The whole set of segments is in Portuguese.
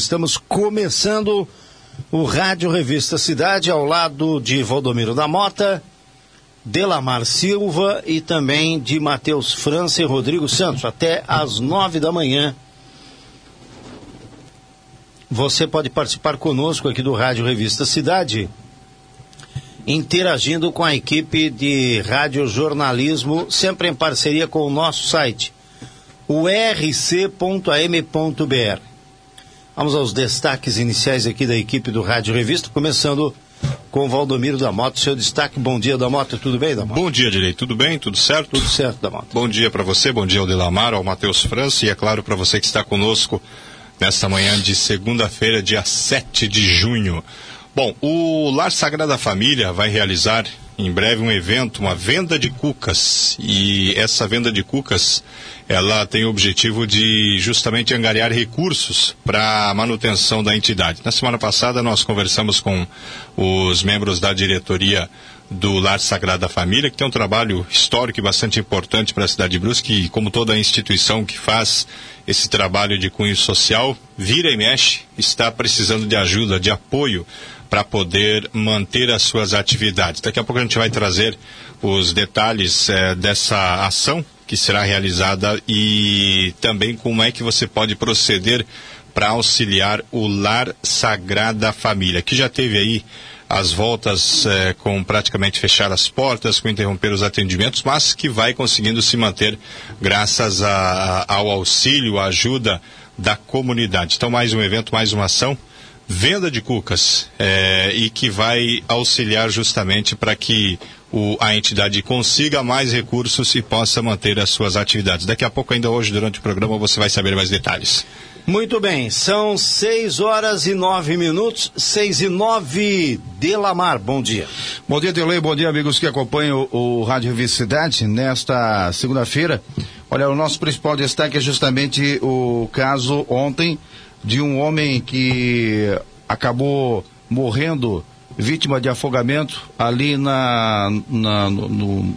estamos começando o Rádio Revista Cidade ao lado de Valdomiro da Mota, Delamar Silva e também de Matheus França e Rodrigo Santos, até às nove da manhã. Você pode participar conosco aqui do Rádio Revista Cidade, interagindo com a equipe de radiojornalismo, sempre em parceria com o nosso site, o rc.am.br. Vamos aos destaques iniciais aqui da equipe do Rádio Revista, começando com o Valdomiro da Moto. Seu destaque, bom dia da Moto, tudo bem, da Moto? Bom dia, Direito, tudo bem? Tudo certo? Tudo certo, da Moto. Bom dia para você, bom dia ao Delamar, ao Matheus França e, é claro, para você que está conosco nesta manhã de segunda-feira, dia 7 de junho. Bom, o Lar Sagrada Família vai realizar em breve um evento, uma venda de cucas. E essa venda de cucas, ela tem o objetivo de justamente angariar recursos para a manutenção da entidade. Na semana passada nós conversamos com os membros da diretoria do Lar Sagrada Família, que tem um trabalho histórico e bastante importante para a cidade de Brusque, e como toda instituição que faz esse trabalho de cunho social, vira e mexe, está precisando de ajuda, de apoio para poder manter as suas atividades. Daqui a pouco a gente vai trazer os detalhes eh, dessa ação que será realizada e também como é que você pode proceder para auxiliar o Lar Sagrada Família, que já teve aí as voltas eh, com praticamente fechar as portas, com interromper os atendimentos, mas que vai conseguindo se manter graças a, ao auxílio, à ajuda da comunidade. Então, mais um evento, mais uma ação venda de cucas é, e que vai auxiliar justamente para que o, a entidade consiga mais recursos e possa manter as suas atividades. Daqui a pouco, ainda hoje, durante o programa, você vai saber mais detalhes. Muito bem, são seis horas e nove minutos, seis e nove. Delamar, bom dia. Bom dia, Delei, bom dia, amigos que acompanham o, o Rádio Vicidade nesta segunda-feira. Olha, o nosso principal destaque é justamente o caso ontem de um homem que acabou morrendo vítima de afogamento ali na, na no, no,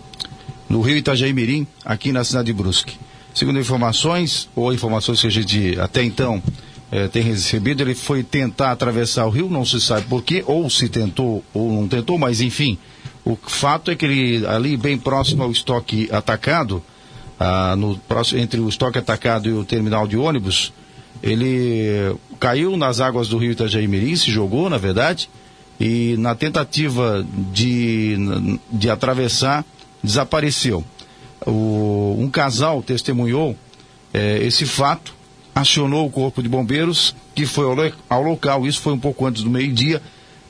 no, rio Itajaí Mirim, aqui na cidade de Brusque. Segundo informações, ou informações que a gente até então eh, tem recebido, ele foi tentar atravessar o rio, não se sabe por quê, ou se tentou ou não tentou, mas enfim, o fato é que ele, ali bem próximo ao estoque atacado, ah, no, próximo, entre o estoque atacado e o terminal de ônibus, ele caiu nas águas do rio Itajaí se jogou, na verdade, e na tentativa de, de atravessar, desapareceu. O, um casal testemunhou é, esse fato, acionou o corpo de bombeiros, que foi ao, ao local, isso foi um pouco antes do meio-dia,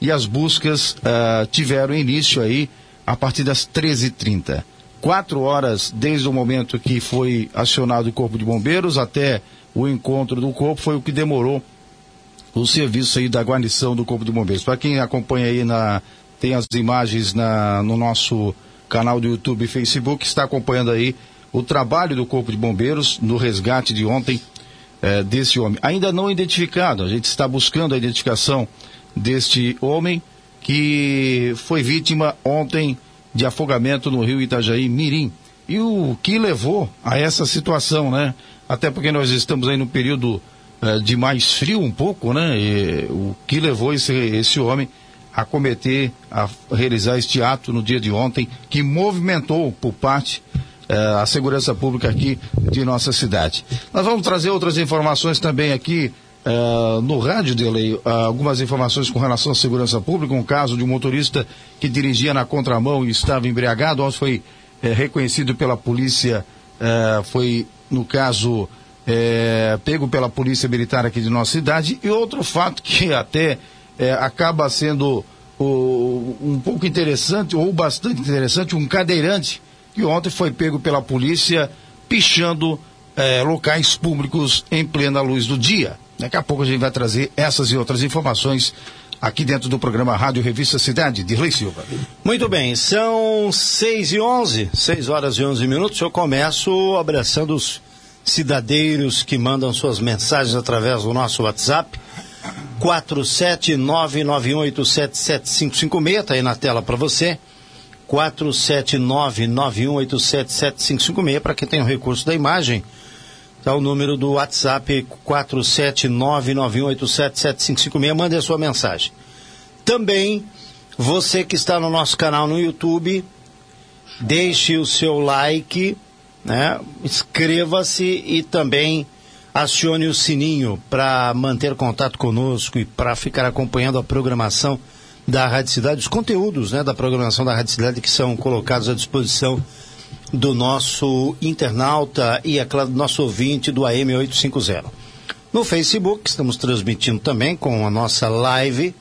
e as buscas uh, tiveram início aí a partir das 13h30. Quatro horas desde o momento que foi acionado o corpo de bombeiros até o encontro do corpo foi o que demorou o serviço aí da guarnição do Corpo de Bombeiros. Para quem acompanha aí na tem as imagens na, no nosso canal do YouTube e Facebook, está acompanhando aí o trabalho do Corpo de Bombeiros no resgate de ontem eh, desse homem. Ainda não identificado, a gente está buscando a identificação deste homem que foi vítima ontem de afogamento no rio Itajaí Mirim. E o que levou a essa situação, né? Até porque nós estamos aí no período uh, de mais frio um pouco, né? E, o que levou esse, esse homem a cometer, a realizar este ato no dia de ontem, que movimentou por parte uh, a segurança pública aqui de nossa cidade. Nós vamos trazer outras informações também aqui Uh, no rádio de lei uh, algumas informações com relação à segurança pública, um caso de um motorista que dirigia na contramão e estava embriagado, ontem foi uh, reconhecido pela polícia, foi no caso, é, pego pela polícia militar aqui de nossa cidade, e outro fato que até é, acaba sendo o, um pouco interessante, ou bastante interessante, um cadeirante que ontem foi pego pela polícia pichando é, locais públicos em plena luz do dia. Daqui a pouco a gente vai trazer essas e outras informações aqui dentro do programa Rádio Revista Cidade, de Rei Silva. Muito bem, são 6 e 11, 6 horas e 11 minutos. Eu começo abraçando os cidadeiros que mandam suas mensagens através do nosso WhatsApp. 47991877556, está aí na tela para você. 47991877556, para quem tem o recurso da imagem. É o número do WhatsApp 47991877556. Mande a sua mensagem. Também, você que está no nosso canal no YouTube, deixe o seu like, né? inscreva-se e também acione o sininho para manter contato conosco e para ficar acompanhando a programação da Rádio Cidade, os conteúdos né, da programação da Rádio Cidade que são colocados à disposição do nosso internauta e, é claro, do nosso ouvinte do AM 850. No Facebook, estamos transmitindo também com a nossa live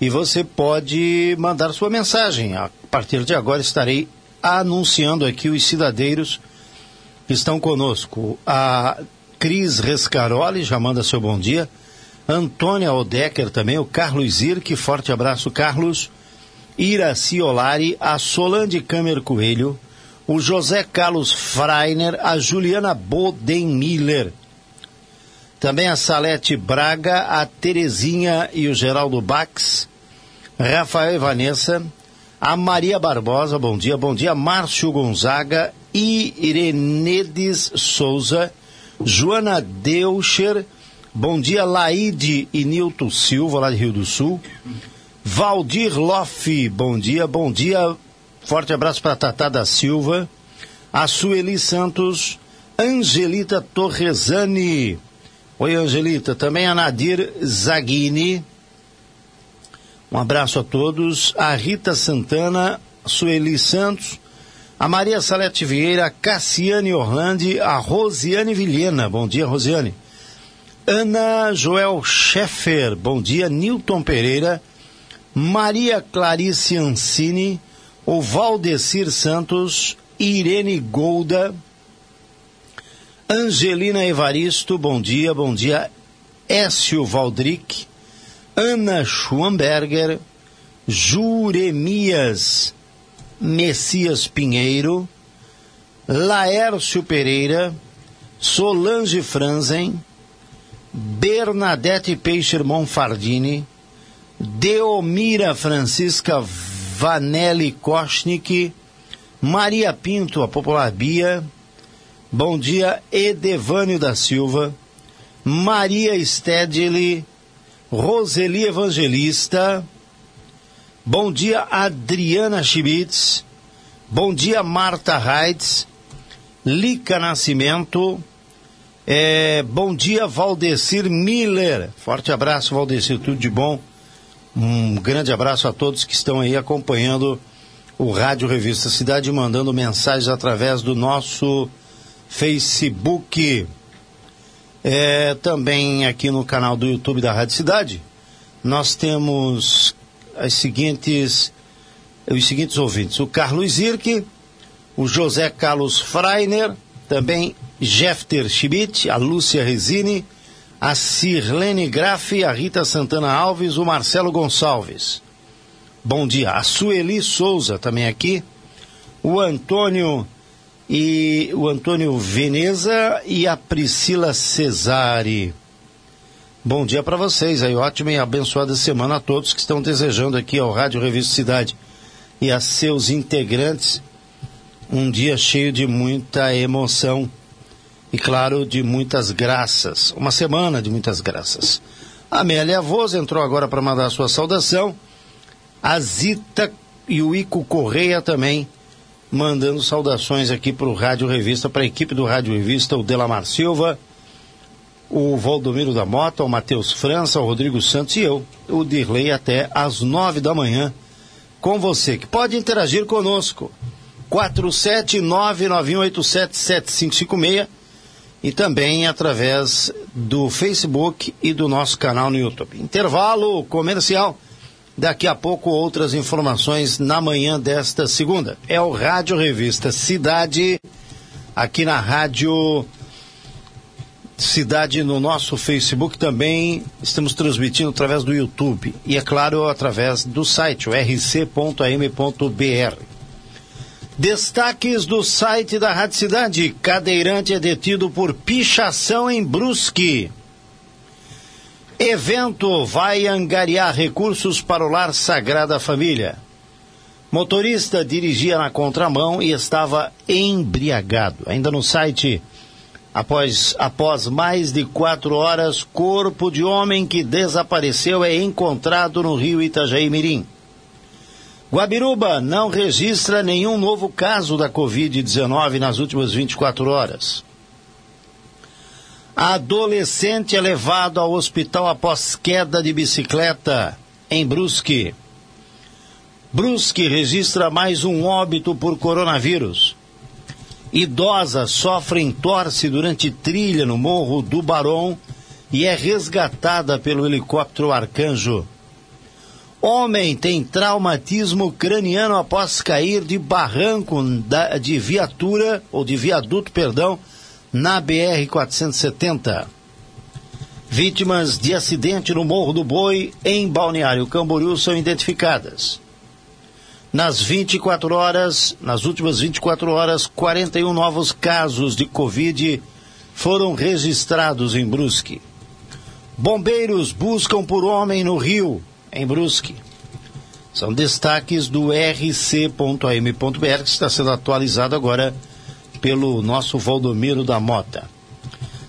e você pode mandar sua mensagem. A partir de agora estarei anunciando aqui os cidadeiros que estão conosco. A Cris Rescaroli já manda seu bom dia. Antônia Odecker também, o Carlos Irque, forte abraço, Carlos. Iraci Olari, a Solange Câmer Coelho, o José Carlos Freiner, a Juliana Bodenmiller. Também a Salete Braga, a Terezinha e o Geraldo Bax, Rafael e Vanessa, a Maria Barbosa, bom dia, bom dia, Márcio Gonzaga e Irenedes Souza, Joana Deucher, bom dia, Laide e Nilton Silva, lá de Rio do Sul, Valdir Loff, bom dia, bom dia, Forte abraço para Tatá da Silva, a Sueli Santos, Angelita Torresani. Oi, Angelita. Também a Nadir Zaghini. Um abraço a todos. A Rita Santana, Sueli Santos, a Maria Salete Vieira, a Cassiane Orlandi, a Rosiane Vilhena. Bom dia, Rosiane. Ana Joel Scheffer. Bom dia, Nilton Pereira. Maria Clarice Ancini o Valdecir Santos, Irene Golda, Angelina Evaristo, bom dia, bom dia, Écio Valdric, Ana Schwamberger, Juremias Messias Pinheiro, Laércio Pereira, Solange Franzen, Bernadette Peixer Monfardini, Deomira Francisca Vanelli Koschnik, Maria Pinto, a popular Bia, bom dia, Edevânio da Silva, Maria Stedley, Roseli Evangelista, bom dia, Adriana Schmitz, bom dia, Marta Reitz, Lica Nascimento, é, bom dia, Valdecir Miller, forte abraço, Valdecir, tudo de bom. Um grande abraço a todos que estão aí acompanhando o Rádio Revista Cidade, mandando mensagens através do nosso Facebook. É, também aqui no canal do YouTube da Rádio Cidade, nós temos as seguintes, os seguintes ouvintes: o Carlos Irque, o José Carlos Freiner, também Jefter Schmidt, a Lúcia Resini, a Sirlene Graff, a Rita Santana Alves, o Marcelo Gonçalves. Bom dia. A Sueli Souza também aqui. O Antônio e o Antônio Veneza e a Priscila Cesare. Bom dia para vocês aí, ótima e abençoada semana a todos que estão desejando aqui ao Rádio Revista Cidade e a seus integrantes um dia cheio de muita emoção e, claro, de muitas graças. Uma semana de muitas graças. A Amélia Voz entrou agora para mandar a sua saudação. A Zita e o Ico Correia também mandando saudações aqui para o Rádio Revista, para a equipe do Rádio Revista, o Delamar Silva, o Valdomiro da Mota, o Matheus França, o Rodrigo Santos e eu, o Dirley, até às nove da manhã com você, que pode interagir conosco. 47991877556 e também através do Facebook e do nosso canal no YouTube. Intervalo comercial. Daqui a pouco outras informações na manhã desta segunda. É o Rádio Revista Cidade, aqui na Rádio Cidade no nosso Facebook também estamos transmitindo através do YouTube e é claro através do site rc.am.br. Destaques do site da Rádio Cidade. Cadeirante é detido por pichação em Brusque. Evento vai angariar recursos para o Lar Sagrada Família. Motorista dirigia na contramão e estava embriagado. Ainda no site Após, após mais de quatro horas, corpo de homem que desapareceu é encontrado no rio Itajaí Mirim. Guabiruba não registra nenhum novo caso da Covid-19 nas últimas 24 horas. Adolescente é levado ao hospital após queda de bicicleta em Brusque. Brusque registra mais um óbito por coronavírus. Idosa sofre entorse durante trilha no Morro do Barão e é resgatada pelo helicóptero Arcanjo. Homem tem traumatismo craniano após cair de barranco de viatura, ou de viaduto, perdão, na BR-470. Vítimas de acidente no Morro do Boi, em Balneário Camboriú, são identificadas. Nas 24 horas, nas últimas 24 horas, 41 novos casos de Covid foram registrados em Brusque. Bombeiros buscam por homem no Rio, em Brusque. São destaques do rc.am.br que está sendo atualizado agora pelo nosso Valdomiro da Mota.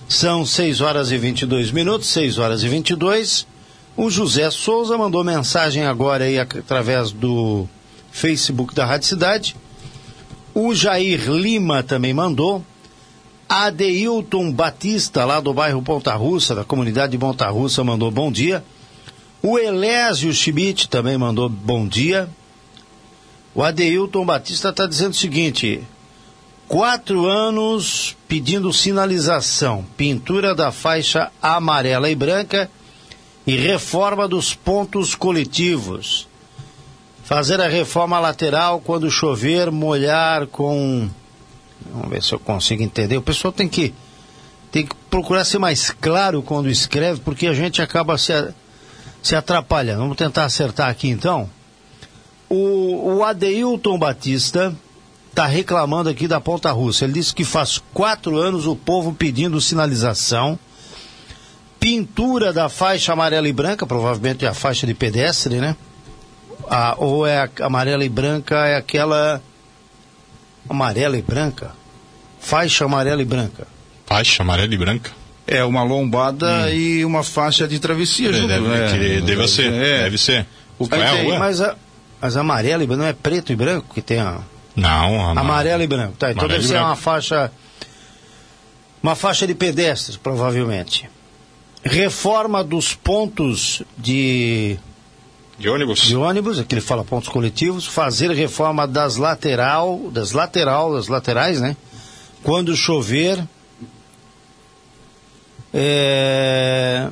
São 6 horas e 22 minutos, 6 horas e 22. O José Souza mandou mensagem agora aí através do Facebook da Rádio Cidade. O Jair Lima também mandou. Adeilton Batista, lá do bairro Ponta Russa, da comunidade de Ponta Russa, mandou bom dia. O Elésio Schmidt também mandou bom dia. O Adeilton Batista está dizendo o seguinte: quatro anos pedindo sinalização, pintura da faixa amarela e branca e reforma dos pontos coletivos. Fazer a reforma lateral quando chover, molhar com. Vamos ver se eu consigo entender. O pessoal tem que, tem que procurar ser mais claro quando escreve, porque a gente acaba se, se atrapalhando. Vamos tentar acertar aqui então. O, o Adeilton Batista está reclamando aqui da Ponta Russa. Ele disse que faz quatro anos o povo pedindo sinalização, pintura da faixa amarela e branca, provavelmente a faixa de pedestre, né? Ah, ou é a amarela e branca, é aquela amarela e branca? Faixa amarela e branca. Faixa amarela e branca? É uma lombada hum. e uma faixa de travessia junto, deve, né? Deve ser, é. deve ser. O que é a rua? Mas a, as amarela e branca não é preto e branco que tem a... Não, amar... amarelo e branco. Tá, então deve ser uma faixa uma faixa de pedestres, provavelmente. Reforma dos pontos de de ônibus? De ônibus, aqui ele fala pontos coletivos, fazer reforma das lateral, das lateral, das laterais, né? Quando chover. É,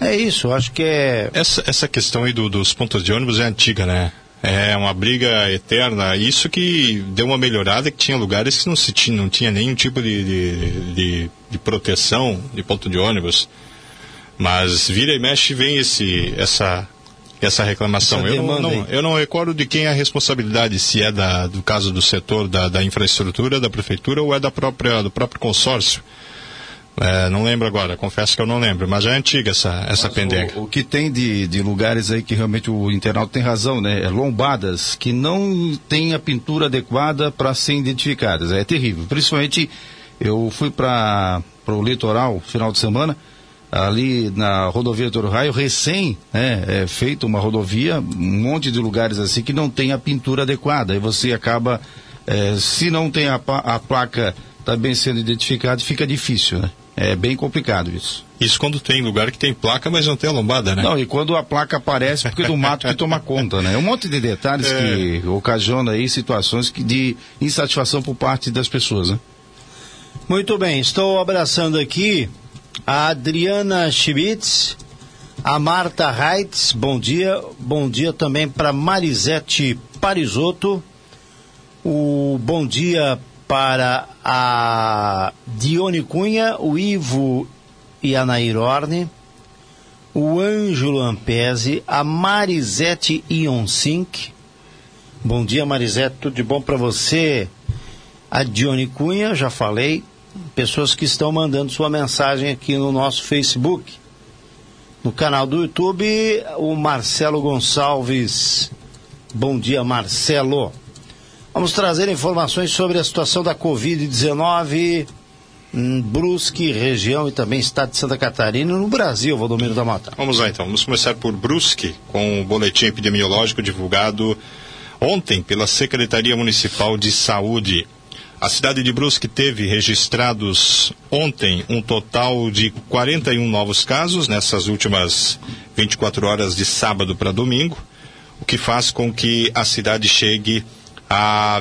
é isso, acho que é. Essa, essa questão aí do, dos pontos de ônibus é antiga, né? É uma briga eterna. Isso que deu uma melhorada, que tinha lugares que não, se tinha, não tinha nenhum tipo de, de, de, de proteção de ponto de ônibus. Mas vira e mexe vem esse, essa, essa reclamação. Essa eu, não, não, eu não recordo de quem é a responsabilidade, se é da, do caso do setor da, da infraestrutura, da prefeitura ou é da própria, do próprio consórcio. É, não lembro agora, confesso que eu não lembro, mas é antiga essa, essa pendenga. O, o, que tem de, de lugares aí que realmente o internauta tem razão, né? É lombadas que não tem a pintura adequada para serem identificadas. É terrível. Principalmente, eu fui para o litoral final de semana, ali na rodovia Toro Raio, recém né, é feita uma rodovia, um monte de lugares assim que não tem a pintura adequada. E você acaba, é, se não tem a, a placa também sendo identificada, fica difícil, né? É bem complicado isso. Isso quando tem lugar que tem placa, mas não tem a lombada, né? Não, e quando a placa aparece, porque do mato que toma conta, né? É um monte de detalhes é. que ocasiona aí situações que, de insatisfação por parte das pessoas, né? Muito bem, estou abraçando aqui a Adriana Schmitz, a Marta Reitz, bom dia. Bom dia também para Marisete Parisotto. O bom dia para a Dione Cunha, o Ivo e a Nair Orne, o Ângelo Ampese, a Marisete Ioncinck. Bom dia, Marisete, tudo de bom para você? A Dione Cunha, já falei, pessoas que estão mandando sua mensagem aqui no nosso Facebook. No canal do YouTube, o Marcelo Gonçalves. Bom dia, Marcelo. Vamos trazer informações sobre a situação da Covid-19 em Brusque, região e também estado de Santa Catarina no Brasil, Valdomiro da Mata. Vamos lá então, vamos começar por Brusque, com o boletim epidemiológico divulgado ontem pela Secretaria Municipal de Saúde. A cidade de Brusque teve registrados ontem um total de 41 novos casos nessas últimas 24 horas de sábado para domingo, o que faz com que a cidade chegue a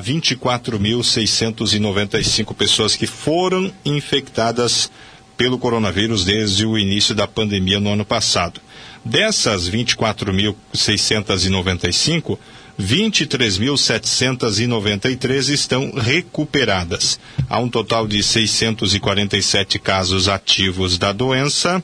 24.695 pessoas que foram infectadas pelo coronavírus desde o início da pandemia no ano passado. Dessas 24.695, 23.793 estão recuperadas. Há um total de 647 casos ativos da doença.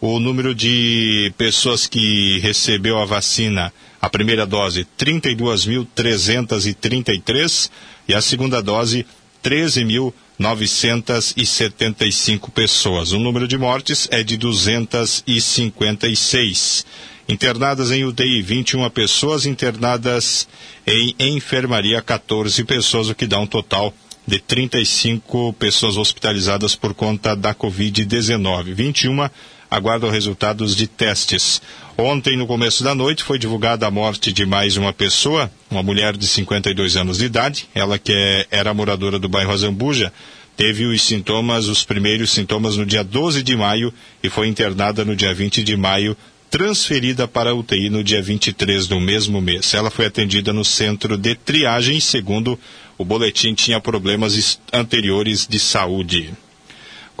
O número de pessoas que recebeu a vacina, a primeira dose, 32.333 e a segunda dose, 13.975 pessoas. O número de mortes é de 256. Internadas em UTI, 21 pessoas. Internadas em enfermaria, 14 pessoas, o que dá um total de 35 pessoas hospitalizadas por conta da Covid-19. 21 aguardam resultados de testes. Ontem, no começo da noite, foi divulgada a morte de mais uma pessoa, uma mulher de 52 anos de idade, ela que é, era moradora do bairro Azambuja, teve os sintomas, os primeiros sintomas no dia 12 de maio e foi internada no dia 20 de maio transferida para a UTI no dia 23 do mesmo mês. Ela foi atendida no centro de triagem, segundo o boletim tinha problemas anteriores de saúde.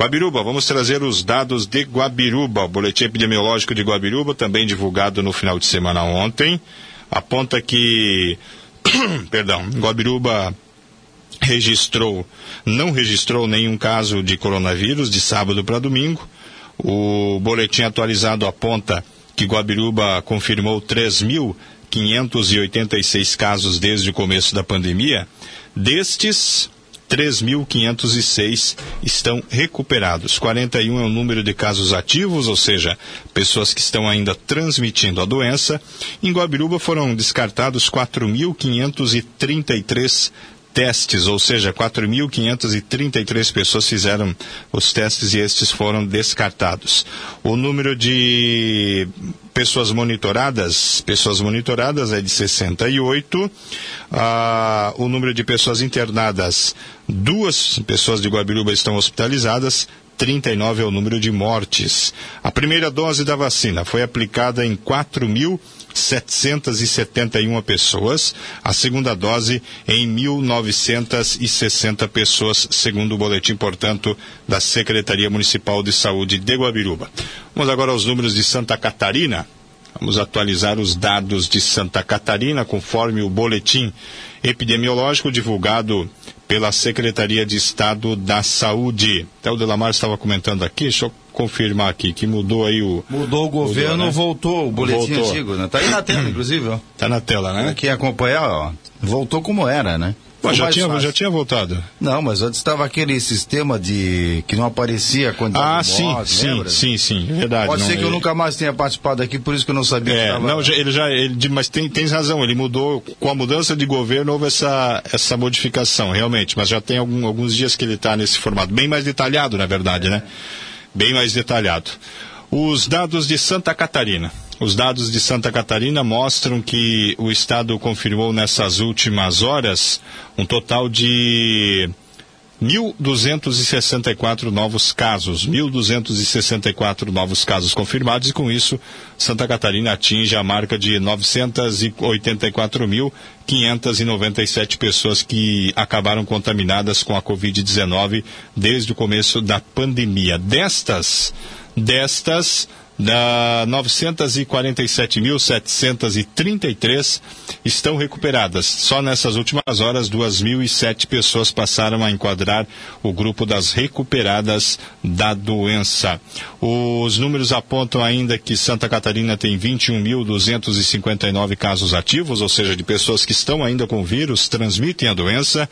Guabiruba, vamos trazer os dados de Guabiruba. O boletim epidemiológico de Guabiruba, também divulgado no final de semana ontem, aponta que, perdão, Guabiruba registrou, não registrou nenhum caso de coronavírus de sábado para domingo. O boletim atualizado aponta que Guabiruba confirmou 3.586 casos desde o começo da pandemia. Destes, 3.506 estão recuperados. 41 é o número de casos ativos, ou seja, pessoas que estão ainda transmitindo a doença. Em Guabiruba foram descartados 4.533 testes, ou seja, 4.533 pessoas fizeram os testes e estes foram descartados. O número de pessoas monitoradas, pessoas monitoradas é de 68. Ah, o número de pessoas internadas, duas pessoas de Guabiruba estão hospitalizadas, 39 é o número de mortes. A primeira dose da vacina foi aplicada em 4.771 pessoas, a segunda dose em 1.960 pessoas, segundo o boletim, portanto, da Secretaria Municipal de Saúde de Guabiruba. Vamos agora aos números de Santa Catarina. Vamos atualizar os dados de Santa Catarina conforme o boletim epidemiológico divulgado pela Secretaria de Estado da Saúde. Até o Delamar estava comentando aqui, deixa eu confirmar aqui, que mudou aí o... Mudou o governo, mudou, né? voltou o boletim voltou. antigo, né? Tá aí na tela, inclusive, ó. Tá na tela, né? Quem acompanhar, ó, voltou como era, né? Mas já tinha, já tinha voltado. Não, mas antes estava aquele sistema de que não aparecia quantidade ah, sim, sim, lembra? sim, sim, verdade. Pode não, ser que ele... eu nunca mais tenha participado aqui, por isso que eu não sabia. É, tava... não, ele já, ele, mas tem, tem razão, ele mudou, com a mudança de governo houve essa, essa modificação, realmente, mas já tem algum, alguns dias que ele está nesse formato, bem mais detalhado, na verdade, né? Bem mais detalhado. Os dados de Santa Catarina. Os dados de Santa Catarina mostram que o Estado confirmou nessas últimas horas um total de 1.264 novos casos, 1.264 novos casos confirmados, e com isso, Santa Catarina atinge a marca de 984.597 pessoas que acabaram contaminadas com a Covid-19 desde o começo da pandemia. Destas, destas, da 947.733 estão recuperadas. Só nessas últimas horas, 2.007 pessoas passaram a enquadrar o grupo das recuperadas da doença. Os números apontam ainda que Santa Catarina tem 21.259 casos ativos, ou seja, de pessoas que estão ainda com vírus, transmitem a doença,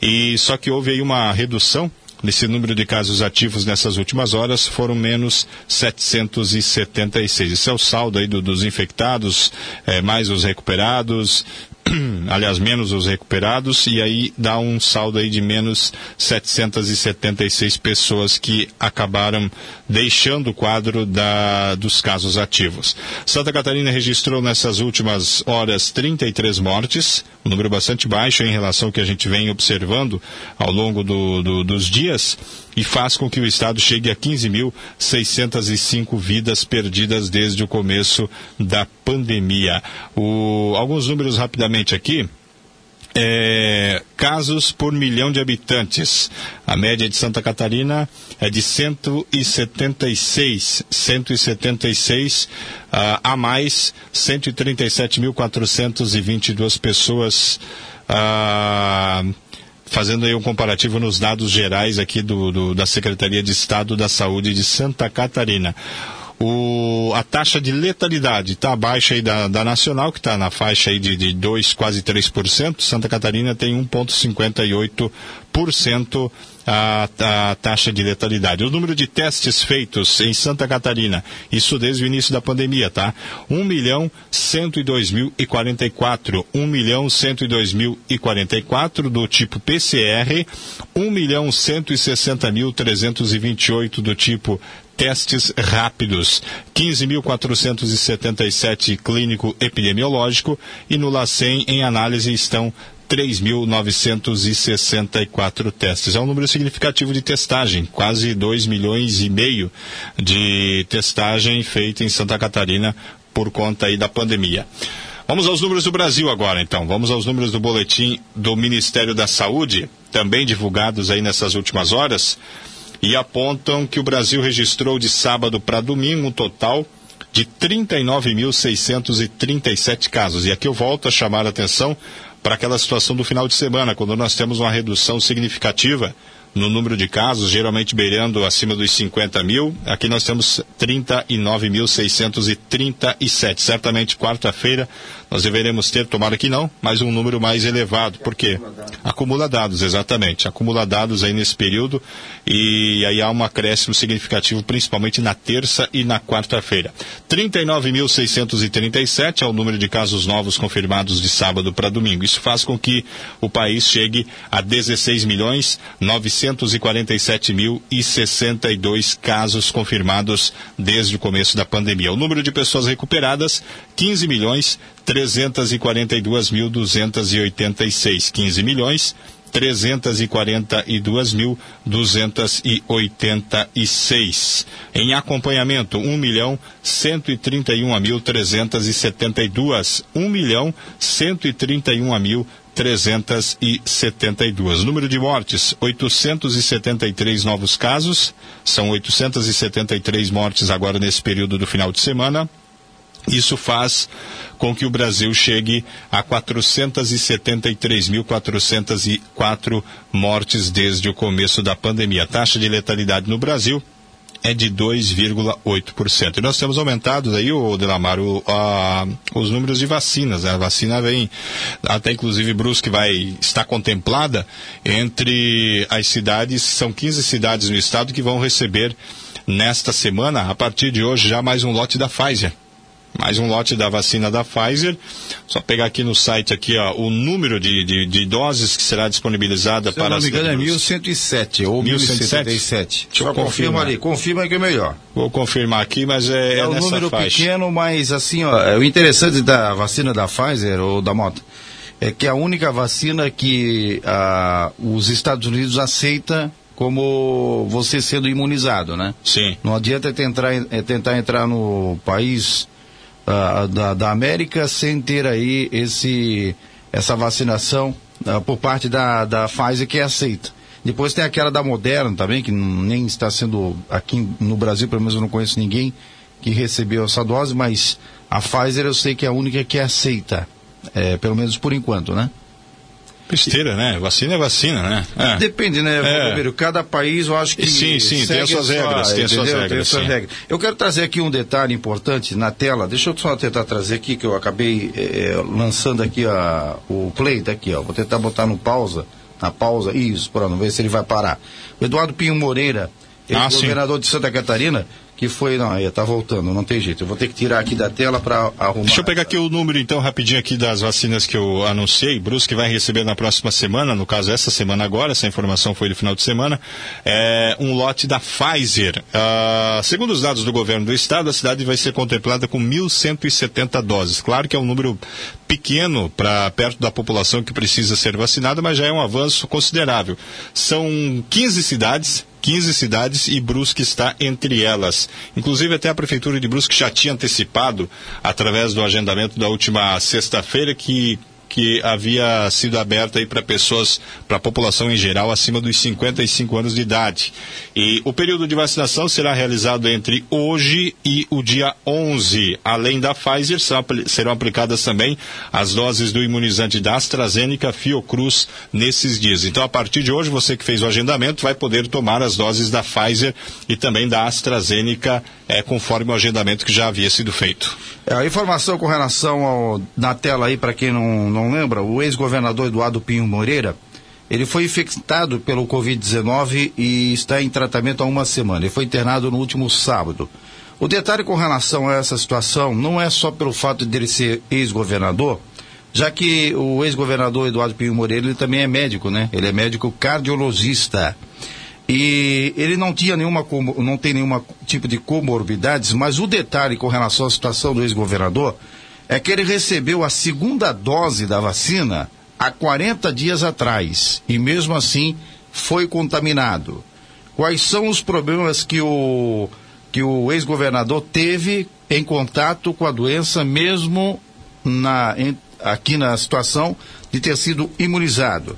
e só que houve aí uma redução Nesse número de casos ativos nessas últimas horas foram menos 776. Esse é o saldo aí do, dos infectados, é, mais os recuperados. aliás, menos os recuperados, e aí dá um saldo aí de menos 776 pessoas que acabaram deixando o quadro da, dos casos ativos. Santa Catarina registrou nessas últimas horas 33 mortes, um número bastante baixo em relação ao que a gente vem observando ao longo do, do, dos dias e faz com que o Estado chegue a 15.605 vidas perdidas desde o começo da pandemia. O, alguns números rapidamente aqui. É, casos por milhão de habitantes. A média de Santa Catarina é de 176, 176 uh, a mais 137.422 pessoas uh, fazendo aí um comparativo nos dados gerais aqui do, do, da Secretaria de Estado da Saúde de Santa Catarina. O, a taxa de letalidade está abaixo aí da, da nacional, que está na faixa aí de, de 2, quase 3%. Santa Catarina tem 1,58% a, a, taxa de letalidade. O número de testes feitos em Santa Catarina, isso desde o início da pandemia, tá? 1 milhão 102 mil e 44. 1 milhão 102 mil e 44 do tipo PCR. 1 milhão 160 mil 328 do tipo testes rápidos, 15.477 clínico epidemiológico e no LACEN em análise estão 3.964 testes. É um número significativo de testagem, quase 2 milhões e meio de testagem feita em Santa Catarina por conta aí da pandemia. Vamos aos números do Brasil agora, então. Vamos aos números do boletim do Ministério da Saúde, também divulgados aí nessas últimas horas e apontam que o Brasil registrou de sábado para domingo um total de 39.637 casos. E aqui eu volto a chamar a atenção para aquela situação do final de semana, quando nós temos uma redução significativa no número de casos, geralmente beirando acima dos 50 mil. Aqui nós temos 39.637. Certamente quarta-feira nós deveremos ter, tomara que não, mas um número mais elevado. Por quê? Acumula dados, exatamente. Acumula dados aí nesse período e aí há um acréscimo significativo, principalmente na terça e na quarta-feira. 39.637 é o número de casos novos confirmados de sábado para domingo. Isso faz com que o país chegue a 16 milhões 947 mil 62 casos confirmados desde o começo da pandemia. O número de pessoas recuperadas, 15 milhões 342.286. 15 milhões 342.286. Em acompanhamento, 1 milhão 131.372. 1 milhão 131.372. Número de mortes, 873 novos casos. São 873 mortes agora nesse período do final de semana. Isso faz com que o Brasil chegue a 473.404 mortes desde o começo da pandemia. A taxa de letalidade no Brasil é de 2,8%. E nós temos aumentado aí, o Delamar, o, a, os números de vacinas. Né? A vacina vem, até inclusive Brusque vai estar contemplada entre as cidades, são 15 cidades no estado que vão receber nesta semana, a partir de hoje, já mais um lote da Pfizer mais um lote da vacina da Pfizer. Só pegar aqui no site aqui, ó, o número de, de, de doses que será disponibilizada Se para não me engano, é 1107 ou 1177. Deixa eu confirma ali, confirma que é melhor. Vou confirmar aqui, mas é, é, é um número faixa. pequeno, mas assim, ó, é o interessante da vacina da Pfizer ou da Mota é que é a única vacina que ah, os Estados Unidos aceita como você sendo imunizado, né? Sim. Não adianta tentar, tentar entrar no país da, da América sem ter aí esse, essa vacinação uh, por parte da, da Pfizer que é aceita. Depois tem aquela da Moderna também, que nem está sendo aqui no Brasil, pelo menos eu não conheço ninguém que recebeu essa dose, mas a Pfizer eu sei que é a única que é aceita, é, pelo menos por enquanto, né? Besteira, né? Vacina é vacina, né? É. Depende, né, é. Cada país, eu acho que. Sim, sim, tem as suas regras. Tem as suas regras. Tem as suas regras. Eu quero trazer aqui um detalhe importante na tela. Deixa eu só tentar trazer aqui, que eu acabei é, lançando aqui a, o play, tá aqui, ó. Vou tentar botar no pausa, na pausa. Isso, pronto, ver se ele vai parar. O Eduardo Pinho Moreira, ele ah, governador de Santa Catarina, que foi, não, aí tá voltando, não tem jeito. Eu vou ter que tirar aqui da tela para arrumar. Deixa eu pegar aqui o número então rapidinho aqui das vacinas que eu anunciei. Brusque vai receber na próxima semana, no caso essa semana agora, essa informação foi no final de semana, é, um lote da Pfizer. Ah, segundo os dados do governo do estado, a cidade vai ser contemplada com 1.170 doses. Claro que é um número pequeno para perto da população que precisa ser vacinada, mas já é um avanço considerável. São 15 cidades 15 cidades e Brusque está entre elas. Inclusive, até a Prefeitura de Brusque já tinha antecipado, através do agendamento da última sexta-feira, que que havia sido aberta aí para pessoas, para a população em geral, acima dos 55 anos de idade. E o período de vacinação será realizado entre hoje e o dia 11. Além da Pfizer, serão aplicadas também as doses do imunizante da AstraZeneca, Fiocruz, nesses dias. Então, a partir de hoje, você que fez o agendamento vai poder tomar as doses da Pfizer e também da AstraZeneca, é, conforme o agendamento que já havia sido feito. É, a informação com relação ao, na tela aí, para quem não, não lembra, o ex-governador Eduardo Pinho Moreira, ele foi infectado pelo Covid-19 e está em tratamento há uma semana. Ele foi internado no último sábado. O detalhe com relação a essa situação não é só pelo fato de ele ser ex-governador, já que o ex-governador Eduardo Pinho Moreira ele também é médico, né? Ele é médico cardiologista. E ele não tinha nenhuma, não tem nenhuma tipo de comorbidades, mas o detalhe com relação à situação do ex-governador é que ele recebeu a segunda dose da vacina há 40 dias atrás e mesmo assim foi contaminado. Quais são os problemas que o, que o ex-governador teve em contato com a doença, mesmo na, em, aqui na situação de ter sido imunizado?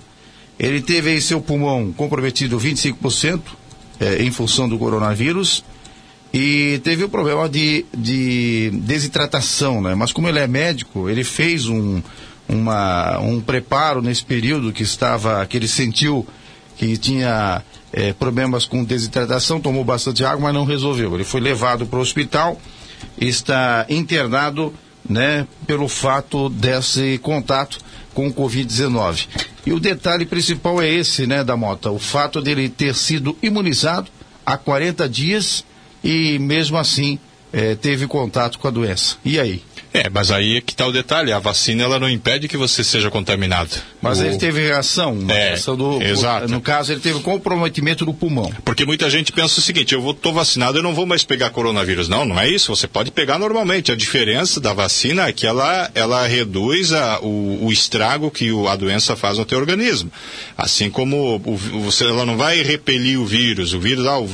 Ele teve em seu pulmão comprometido 25% é, em função do coronavírus e teve o problema de, de desidratação, né? Mas como ele é médico, ele fez um, uma, um preparo nesse período que estava, que ele sentiu que tinha é, problemas com desidratação, tomou bastante água, mas não resolveu. Ele foi levado para o hospital, está internado, né, pelo fato desse contato com o Covid-19. E o detalhe principal é esse, né, da Mota, o fato dele ter sido imunizado há 40 dias e mesmo assim é, teve contato com a doença. E aí? É, mas aí é que está o detalhe, a vacina ela não impede que você seja contaminado. Mas o... ele teve reação, uma é, reação do, exato. no caso ele teve comprometimento do pulmão. Porque muita gente pensa o seguinte, eu estou vacinado, eu não vou mais pegar coronavírus. Não, não é isso, você pode pegar normalmente. A diferença da vacina é que ela, ela reduz a, o, o estrago que o, a doença faz no teu organismo. Assim como você, ela não vai repelir o vírus, o vírus, ah, o,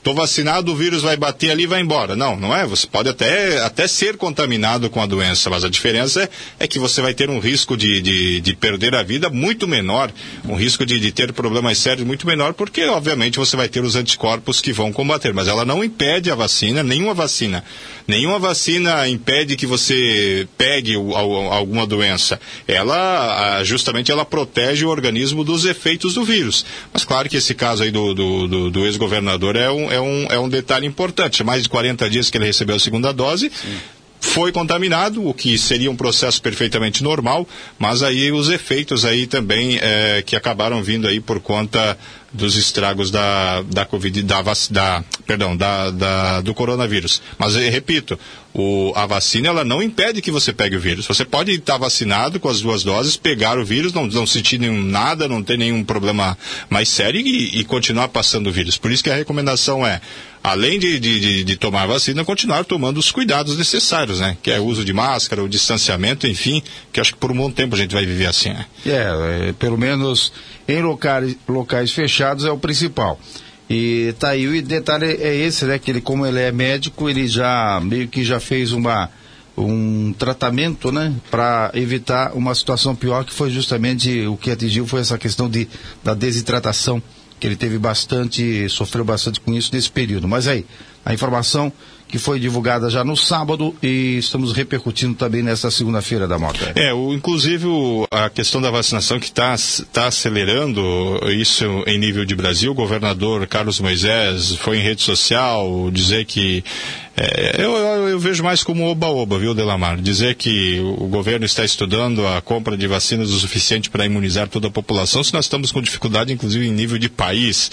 Estou vacinado, o vírus vai bater ali e vai embora. Não, não é. Você pode até, até ser contaminado com a doença, mas a diferença é, é que você vai ter um risco de, de, de, perder a vida muito menor, um risco de, de ter problemas sérios muito menor, porque, obviamente, você vai ter os anticorpos que vão combater. Mas ela não impede a vacina, nenhuma vacina. Nenhuma vacina impede que você pegue alguma doença. Ela, justamente, ela protege o organismo dos efeitos do vírus. Mas claro que esse caso aí do, do, do, do ex-governador é um, é, um, é um detalhe importante. Mais de 40 dias que ele recebeu a segunda dose. Sim foi contaminado, o que seria um processo perfeitamente normal, mas aí os efeitos aí também é, que acabaram vindo aí por conta dos estragos da, da Covid, da, da perdão, da, da, do coronavírus. Mas repito, o, a vacina ela não impede que você pegue o vírus. Você pode estar vacinado com as duas doses, pegar o vírus, não, não sentir nenhum, nada, não ter nenhum problema mais sério e, e continuar passando o vírus. Por isso que a recomendação é além de, de, de, tomar vacina, continuar tomando os cuidados necessários, né? Que é o uso de máscara, o distanciamento, enfim, que acho que por um bom tempo a gente vai viver assim, né? É, é pelo menos em locais, locais fechados é o principal. E tá aí, o detalhe é esse, né? Que ele, como ele é médico, ele já meio que já fez uma, um tratamento, né? Para evitar uma situação pior, que foi justamente o que atingiu foi essa questão de, da desidratação que ele teve bastante, sofreu bastante com isso nesse período. Mas aí, a informação que foi divulgada já no sábado e estamos repercutindo também nesta segunda-feira da moto. É, o, inclusive o, a questão da vacinação que está tá acelerando isso em nível de Brasil. O governador Carlos Moisés foi em rede social dizer que é, eu, eu, eu, vejo mais como oba-oba, viu, Delamar? Dizer que o governo está estudando a compra de vacinas o suficiente para imunizar toda a população, se nós estamos com dificuldade, inclusive, em nível de país.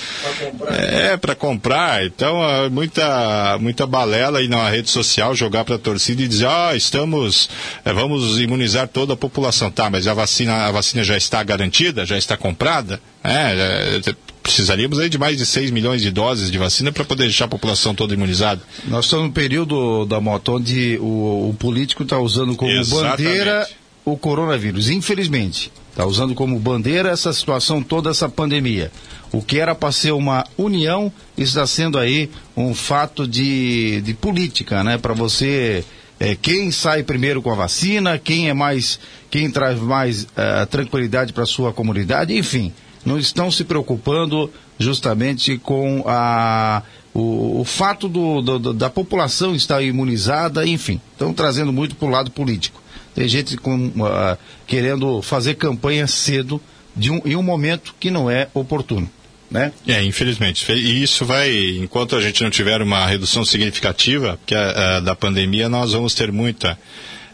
Pra é, para comprar. Então, muita muita, muita balela aí na rede social, jogar para a torcida e dizer, ah, estamos, é, vamos imunizar toda a população. Tá, mas a vacina, a vacina já está garantida, já está comprada? É, é precisaríamos aí de mais de 6 milhões de doses de vacina para poder deixar a população toda imunizada. Nós estamos no período da moto onde o, o político está usando como Exatamente. bandeira o coronavírus, infelizmente. Está usando como bandeira essa situação toda, essa pandemia. O que era para ser uma união está sendo aí um fato de, de política, né? Para você é, quem sai primeiro com a vacina, quem é mais, quem traz mais uh, tranquilidade para sua comunidade, enfim não estão se preocupando justamente com a, o, o fato do, do, da população estar imunizada, enfim, estão trazendo muito para o lado político. Tem gente com, uh, querendo fazer campanha cedo de um, em um momento que não é oportuno. Né? É, infelizmente. E isso vai, enquanto a gente não tiver uma redução significativa a, a, da pandemia, nós vamos ter muita.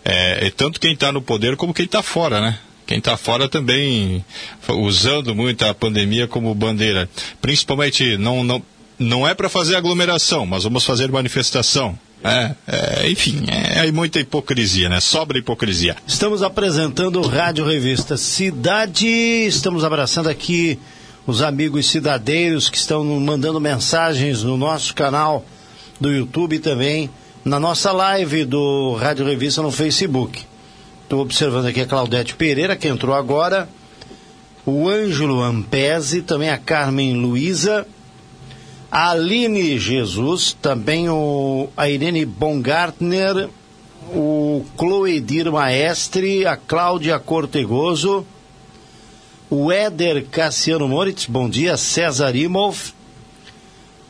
É, tanto quem está no poder como quem está fora, né? Quem está fora também usando muito a pandemia como bandeira. Principalmente, não, não, não é para fazer aglomeração, mas vamos fazer manifestação. É, é, enfim, é, é, muita hipocrisia, né? Sobra hipocrisia. Estamos apresentando o Rádio Revista Cidade, estamos abraçando aqui os amigos cidadeiros que estão mandando mensagens no nosso canal do YouTube também na nossa live do Rádio Revista no Facebook. Estou observando aqui a Claudete Pereira, que entrou agora. O Ângelo Ampese, também a Carmen Luiza. A Aline Jesus, também o, a Irene Bongartner, o Cloedir Maestre, a Cláudia Cortegoso, o Éder Cassiano Moritz, bom dia, César Imolf,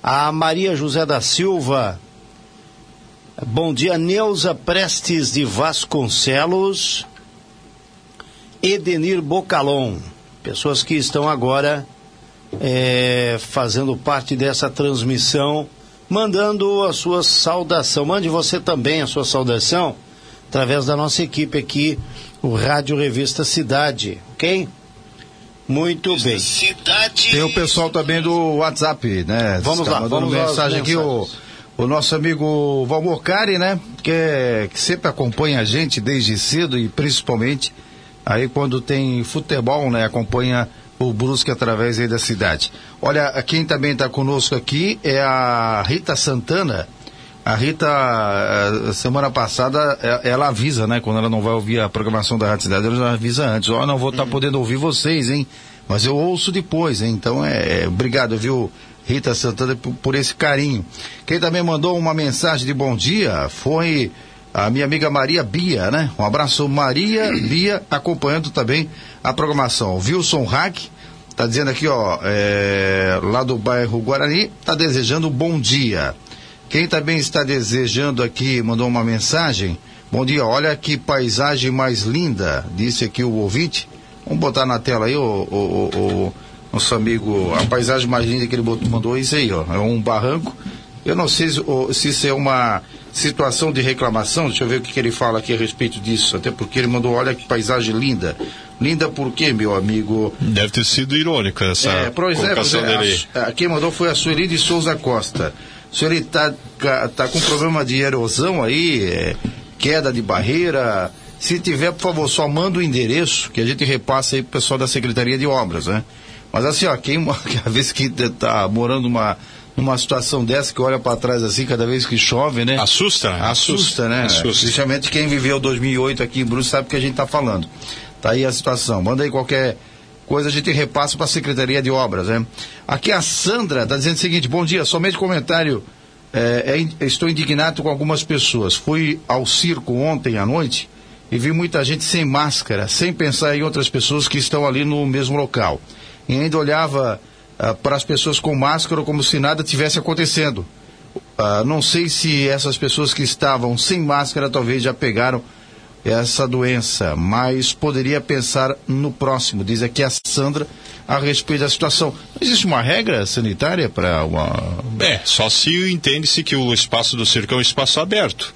a Maria José da Silva, Bom dia, Neuza Prestes de Vasconcelos, Edenir Bocalon, pessoas que estão agora é, fazendo parte dessa transmissão, mandando a sua saudação. Mande você também a sua saudação através da nossa equipe aqui, o Rádio Revista Cidade, ok? Muito bem. Cidade. Tem o pessoal também do WhatsApp, né? Vamos tá lá, vamos mensagem aqui, o o nosso amigo Valmor Cari, né? Que, é, que sempre acompanha a gente desde cedo e principalmente aí quando tem futebol, né? Acompanha o Brusque através aí da cidade. Olha, quem também está conosco aqui é a Rita Santana. A Rita, eh, semana passada, eh, ela avisa, né? Quando ela não vai ouvir a programação da Rádio Cidade, ela já avisa antes. Ó, oh, não vou estar tá uhum. podendo ouvir vocês, hein? Mas eu ouço depois, hein? Então, é, é obrigado, viu, Rita Santana, por, por esse carinho. Quem também mandou uma mensagem de bom dia foi a minha amiga Maria Bia, né? Um abraço, Maria Bia, acompanhando também a programação. Wilson Hack, tá dizendo aqui, ó, é, lá do bairro Guarani, tá desejando um bom dia. Quem também está desejando aqui, mandou uma mensagem. Bom dia, olha que paisagem mais linda, disse aqui o ouvinte. Vamos botar na tela aí, o, o, o, nosso amigo, a paisagem mais linda que ele mandou é isso aí, ó. É um barranco. Eu não sei se, se isso é uma situação de reclamação, deixa eu ver o que, que, ele fala aqui a respeito disso, até porque ele mandou, olha que paisagem linda. Linda por quê, meu amigo? Deve ter sido irônica essa é, pois é, pois é. A, a, quem mandou foi a Sueli de Souza Costa. Sueli está tá com problema de erosão aí, é, queda de barreira. Se tiver, por favor, só manda o endereço que a gente repassa aí pro pessoal da Secretaria de Obras, né? Mas assim, ó, quem a vez que tá morando numa numa situação dessa que olha para trás assim cada vez que chove, né? Assusta, Assusta, assusta né? Assusta. Principalmente quem viveu 2008 aqui em Bruce sabe o que a gente está falando. Tá aí a situação. Manda aí qualquer coisa a gente repassa para a Secretaria de Obras, né? Aqui a Sandra está dizendo o seguinte: bom dia, somente comentário. É, é, estou indignado com algumas pessoas. Fui ao circo ontem à noite e vi muita gente sem máscara, sem pensar em outras pessoas que estão ali no mesmo local e ainda olhava uh, para as pessoas com máscara como se nada tivesse acontecendo. Uh, não sei se essas pessoas que estavam sem máscara talvez já pegaram essa doença, mas poderia pensar no próximo, diz aqui a Sandra a respeito da situação. Não existe uma regra sanitária para uma. É, só se entende-se que o espaço do circo é um espaço aberto.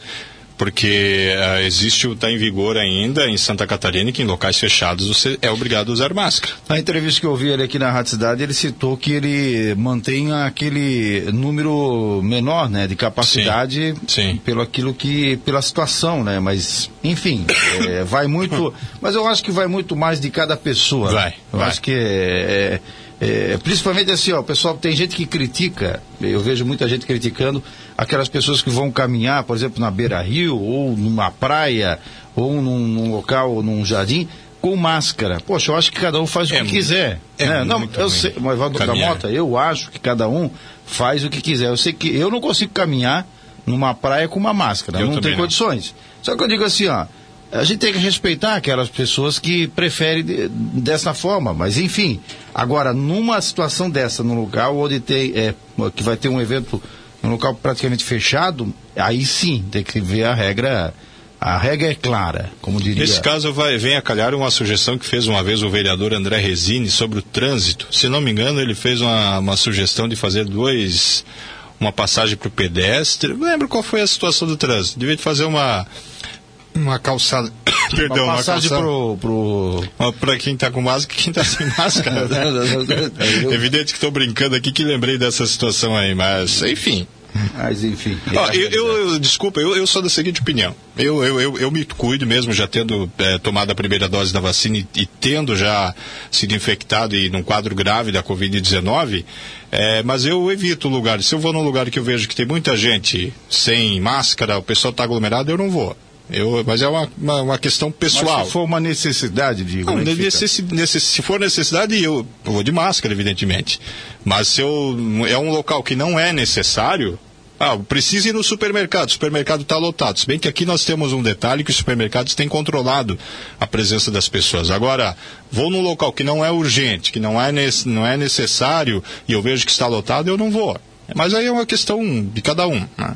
Porque uh, existe, está em vigor ainda em Santa Catarina que em locais fechados você é obrigado a usar máscara. Na entrevista que eu vi ele aqui na Rádio Cidade, ele citou que ele mantém aquele número menor, né, de capacidade sim, sim. pelo aquilo que, pela situação, né, mas, enfim, é, vai muito, mas eu acho que vai muito mais de cada pessoa. Vai, eu vai. acho que é, é, é, principalmente assim, ó, pessoal, tem gente que critica, eu vejo muita gente criticando aquelas pessoas que vão caminhar, por exemplo, na beira-rio, ou numa praia, ou num, num, local, num jardim, com máscara. Poxa, eu acho que cada um faz o é, que quiser. É né? Não, eu sei, mas da Mota, eu acho que cada um faz o que quiser. Eu sei que eu não consigo caminhar numa praia com uma máscara, eu não tenho condições. Só que eu digo assim, ó, a gente tem que respeitar aquelas pessoas que preferem de, dessa forma, mas enfim. Agora, numa situação dessa, num lugar onde tem, é, que vai ter um evento num local praticamente fechado, aí sim tem que ver a regra. A regra é clara, como diria. Nesse caso, vai, vem a calhar uma sugestão que fez uma vez o vereador André Resini sobre o trânsito. Se não me engano, ele fez uma, uma sugestão de fazer dois. Uma passagem para o pedestre. Não lembro qual foi a situação do trânsito. Devia fazer uma uma calçada. Perdão, uma passagem uma calçada... pro. pro... Para quem está com máscara e quem está sem máscara. é evidente que estou brincando aqui que lembrei dessa situação aí, mas enfim. Mas enfim. Ó, eu, eu, eu, desculpa, eu, eu sou da seguinte opinião. Eu, eu, eu, eu me cuido mesmo, já tendo é, tomado a primeira dose da vacina e, e, tendo já sido infectado e num quadro grave da Covid-19, é, mas eu evito lugares. Se eu vou num lugar que eu vejo que tem muita gente sem máscara, o pessoal está aglomerado, eu não vou. Eu, mas é uma, uma, uma, questão pessoal. Mas se for uma necessidade, digo. Não, necessi, necess, se for necessidade, eu, eu, vou de máscara, evidentemente. Mas se eu, é um local que não é necessário, ah, precisa ir no supermercado. O supermercado está lotado. Se bem que aqui nós temos um detalhe que os supermercados têm controlado a presença das pessoas. Agora, vou num local que não é urgente, que não é, não é necessário, e eu vejo que está lotado, eu não vou. Mas aí é uma questão de cada um. Né?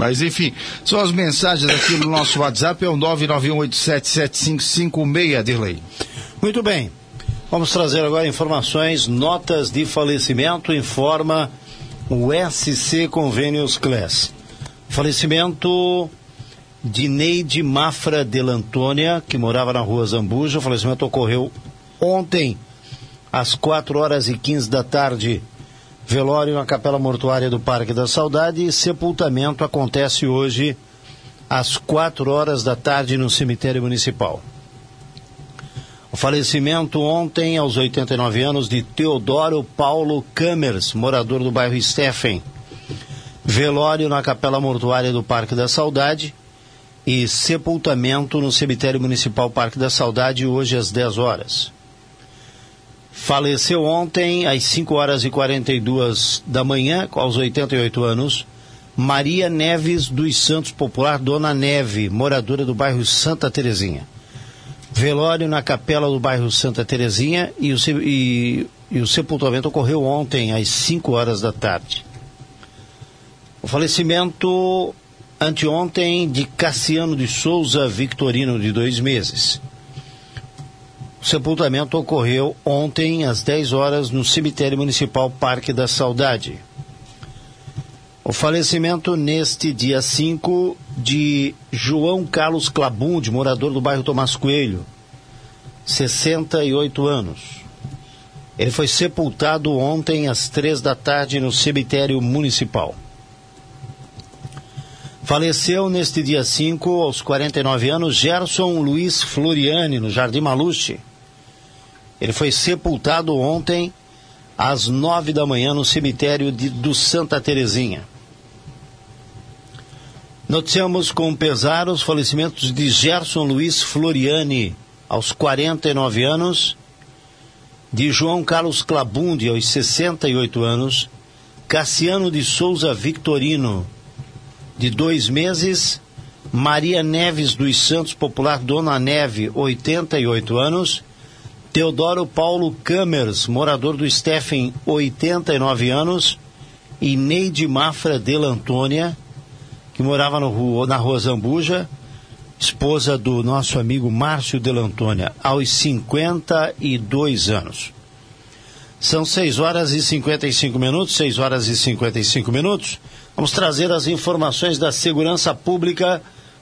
Mas enfim, são as mensagens aqui no nosso WhatsApp, é o 991877556, Dirley. Muito bem. Vamos trazer agora informações, notas de falecimento, informa o SC Convênios Class. Falecimento de Neide Mafra Delantônia, que morava na rua Zambuja. O falecimento ocorreu ontem, às 4 horas e 15 da tarde. Velório na Capela Mortuária do Parque da Saudade e sepultamento acontece hoje às quatro horas da tarde no cemitério municipal. O falecimento ontem, aos 89 anos, de Teodoro Paulo Camers, morador do bairro Steffen. Velório na Capela Mortuária do Parque da Saudade e sepultamento no cemitério municipal Parque da Saudade hoje às 10 horas. Faleceu ontem, às 5 horas e 42 da manhã, aos 88 anos, Maria Neves dos Santos Popular, Dona Neve, moradora do bairro Santa Terezinha. Velório na capela do bairro Santa Terezinha e o, e, e o sepultamento ocorreu ontem, às 5 horas da tarde. O falecimento anteontem de Cassiano de Souza Victorino, de dois meses. O sepultamento ocorreu ontem às 10 horas no cemitério municipal Parque da Saudade. O falecimento neste dia 5 de João Carlos Clabunde, morador do bairro Tomás Coelho, 68 anos. Ele foi sepultado ontem às três da tarde no cemitério municipal. Faleceu neste dia 5, aos 49 anos, Gerson Luiz Floriani, no Jardim Maluche. Ele foi sepultado ontem às nove da manhã no cemitério de, do Santa Terezinha. Noticiamos com pesar os falecimentos de Gerson Luiz Floriani, aos 49 anos, de João Carlos Clabundi, aos 68 anos, Cassiano de Souza Victorino, de dois meses, Maria Neves dos Santos Popular Dona Neve, 88 anos, Teodoro Paulo Camers, morador do Steffen, 89 anos, e Neide Mafra Del Antônia, que morava no, na Rua Zambuja, esposa do nosso amigo Márcio Del Antônia, aos 52 anos. São 6 horas e 55 minutos, 6 horas e 55 minutos. Vamos trazer as informações da segurança pública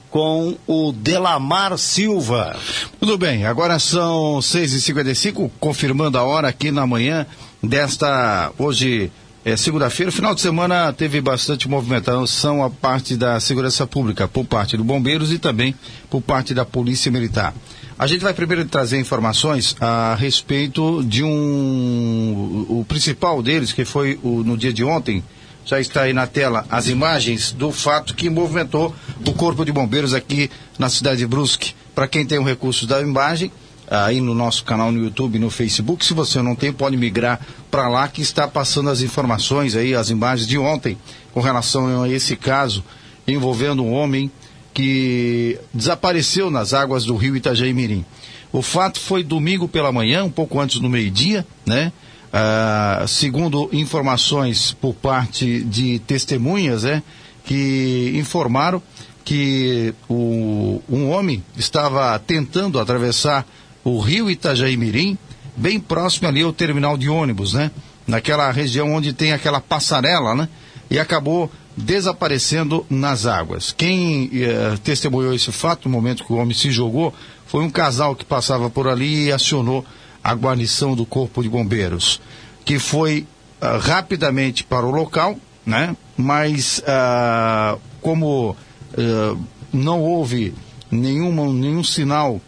com o Delamar Silva. Tudo bem, agora são 6h55, confirmando a hora aqui na manhã desta. Hoje é segunda-feira. Final de semana teve bastante movimentação a parte da segurança pública, por parte do Bombeiros e também por parte da Polícia Militar. A gente vai primeiro trazer informações a respeito de um. O principal deles, que foi o, no dia de ontem, já está aí na tela as imagens do fato que movimentou o Corpo de Bombeiros aqui na cidade de Brusque. Para quem tem o recurso da imagem, aí no nosso canal no YouTube e no Facebook. Se você não tem, pode migrar para lá que está passando as informações aí, as imagens de ontem com relação a esse caso envolvendo um homem que desapareceu nas águas do rio Itajaí Mirim. O fato foi domingo pela manhã, um pouco antes do meio-dia, né? Ah, segundo informações por parte de testemunhas, né, que informaram que o, um homem estava tentando atravessar o rio Itajaí Mirim, bem próximo ali ao terminal de ônibus, né? Naquela região onde tem aquela passarela, né? E acabou desaparecendo nas águas. Quem eh, testemunhou esse fato no momento que o homem se jogou foi um casal que passava por ali e acionou a guarnição do Corpo de Bombeiros, que foi uh, rapidamente para o local, né? Mas uh, como uh, não houve nenhuma, nenhum sinal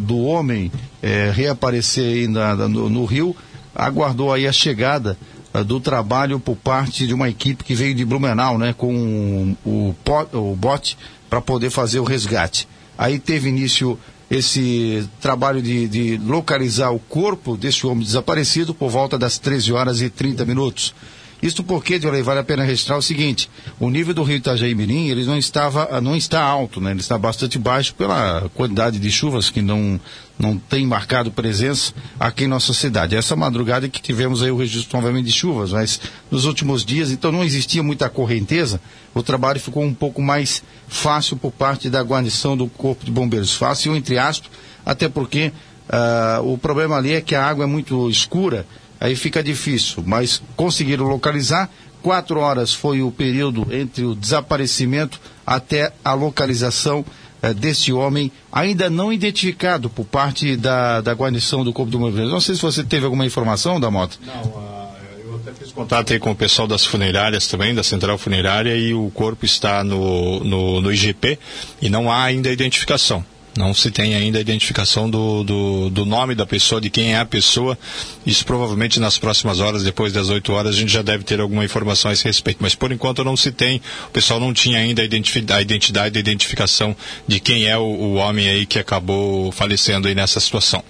do homem eh, reaparecer ainda no, no, rio, aguardou aí a chegada do trabalho por parte de uma equipe que veio de Blumenau, né? Com o, o bote para poder fazer o resgate. Aí teve início esse trabalho de, de, localizar o corpo desse homem desaparecido por volta das 13 horas e 30 minutos. Isto porque, de vale a pena registrar o seguinte, o nível do rio Itajaí Mirim, ele não estava, não está alto, né? Ele está bastante baixo pela quantidade de chuvas que não, não tem marcado presença aqui em nossa cidade. Essa madrugada que tivemos aí o registro novamente de chuvas, mas nos últimos dias, então não existia muita correnteza, o trabalho ficou um pouco mais fácil por parte da guarnição do Corpo de Bombeiros. Fácil, entre aspas, até porque uh, o problema ali é que a água é muito escura aí fica difícil, mas conseguiram localizar. Quatro horas foi o período entre o desaparecimento até a localização eh, deste homem, ainda não identificado por parte da, da guarnição do Corpo de Bombeiros. Não sei se você teve alguma informação da moto. Não, uh, eu até fiz contato aí com o pessoal das funerárias também, da central funerária, e o corpo está no, no, no IGP e não há ainda identificação. Não se tem ainda a identificação do, do, do, nome da pessoa, de quem é a pessoa. Isso provavelmente nas próximas horas, depois das 8 horas, a gente já deve ter alguma informação a esse respeito. Mas por enquanto não se tem. O pessoal não tinha ainda a, a identidade, a identificação de quem é o, o homem aí que acabou falecendo aí nessa situação.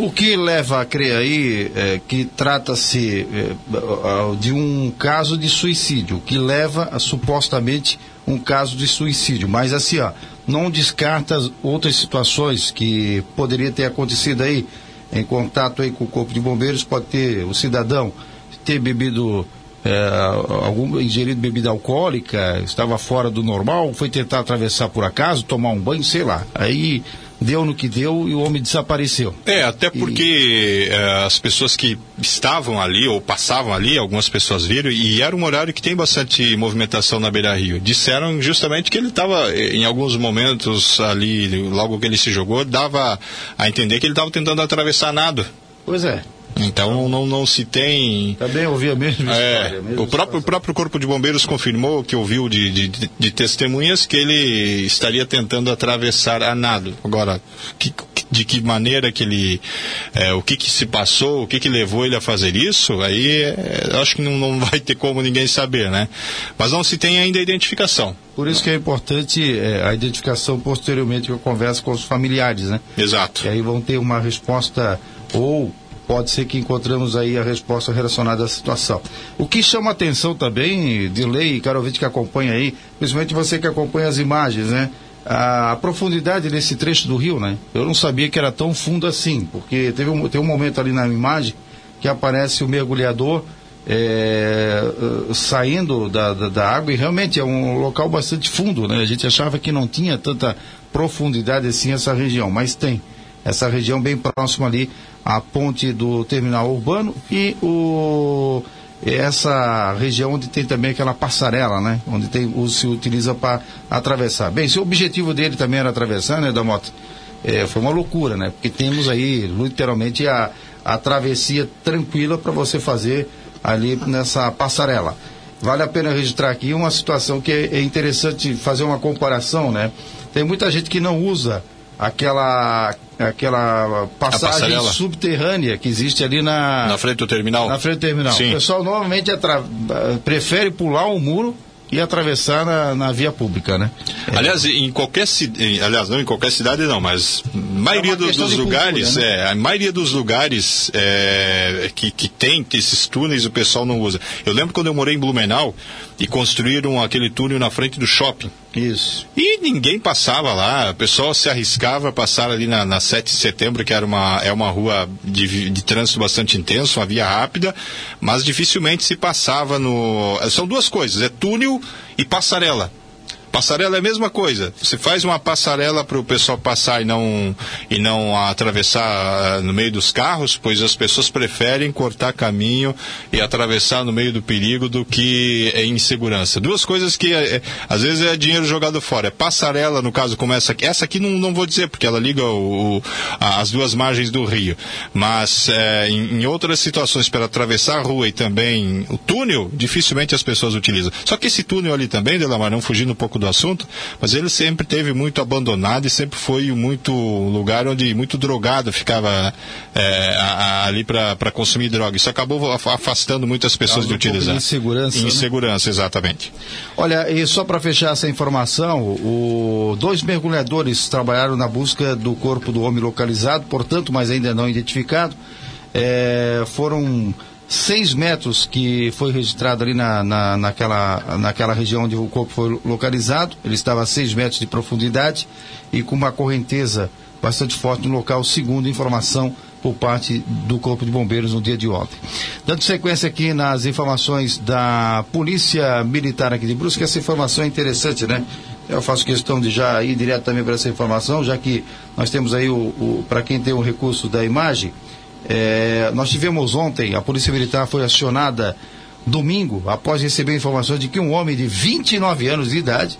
O que leva a crer aí é, que trata-se é, de um caso de suicídio, que leva a supostamente um caso de suicídio. Mas assim, ó, não descarta outras situações que poderia ter acontecido aí em contato aí com o corpo de bombeiros, pode ter o cidadão ter bebido é, algum ingerido bebida alcoólica, estava fora do normal, foi tentar atravessar por acaso, tomar um banho, sei lá. Aí deu no que deu e o homem desapareceu. É, até porque e... é, as pessoas que estavam ali ou passavam ali, algumas pessoas viram, e era um horário que tem bastante movimentação na Beira Rio. Disseram justamente que ele estava, em alguns momentos ali, logo que ele se jogou, dava a entender que ele estava tentando atravessar nada. Pois é. Então não, não se tem. Também ouvi a mesma é, história. Mesma o, próprio, o próprio Corpo de Bombeiros confirmou que ouviu de, de, de, testemunhas que ele estaria tentando atravessar a nado. Agora, que, de que maneira que ele. É, o que, que se passou, o que, que levou ele a fazer isso, aí é, acho que não, não vai ter como ninguém saber, né? Mas não se tem ainda a identificação. Por isso que é importante é, a identificação posteriormente que eu converso com os familiares, né? Exato. Que aí vão ter uma resposta ou pode ser que encontramos aí a resposta relacionada à situação. O que chama atenção também, de lei, e caro que acompanha aí, principalmente você que acompanha as imagens, né? A profundidade desse trecho do rio, né? Eu não sabia que era tão fundo assim, porque teve um, tem um momento ali na imagem que aparece o mergulhador é, saindo da, da, da, água e realmente é um local bastante fundo, né? A gente achava que não tinha tanta profundidade assim essa região, mas tem essa região bem próxima ali à ponte do terminal urbano e o essa região onde tem também aquela passarela, né? Onde tem, se utiliza para atravessar. Bem, se o objetivo dele também era atravessar, né, da moto, é, foi uma loucura, né? Porque temos aí literalmente a, a travessia tranquila para você fazer ali nessa passarela. Vale a pena registrar aqui uma situação que é, é interessante fazer uma comparação, né? Tem muita gente que não usa aquela aquela passagem subterrânea que existe ali na na frente do terminal. Na frente do terminal. Sim. O pessoal normalmente atra... prefere pular o muro e atravessar na, na via pública, né? Aliás, em qualquer cidade, aliás, não em qualquer cidade não, mas maioria é do, dos lugares, cultura, né? é, a maioria dos lugares é, que, que tem esses túneis o pessoal não usa. Eu lembro quando eu morei em Blumenau e construíram aquele túnel na frente do shopping. Isso. E ninguém passava lá, o pessoal se arriscava a passar ali na, na 7 de setembro, que era uma, é uma rua de, de trânsito bastante intenso, uma via rápida, mas dificilmente se passava no. São duas coisas, é túnel e passarela. Passarela é a mesma coisa. Você faz uma passarela para o pessoal passar e não, e não atravessar ah, no meio dos carros, pois as pessoas preferem cortar caminho e atravessar no meio do perigo do que em insegurança. Duas coisas que é, é, às vezes é dinheiro jogado fora. É passarela, no caso como essa aqui. Essa aqui não, não vou dizer, porque ela liga o, o, as duas margens do rio. Mas é, em, em, outras situações, para atravessar a rua e também o túnel, dificilmente as pessoas utilizam. Só que esse túnel ali também, Delamar, não fugindo um pouco do assunto, mas ele sempre teve muito abandonado e sempre foi muito lugar onde muito drogado ficava é, ali para consumir droga. Isso acabou afastando muitas pessoas de utilizar. Um insegurança. Né? Insegurança, né? exatamente. Olha, e só para fechar essa informação, o, dois mergulhadores trabalharam na busca do corpo do homem localizado, portanto, mas ainda não identificado. É, foram seis metros que foi registrado ali na, na, naquela, naquela região onde o corpo foi localizado. Ele estava a seis metros de profundidade e com uma correnteza bastante forte no local, segundo informação por parte do Corpo de Bombeiros no dia de ontem. Dando sequência aqui nas informações da Polícia Militar aqui de Brusque, essa informação é interessante, né? Eu faço questão de já ir direto também para essa informação, já que nós temos aí o, o para quem tem o recurso da imagem, é, nós tivemos ontem, a Polícia Militar foi acionada domingo, após receber informações de que um homem de 29 anos de idade,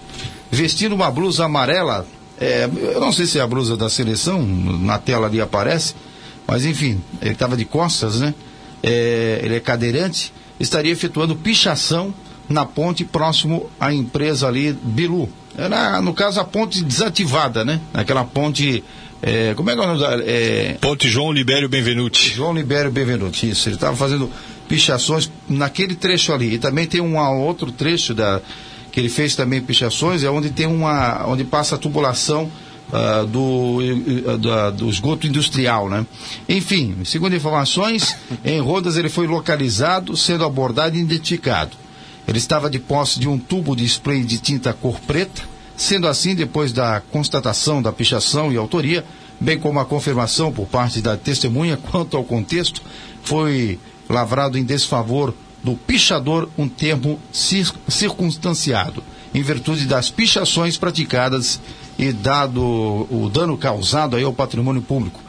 vestindo uma blusa amarela, é, eu não sei se é a blusa da seleção, na tela ali aparece, mas enfim, ele estava de costas, né? É, ele é cadeirante, estaria efetuando pichação na ponte próximo à empresa ali, Bilu. Era, no caso, a ponte desativada, né? Aquela ponte é, como é que é o nome da. É... Ponte João Libério Benvenuti. João Libério Benvenuti, isso. Ele estava fazendo pichações naquele trecho ali. E também tem um outro trecho da, que ele fez também pichações, é onde tem uma. onde passa a tubulação. Uh, do, uh, do esgoto industrial, né? Enfim, segundo informações, em Rodas ele foi localizado, sendo abordado e identificado. Ele estava de posse de um tubo de spray de tinta cor preta, Sendo assim, depois da constatação da pichação e autoria, bem como a confirmação por parte da testemunha quanto ao contexto, foi lavrado em desfavor do pichador um termo circunstanciado, em virtude das pichações praticadas e dado o dano causado aí ao patrimônio público.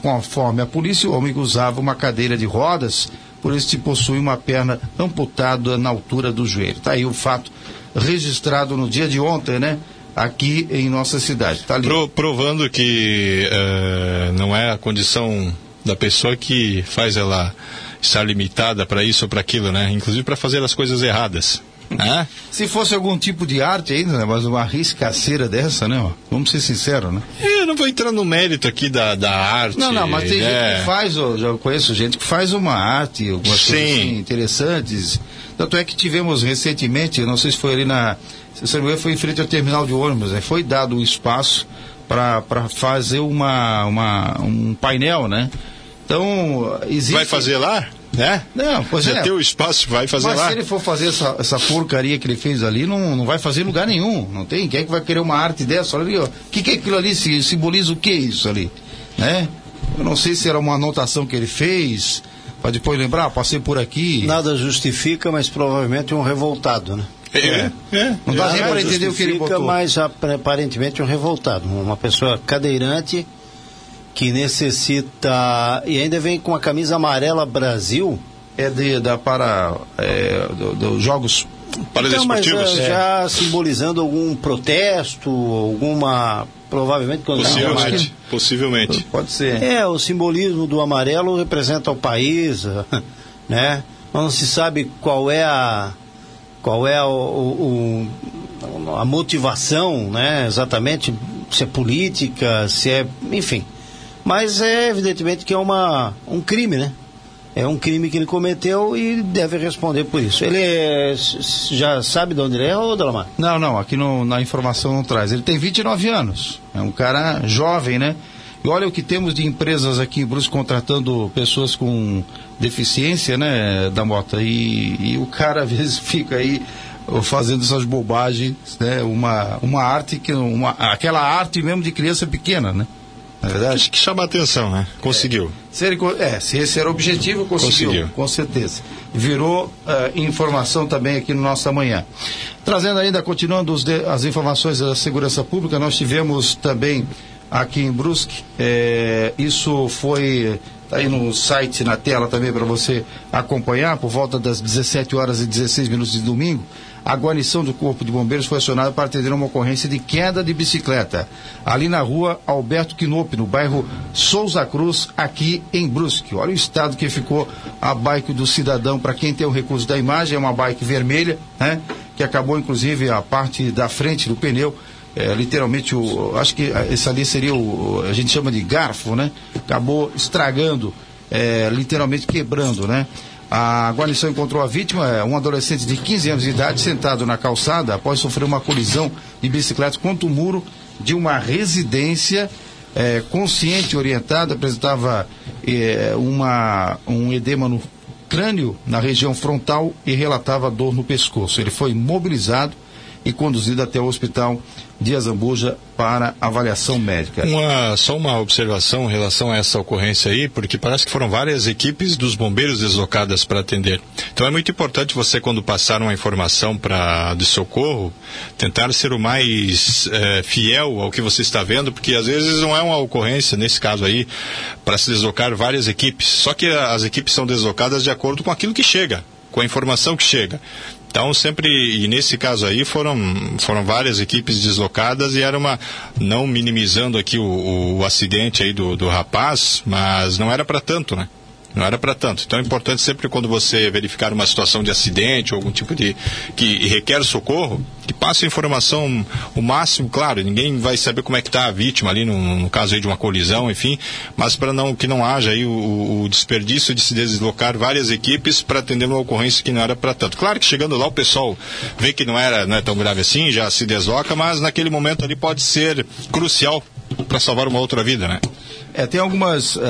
Conforme a polícia, o homem usava uma cadeira de rodas, por isso possui uma perna amputada na altura do joelho. Está aí o fato registrado no dia de ontem, né? Aqui em nossa cidade. Tá. Pro, provando que uh, não é a condição da pessoa que faz ela estar limitada para isso ou para aquilo, né? Inclusive para fazer as coisas erradas. Se fosse algum tipo de arte ainda, né? mas uma riscaceira dessa, né? Vamos ser sinceros, né? Eu não vou entrar no mérito aqui da, da arte. Não, não, mas tem né? gente que faz, eu já conheço gente que faz uma arte, algumas Sim. coisas assim, interessantes. Tanto é que tivemos recentemente, não sei se foi ali na. Se não foi em frente ao terminal de ônibus, né? foi dado um espaço para fazer uma, uma, um painel, né? Então, existe. Vai fazer lá? Né? Não, pois Já é. tem o espaço, vai fazer Mas lá. se ele for fazer essa, essa porcaria que ele fez ali, não, não vai fazer em lugar nenhum. Não tem. Quem é que vai querer uma arte dessa? Olha ali, ó. O que, que é aquilo ali? Simboliza o que isso ali? Né? Eu não sei se era uma anotação que ele fez, para depois lembrar, passei por aqui. Nada justifica, mas provavelmente um revoltado, né? É, é. Não dá nem para entender o que ele botou. mas aparentemente um revoltado. Uma pessoa cadeirante que necessita. E ainda vem com a camisa amarela Brasil. é de, da para é, dos do jogos para então, mas, uh, já simbolizando algum protesto, alguma provavelmente possivelmente, que, possivelmente pode ser. É, o simbolismo do amarelo representa o país, né? Mas não se sabe qual é a qual é o, o, a motivação, né? Exatamente se é política, se é, enfim. Mas é evidentemente que é uma um crime, né? é um crime que ele cometeu e deve responder por isso. Ele é, já sabe de onde ele é, ou Delamar? Não, não, aqui no, na informação não traz. Ele tem 29 anos, é um cara jovem, né? E olha o que temos de empresas aqui em Brusque contratando pessoas com deficiência, né, da moto. E, e o cara às vezes fica aí fazendo essas bobagens, né? Uma, uma arte que uma, aquela arte mesmo de criança pequena, né? Na é verdade? Acho que chama a atenção, né? Conseguiu. É, se, ele, é, se esse era o objetivo, conseguiu, conseguiu. com certeza. Virou uh, informação também aqui no nosso amanhã. Trazendo ainda, continuando de, as informações da segurança pública, nós tivemos também aqui em Brusque, é, isso foi Está aí no site, na tela também para você acompanhar, por volta das 17 horas e 16 minutos de domingo a guarnição do Corpo de Bombeiros foi acionada para atender uma ocorrência de queda de bicicleta, ali na rua Alberto Quinope, no bairro Souza Cruz, aqui em Brusque. Olha o estado que ficou a bike do cidadão, para quem tem o recurso da imagem, é uma bike vermelha, né? Que acabou, inclusive, a parte da frente do pneu é, literalmente o acho que esse ali seria o a gente chama de garfo né acabou estragando é, literalmente quebrando né a guarnição encontrou a vítima, é, um adolescente de 15 anos de idade, sentado na calçada após sofrer uma colisão de bicicleta contra o muro de uma residência. É, consciente orientado, apresentava é, uma, um edema no crânio, na região frontal e relatava dor no pescoço. Ele foi mobilizado e conduzido até o hospital de Azambuja para avaliação médica. Uma, só uma observação em relação a essa ocorrência aí, porque parece que foram várias equipes dos bombeiros deslocadas para atender. Então é muito importante você, quando passar uma informação para de socorro, tentar ser o mais é, fiel ao que você está vendo, porque às vezes não é uma ocorrência, nesse caso aí, para se deslocar várias equipes. Só que as equipes são deslocadas de acordo com aquilo que chega com a informação que chega. Então sempre, e nesse caso aí foram, foram várias equipes deslocadas e era uma, não minimizando aqui o, o acidente aí do, do rapaz, mas não era para tanto, né? Não era para tanto. Então é importante sempre quando você verificar uma situação de acidente ou algum tipo de que requer socorro, que passe a informação o máximo, claro, ninguém vai saber como é que está a vítima ali no, no, caso de uma colisão, enfim, mas para não que não haja aí o, o, desperdício de se deslocar várias equipes para atender uma ocorrência que não era para tanto. Claro que chegando lá o pessoal vê que não era não é tão grave assim, já se desloca, mas naquele momento ali pode ser crucial para salvar uma outra vida, né? É, tem algumas uh,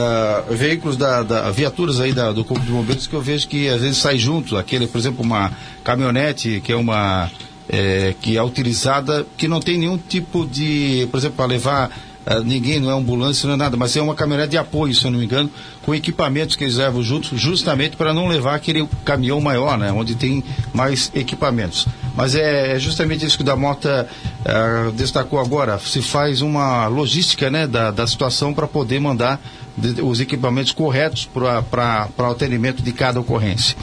veículos da, da, viaturas aí da, do Corpo de Bombeiros que eu vejo que às vezes sai junto, aquele, por exemplo, uma caminhonete que é uma é, que é utilizada, que não tem nenhum tipo de, por exemplo, para levar Uh, ninguém, não é ambulância, não é nada, mas é uma caminhonete de apoio, se eu não me engano, com equipamentos que eles levam juntos, justamente para não levar aquele caminhão maior, né, onde tem mais equipamentos. Mas é, é justamente isso que o da Mota uh, destacou agora, se faz uma logística né, da, da situação para poder mandar de, os equipamentos corretos para o atendimento de cada ocorrência.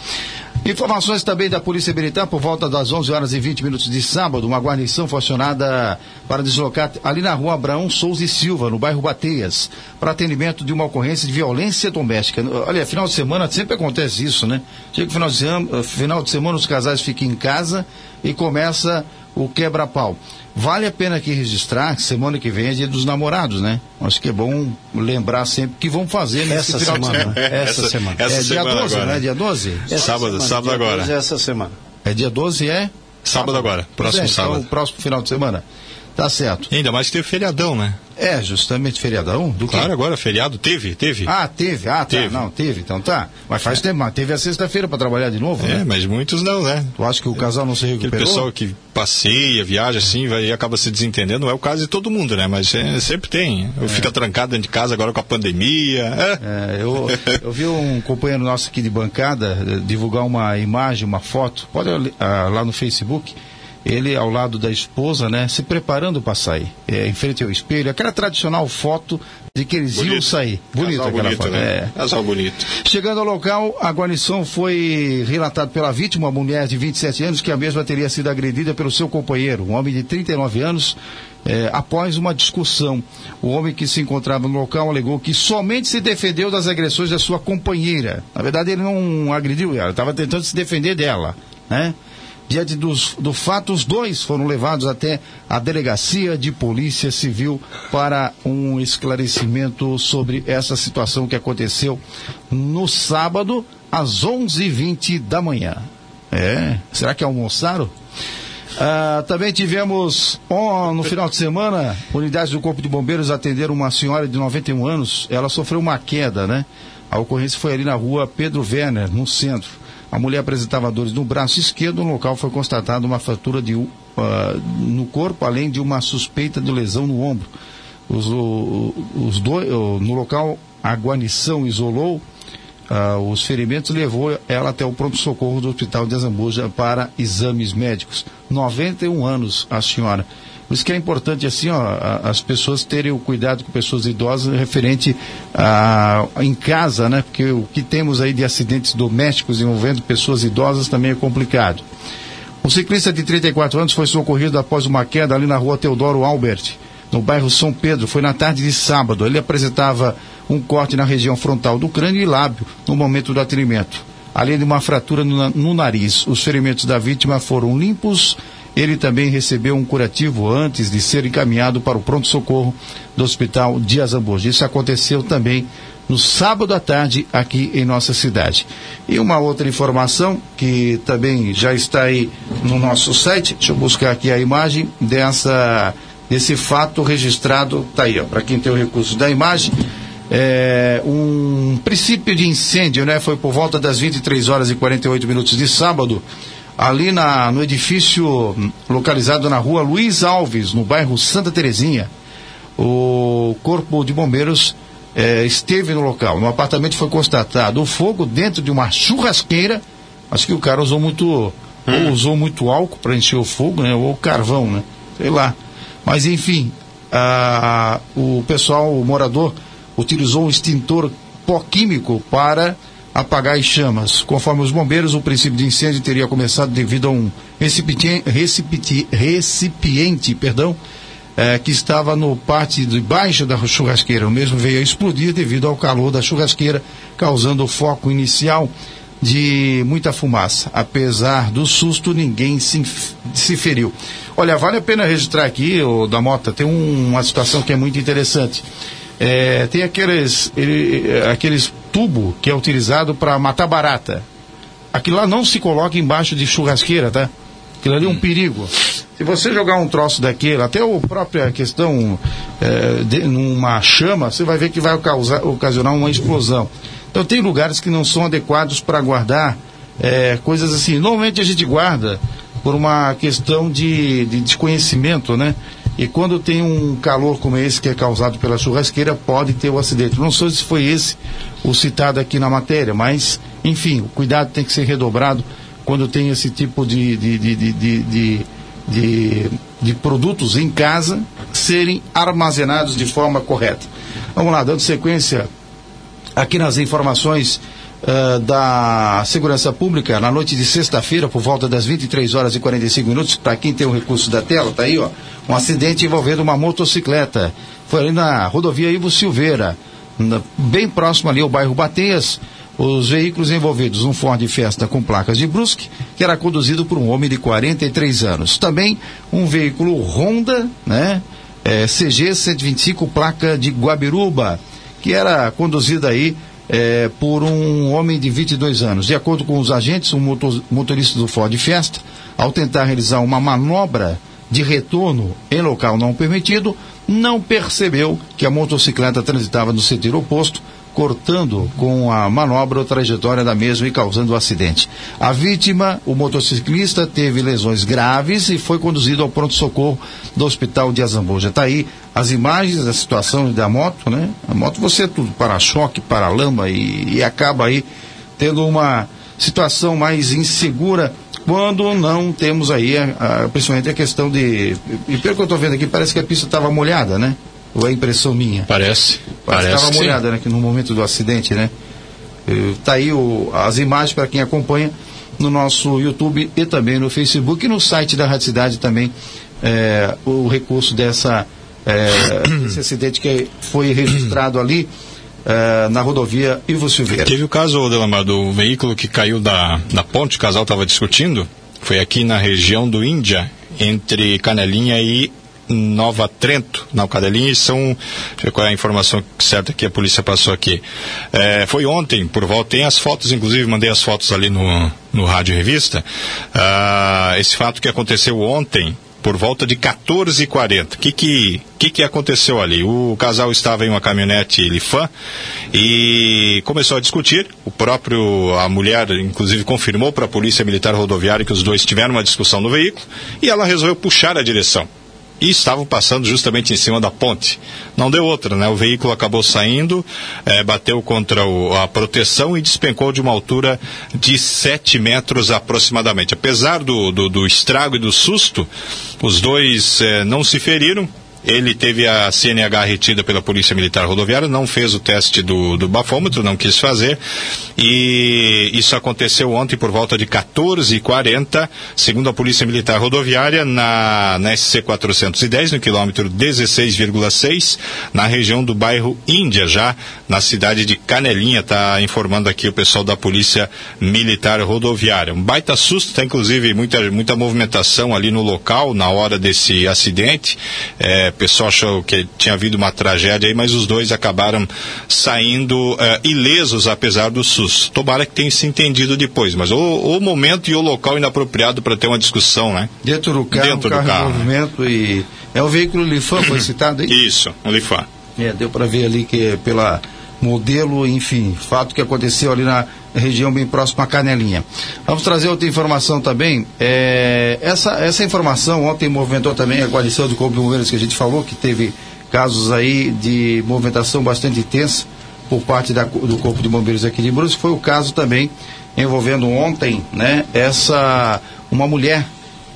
Informações também da Polícia Militar, por volta das 11 horas e 20 minutos de sábado, uma guarnição foi acionada para deslocar ali na rua Abraão Souza e Silva, no bairro Bateias, para atendimento de uma ocorrência de violência doméstica. Olha, final de semana sempre acontece isso, né? Chega final de semana, final de semana os casais ficam em casa e começa o quebra-pau. Vale a pena aqui registrar que semana que vem é dia dos namorados, né? Acho que é bom lembrar sempre que vão fazer nesse essa final semana, de semana. Essa, essa semana. Essa é semana dia 12, agora. né? Dia 12? Essa sábado, semana, sábado agora. 12 é essa semana. É dia 12 é? Sábado, sábado agora, próximo é, sábado. Então, próximo final de semana. Tá certo. E ainda mais que teve feriadão, né? É, justamente feriadão? Do claro, quê? agora feriado. Teve, teve. Ah, teve. Ah, tá. Teve. Não, teve. Então tá. Mas faz é. tempo. Mas teve a sexta-feira para trabalhar de novo, É, né? mas muitos não, né? Tu acha que o casal não se recuperou? Aquele pessoal que passeia, viaja assim, vai, e acaba se desentendendo. Não é o caso de todo mundo, né? Mas é, sempre tem. É. Fica trancado dentro de casa agora com a pandemia. É. é eu, eu vi um companheiro nosso aqui de bancada eh, divulgar uma imagem, uma foto, pode uh, lá no Facebook, ele ao lado da esposa, né, se preparando para sair, é, em frente ao espelho, aquela tradicional foto de que eles bonito. iam sair. Bonita aquela bonito, foto. Né? É. Casal bonito. Chegando ao local, a guarnição foi relatada pela vítima, uma mulher de 27 anos, que a mesma teria sido agredida pelo seu companheiro, um homem de 39 anos, é, após uma discussão. O homem que se encontrava no local alegou que somente se defendeu das agressões da sua companheira. Na verdade, ele não agrediu ela, estava tentando se defender dela, né? Diante dos, do fato, os dois foram levados até a delegacia de polícia civil para um esclarecimento sobre essa situação que aconteceu no sábado às 11h20 da manhã. É, será que almoçaram? Ah, também tivemos no final de semana, unidades do Corpo de Bombeiros atenderam uma senhora de 91 anos. Ela sofreu uma queda, né? A ocorrência foi ali na rua Pedro Werner, no centro. A mulher apresentava dores no braço esquerdo. No local foi constatada uma fratura de, uh, no corpo, além de uma suspeita de lesão no ombro. Os, os dois, no local, a guarnição isolou uh, os ferimentos e levou ela até o pronto-socorro do Hospital de Azambuja para exames médicos. 91 anos a senhora. Por isso que é importante assim, ó, as pessoas terem o cuidado com pessoas idosas referente a, em casa, né? Porque o que temos aí de acidentes domésticos envolvendo pessoas idosas também é complicado. Um ciclista de 34 anos foi socorrido após uma queda ali na rua Teodoro Albert, no bairro São Pedro. Foi na tarde de sábado. Ele apresentava um corte na região frontal do crânio e lábio no momento do atendimento. Além de uma fratura no, no nariz, os ferimentos da vítima foram limpos ele também recebeu um curativo antes de ser encaminhado para o pronto-socorro do Hospital de Azambuja. Isso aconteceu também no sábado à tarde aqui em nossa cidade. E uma outra informação que também já está aí no nosso site, deixa eu buscar aqui a imagem dessa, desse fato registrado, está aí, para quem tem o recurso da imagem. É, um princípio de incêndio, né? Foi por volta das 23 horas e 48 minutos de sábado ali na, no edifício localizado na rua Luiz Alves, no bairro Santa Terezinha. O Corpo de Bombeiros é, esteve no local. No apartamento foi constatado o fogo dentro de uma churrasqueira. Acho que o cara usou muito, hum. ou usou muito álcool para encher o fogo, né? Ou carvão, né? Sei lá. Mas enfim, a, o pessoal, o morador, utilizou um extintor pó químico para apagar as chamas. Conforme os bombeiros, o princípio de incêndio teria começado devido a um recipiente, recipiente, recipiente perdão, é, que estava no parte de baixo da churrasqueira. O mesmo veio a explodir devido ao calor da churrasqueira, causando o foco inicial de muita fumaça. Apesar do susto, ninguém se, se feriu. Olha, vale a pena registrar aqui, da Mota, tem um, uma situação que é muito interessante. É, tem aqueles, ele, aqueles tubo que é utilizado para matar barata. Aquilo lá não se coloca embaixo de churrasqueira, tá? Aquilo ali é um hum. perigo. Se você jogar um troço daquele, até a própria questão é, de, numa chama, você vai ver que vai causar, ocasionar uma explosão. Então tem lugares que não são adequados para guardar é, coisas assim. Normalmente a gente guarda por uma questão de, de desconhecimento, né? E quando tem um calor como esse que é causado pela churrasqueira, pode ter o um acidente. Não sei se foi esse o citado aqui na matéria, mas, enfim, o cuidado tem que ser redobrado quando tem esse tipo de, de, de, de, de, produtos em casa serem armazenados de forma correta. Vamos lá, dando sequência aqui nas informações uh, da Segurança Pública, na noite de sexta-feira, por volta das 23 horas e 45 minutos, para quem tem o recurso da tela, tá aí, ó, um acidente envolvendo uma motocicleta. Foi ali na rodovia Ivo Silveira, na, bem próximo ali ao bairro Bateias. Os veículos envolvidos, um Ford Fiesta com placas de Brusque, que era conduzido por um homem de 43 anos. Também um veículo Honda, né? É, CG 125, placa de Guabiruba, que era conduzido aí é, por um homem de 22 anos. De acordo com os agentes, um motor, motorista do Ford Fiesta, ao tentar realizar uma manobra de retorno em local não permitido, não percebeu que a motocicleta transitava no sentido oposto, cortando com a manobra a trajetória da mesma e causando o acidente. A vítima, o motociclista, teve lesões graves e foi conduzido ao pronto-socorro do hospital de Azambuja. Está aí as imagens da situação da moto, né? A moto você é tudo para-choque, para-lama e, e acaba aí tendo uma situação mais insegura quando não temos aí, a, a, principalmente a questão de. E pelo que eu estou vendo aqui, parece que a pista estava molhada, né? Ou é impressão minha? Parece. Parece que estava molhada, né? Que no momento do acidente, né? Está aí o, as imagens para quem acompanha no nosso YouTube e também no Facebook e no site da Rádio Cidade também é, o recurso dessa é, esse acidente que foi registrado ali é, na rodovia Ivo Silveira. Teve o caso, Delamar, do veículo que caiu da, da ponte, o casal estava discutindo, foi aqui na região do Índia, entre Canelinha e Nova Trento, na Cadelinha, e são. Deixa eu ver qual é a informação certa que a polícia passou aqui. É, foi ontem, por volta, tem as fotos, inclusive mandei as fotos ali no, no Rádio Revista. Ah, esse fato que aconteceu ontem, por volta de 14h40. O que que, que que aconteceu ali? O casal estava em uma caminhonete Lifan e começou a discutir. O próprio, a mulher, inclusive, confirmou para a Polícia Militar Rodoviária que os dois tiveram uma discussão no veículo e ela resolveu puxar a direção e estavam passando justamente em cima da ponte. Não deu outra, né? O veículo acabou saindo, é, bateu contra o, a proteção e despencou de uma altura de 7 metros aproximadamente. Apesar do, do, do estrago e do susto, os dois é, não se feriram, ele teve a CNH retida pela Polícia Militar Rodoviária, não fez o teste do, do bafômetro, não quis fazer. E isso aconteceu ontem por volta de 14h40, segundo a Polícia Militar Rodoviária, na, na SC 410, no quilômetro 16,6, na região do bairro Índia, já na cidade de Canelinha, está informando aqui o pessoal da Polícia Militar Rodoviária. Um baita susto, tem inclusive muita, muita movimentação ali no local na hora desse acidente. É, o pessoal achou que tinha havido uma tragédia aí, mas os dois acabaram saindo uh, ilesos apesar do susto. Tomara que tenha se entendido depois, mas o, o momento e o local inapropriado para ter uma discussão, né? Dentro do carro, Dentro carro do carro. em movimento e é o veículo Lifan foi citado aí? Isso, um Lifan. É, deu para ver ali que pela modelo, enfim, fato que aconteceu ali na região bem próxima à Canelinha. Vamos trazer outra informação também. É, essa, essa informação ontem movimentou também a coalição de Corpo de Bombeiros que a gente falou, que teve casos aí de movimentação bastante intensa por parte da, do Corpo de Bombeiros aqui de Brusque. Foi o caso também envolvendo ontem, né, essa uma mulher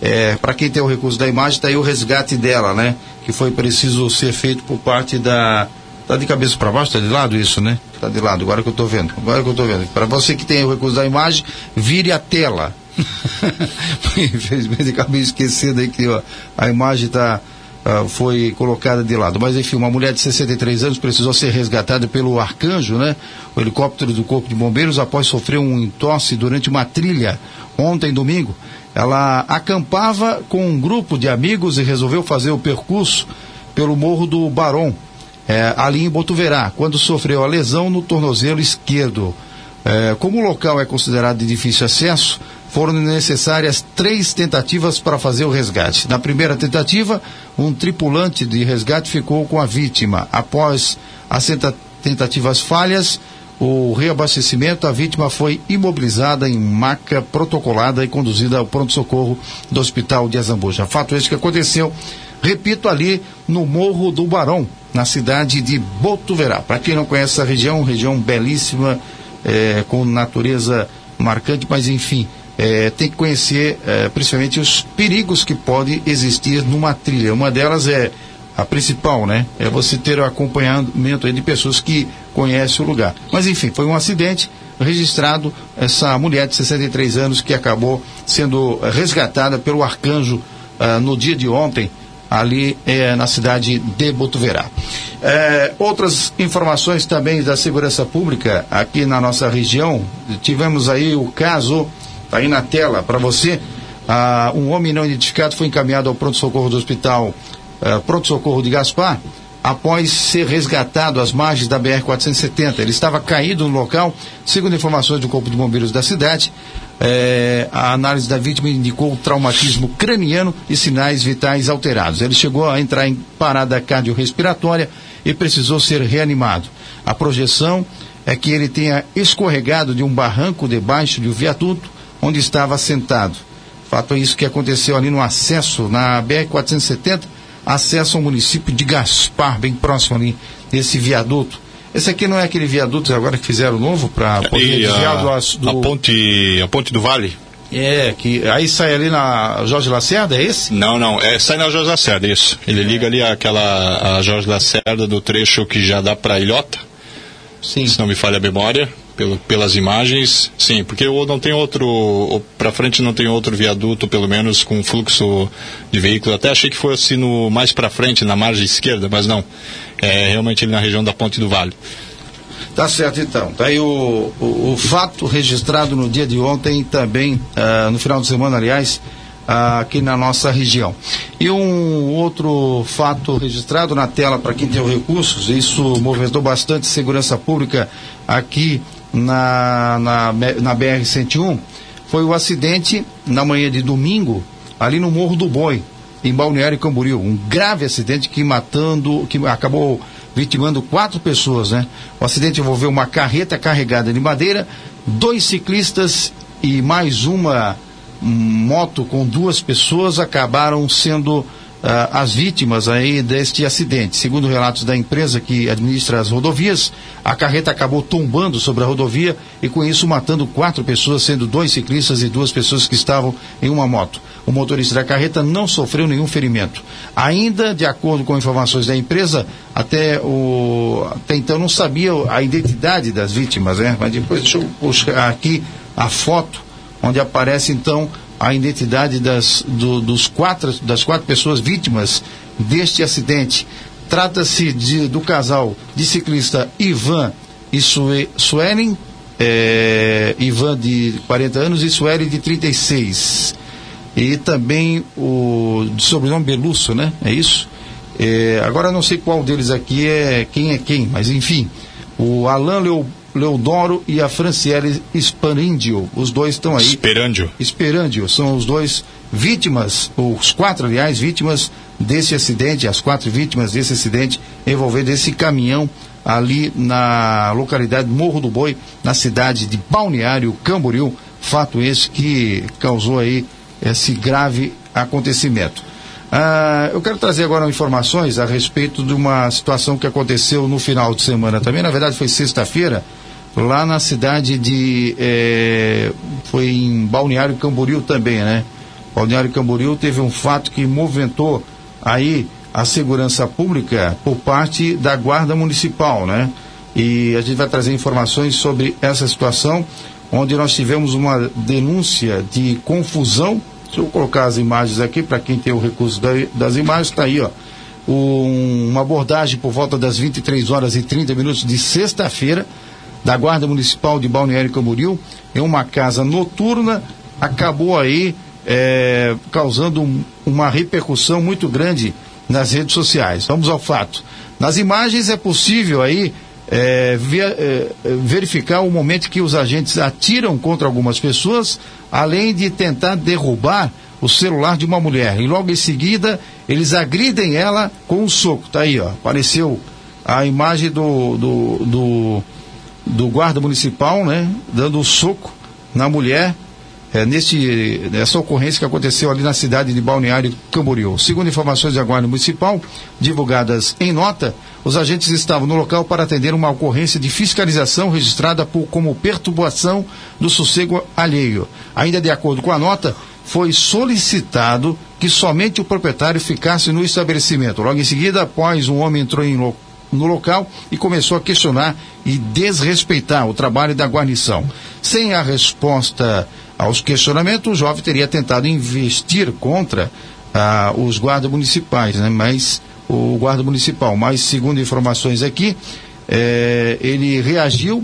é, para quem tem o recurso da imagem, está aí o resgate dela, né? Que foi preciso ser feito por parte da Tá de cabeça para baixo, tá de lado isso, né? Tá de lado, agora que eu tô vendo. Agora que eu tô vendo. Para você que tem o recurso da imagem, vire a tela. Infelizmente acabei esquecendo aí que ó, a imagem tá, uh, foi colocada de lado. Mas enfim, uma mulher de 63 anos precisou ser resgatada pelo Arcanjo, né? O helicóptero do Corpo de Bombeiros após sofrer um entorse durante uma trilha ontem domingo. Ela acampava com um grupo de amigos e resolveu fazer o percurso pelo Morro do Barão é, ali em Botuverá, quando sofreu a lesão no tornozelo esquerdo. É, como o local é considerado de difícil acesso, foram necessárias três tentativas para fazer o resgate. Na primeira tentativa, um tripulante de resgate ficou com a vítima. Após as tentativas falhas, o reabastecimento, a vítima foi imobilizada em maca protocolada e conduzida ao pronto-socorro do Hospital de Azambuja. Fato esse que aconteceu, repito, ali no Morro do Barão, na cidade de Botuverá. Para quem não conhece essa região, região belíssima, é, com natureza marcante, mas enfim, é, tem que conhecer é, principalmente os perigos que podem existir numa trilha. Uma delas é a principal, né? É você ter o acompanhamento de pessoas que conhecem o lugar. Mas enfim, foi um acidente registrado essa mulher de 63 anos que acabou sendo resgatada pelo arcanjo uh, no dia de ontem ali é, na cidade de Botuverá. É, outras informações também da segurança pública aqui na nossa região. Tivemos aí o caso, tá aí na tela para você. Ah, um homem não identificado foi encaminhado ao pronto-socorro do hospital ah, Pronto-Socorro de Gaspar após ser resgatado às margens da BR-470. Ele estava caído no local, segundo informações do Corpo de Bombeiros da cidade. É, a análise da vítima indicou traumatismo craniano e sinais vitais alterados. Ele chegou a entrar em parada cardiorrespiratória e precisou ser reanimado. A projeção é que ele tenha escorregado de um barranco debaixo de um viaduto onde estava sentado. Fato é isso que aconteceu ali no acesso na BR-470, acesso ao município de Gaspar, bem próximo ali desse viaduto. Esse aqui não é aquele viaduto agora que fizeram novo para poder desviar do, do... A, ponte, a ponte do Vale. É, que aí sai ali na Jorge Lacerda, é esse? Não, não, é, sai na Jorge Lacerda, isso. Ele liga ali aquela a Jorge Lacerda do trecho que já dá para Ilhota. Sim. Se não me falha a memória, pelo, pelas imagens, sim, porque não tem outro, para frente não tem outro viaduto, pelo menos com fluxo de veículos. Até achei que fosse no mais para frente, na margem esquerda, mas não. É realmente ali na região da Ponte do Vale. Tá certo então. Tá aí o, o, o fato registrado no dia de ontem também, uh, no final de semana, aliás, uh, aqui na nossa região. E um outro fato registrado na tela para quem tem recursos, isso movimentou bastante segurança pública aqui na, na, na BR-101, foi o acidente na manhã de domingo, ali no Morro do Boi, em Balneário Camboriú. Um grave acidente que matando, que acabou vitimando quatro pessoas, né? O acidente envolveu uma carreta carregada de madeira, dois ciclistas e mais uma moto com duas pessoas acabaram sendo as vítimas aí deste acidente. Segundo relatos da empresa que administra as rodovias, a carreta acabou tombando sobre a rodovia e com isso matando quatro pessoas, sendo dois ciclistas e duas pessoas que estavam em uma moto. O motorista da carreta não sofreu nenhum ferimento. Ainda, de acordo com informações da empresa, até, o, até então não sabia a identidade das vítimas, né? Mas depois deixa eu puxar aqui a foto onde aparece então a identidade das, do, dos quatro, das quatro pessoas vítimas deste acidente. Trata-se do casal de ciclista Ivan e Sue, Suelen, é, Ivan de 40 anos e Sueli de 36. E também o sobrenome Belusso, né? É isso? É, agora não sei qual deles aqui é quem é quem, mas enfim. O Alain Leo, Leodoro e a Franciele Sparindio. Os dois estão aí. Esperandio. Esperandio. São os dois vítimas, os quatro, aliás, vítimas desse acidente, as quatro vítimas desse acidente envolvendo esse caminhão ali na localidade Morro do Boi, na cidade de Balneário Camboriú. Fato esse que causou aí esse grave acontecimento. Ah, eu quero trazer agora informações a respeito de uma situação que aconteceu no final de semana também. Na verdade, foi sexta-feira, lá na cidade de. É, foi em Balneário Camboriú também, né? Balneário Camboriú teve um fato que movimentou aí a segurança pública por parte da Guarda Municipal, né? E a gente vai trazer informações sobre essa situação, onde nós tivemos uma denúncia de confusão. Deixa eu colocar as imagens aqui para quem tem o recurso da, das imagens, está aí, ó. Um, uma abordagem por volta das 23 horas e 30 minutos de sexta-feira da Guarda Municipal de Balneário Camboriú em uma casa noturna, acabou aí é, causando um, uma repercussão muito grande nas redes sociais. Vamos ao fato. Nas imagens é possível aí é, ver, é, verificar o momento que os agentes atiram contra algumas pessoas, além de tentar derrubar o celular de uma mulher. E logo em seguida, eles agridem ela com um soco. Tá aí, ó. Apareceu a imagem do, do, do do guarda municipal, né, dando um soco na mulher é, nesse, nessa ocorrência que aconteceu ali na cidade de Balneário Camboriú. Segundo informações da Guarda Municipal, divulgadas em nota, os agentes estavam no local para atender uma ocorrência de fiscalização registrada por, como perturbação do sossego alheio. Ainda de acordo com a nota, foi solicitado que somente o proprietário ficasse no estabelecimento. Logo em seguida, após um homem entrou em, no local e começou a questionar e desrespeitar o trabalho da guarnição. Sem a resposta aos questionamentos, o jovem teria tentado investir contra ah, os guardas municipais, né? mas o guarda municipal, mas segundo informações aqui, eh, ele reagiu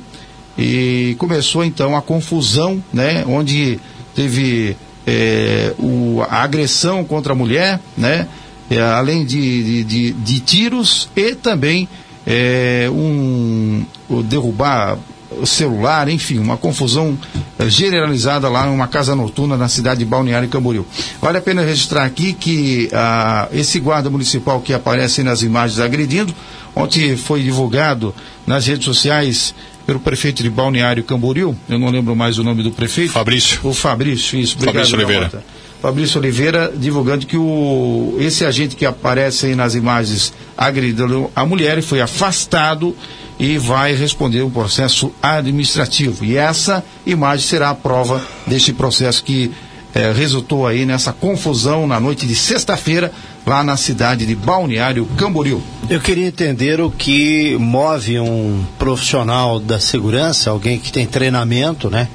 e começou então a confusão, né? onde teve eh, o, a agressão contra a mulher, né? É, além de, de, de, de, tiros e também é, um, derrubar o celular, enfim, uma confusão é, generalizada lá numa casa noturna na cidade de Balneário Camboriú. Vale a pena registrar aqui que ah, esse guarda municipal que aparece nas imagens agredindo, ontem foi divulgado nas redes sociais pelo prefeito de Balneário Camboriú, eu não lembro mais o nome do prefeito. Fabrício. O Fabrício, isso. Obrigado, Fabrício Oliveira. Fabrício Oliveira divulgando que o, esse agente que aparece aí nas imagens agrediu a mulher foi afastado e vai responder um processo administrativo. E essa imagem será a prova deste processo que eh, resultou aí nessa confusão na noite de sexta-feira lá na cidade de Balneário Camboriú. Eu queria entender o que move um profissional da segurança, alguém que tem treinamento, né?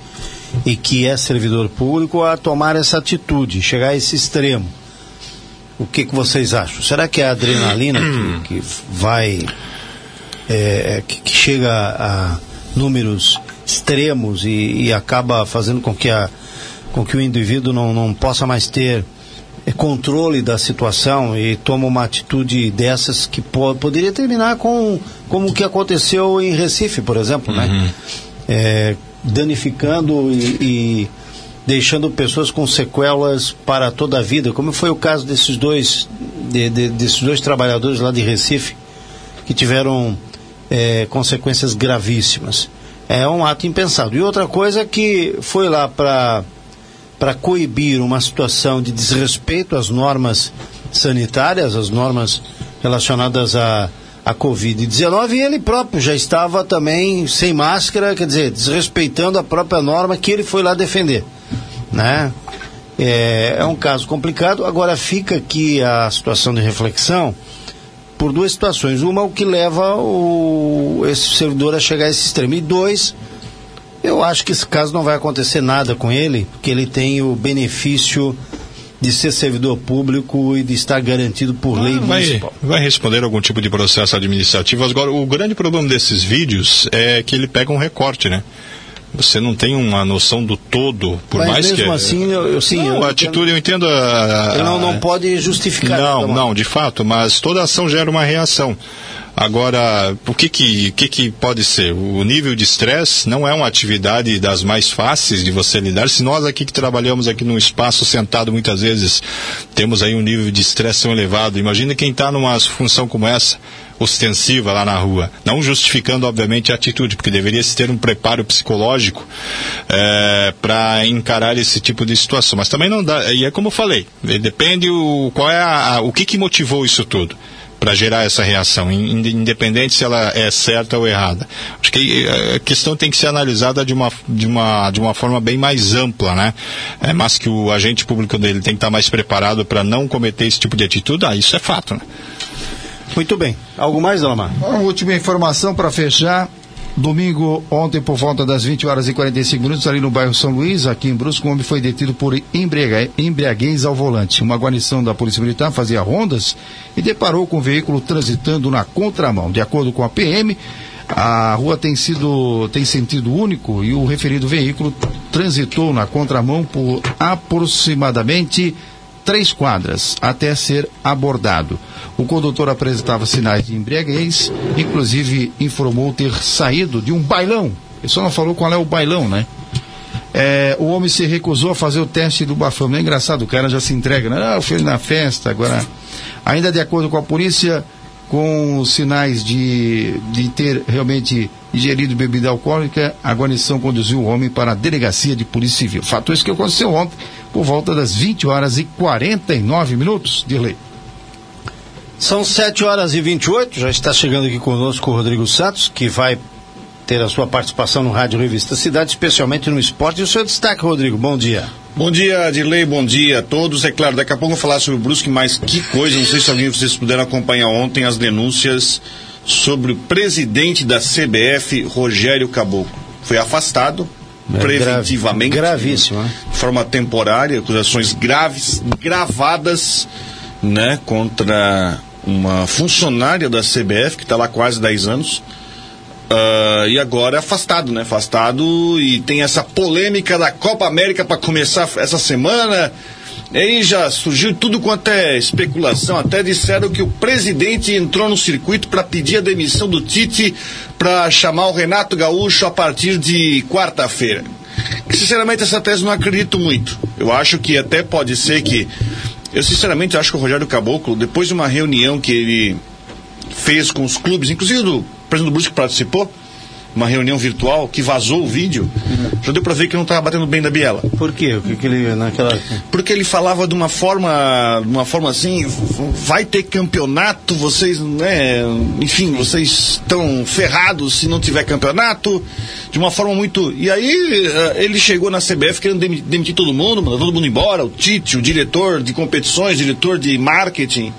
E que é servidor público a tomar essa atitude, chegar a esse extremo. O que, que vocês acham? Será que é a adrenalina que, que vai. É, que, que, chega a números extremos e, e, acaba fazendo com que, a, com que o indivíduo não, não possa mais ter é, controle da situação e toma uma atitude dessas que po poderia terminar com como o que aconteceu em Recife, por exemplo, né? uhum. É, danificando e, e, deixando pessoas com sequelas para toda a vida, como foi o caso desses dois de, de, desses dois trabalhadores lá de Recife que tiveram é, consequências gravíssimas. É um ato impensado. E outra coisa que foi lá para para coibir uma situação de desrespeito às normas sanitárias, às normas relacionadas à, à Covid-19, e ele próprio já estava também sem máscara, quer dizer, desrespeitando a própria norma que ele foi lá defender. Né? É, é um caso complicado. Agora fica aqui a situação de reflexão por duas situações. Uma, o que leva o, esse servidor a chegar a esse extremo. E dois, eu acho que esse caso não vai acontecer nada com ele, porque ele tem o benefício de ser servidor público e de estar garantido por ah, lei vai, municipal. Vai responder algum tipo de processo administrativo. Agora, o grande problema desses vídeos é que ele pega um recorte, né? Você não tem uma noção do todo, por Mas mais mesmo que. assim, eu, eu sim. Não, eu a atitude eu entendo. A, a, não, não pode justificar. Não, não, de fato, mas toda ação gera uma reação. Agora, o que que, que, que pode ser? O nível de estresse não é uma atividade das mais fáceis de você lidar. Se nós aqui que trabalhamos aqui num espaço sentado muitas vezes temos aí um nível de estresse tão elevado, imagina quem está numa função como essa ostensiva lá na rua. Não justificando, obviamente, a atitude, porque deveria se ter um preparo psicológico é, para encarar esse tipo de situação. Mas também não dá, e é como eu falei, depende o, qual é a, a, o que, que motivou isso tudo para gerar essa reação, independente se ela é certa ou errada. Acho que eh, a questão tem que ser analisada de uma, de uma, de uma forma bem mais ampla, né? É, mas que o agente público dele tem que estar mais preparado para não cometer esse tipo de atitude, ah, isso é fato, né? Muito bem. Algo mais, Alamar? Uma última informação para fechar. Domingo, ontem, por volta das 20 horas e 45 minutos, ali no bairro São Luís, aqui em Brusco, um homem foi detido por embriaguez ao volante. Uma guarnição da Polícia Militar fazia rondas e deparou com o veículo transitando na contramão. De acordo com a PM, a rua tem sido tem sentido único e o referido veículo transitou na contramão por aproximadamente três quadras até ser abordado. O condutor apresentava sinais de embriaguez, inclusive informou ter saído de um bailão. Ele só não falou qual é o bailão, né? É, o homem se recusou a fazer o teste do bafômetro. É engraçado, o cara já se entrega, né? Ah, eu fui na festa, agora. Ainda de acordo com a polícia, com sinais de, de ter realmente ingerido bebida alcoólica, a guarnição conduziu o homem para a delegacia de polícia civil. Fato isso que aconteceu ontem, por volta das 20 horas e 49 minutos de lei. São 7 horas e 28, já está chegando aqui conosco o Rodrigo Santos, que vai ter a sua participação no Rádio Revista Cidade, especialmente no esporte. E o seu destaque, Rodrigo, bom dia. Bom dia, Dirley, bom dia a todos. É claro, daqui a pouco eu vou falar sobre o Brusque, mas que coisa, não sei se alguém de vocês puderam acompanhar ontem as denúncias sobre o presidente da CBF, Rogério Caboclo. Foi afastado preventivamente. Gravíssimo, né? De forma temporária, acusações graves, gravadas, né, contra uma funcionária da CBF, que está lá quase 10 anos. Uh, e agora é afastado, né? Afastado e tem essa polêmica da Copa América para começar essa semana. E aí já surgiu tudo quanto é especulação. Até disseram que o presidente entrou no circuito para pedir a demissão do Tite para chamar o Renato Gaúcho a partir de quarta-feira. Sinceramente, essa tese não acredito muito. Eu acho que até pode ser que. Eu sinceramente acho que o Rogério Caboclo, depois de uma reunião que ele fez com os clubes, inclusive do presidente do Brusque participou, uma reunião virtual, que vazou o vídeo, já deu para ver que não estava batendo bem da Biela. Por quê? O que, que ele naquela. Porque ele falava de uma forma, uma forma assim, vai ter campeonato, vocês, né, enfim, vocês estão ferrados se não tiver campeonato, de uma forma muito. E aí eh, ele chegou na CBF querendo demi- demitir todo mundo, mandar todo mundo embora, o Tite, o diretor de competições, diretor de marketing.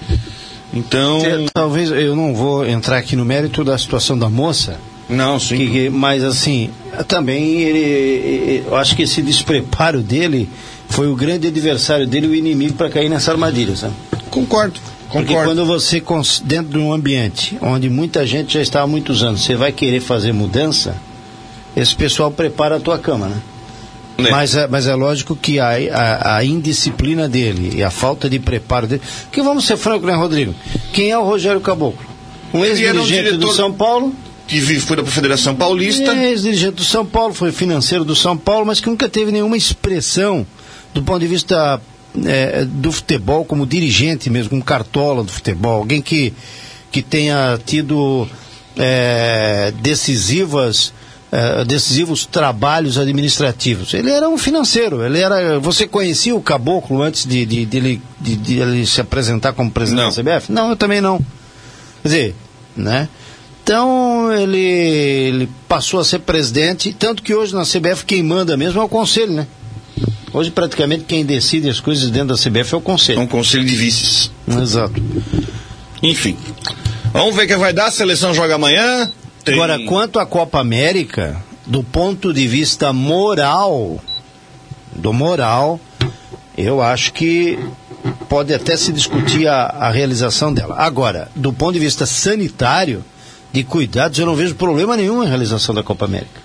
Então, Talvez eu não vou entrar aqui no mérito da situação da moça, não, sim. que- mas assim, também ele, eu acho que esse despreparo dele foi o grande adversário dele, o inimigo para cair nessa armadilha, sabe? Concordo. Porque Concordo. quando você, dentro de um ambiente onde muita gente já está há muitos anos, você vai querer fazer mudança, esse pessoal prepara a tua cama, né? Né? Mas, é, mas é lógico que a, a, a indisciplina dele e a falta de preparo dele. Que vamos ser francos, né, Rodrigo? Quem é o Rogério Caboclo? Um era um ex-dirigente do diretor- São Paulo, que foi da Federação Paulista. é ex-dirigente do São Paulo, foi financeiro do São Paulo, mas que nunca teve nenhuma expressão do ponto de vista é, do futebol como dirigente mesmo, como cartola do futebol, alguém que, que tenha tido é, decisivas é, decisivos trabalhos administrativos. Ele era um financeiro, ele era. Você conhecia o Caboclo antes de, de, de, de ele se apresentar como presidente Não. da CBF? Não, eu também não. Quer dizer, né? Então ele, ele passou a ser presidente, tanto que hoje na CBF quem manda mesmo é o conselho, né? Hoje praticamente quem decide as coisas dentro da CBF é o É conselho. um conselho de vices. Exato. Enfim. Vamos ver o que vai dar. A seleção joga amanhã. Tem- Agora, quanto à Copa América, do ponto de vista moral, do moral, eu acho que pode até se discutir a, a realização dela. Agora, do ponto de vista sanitário, de cuidados, eu não vejo problema nenhum em realização da Copa América.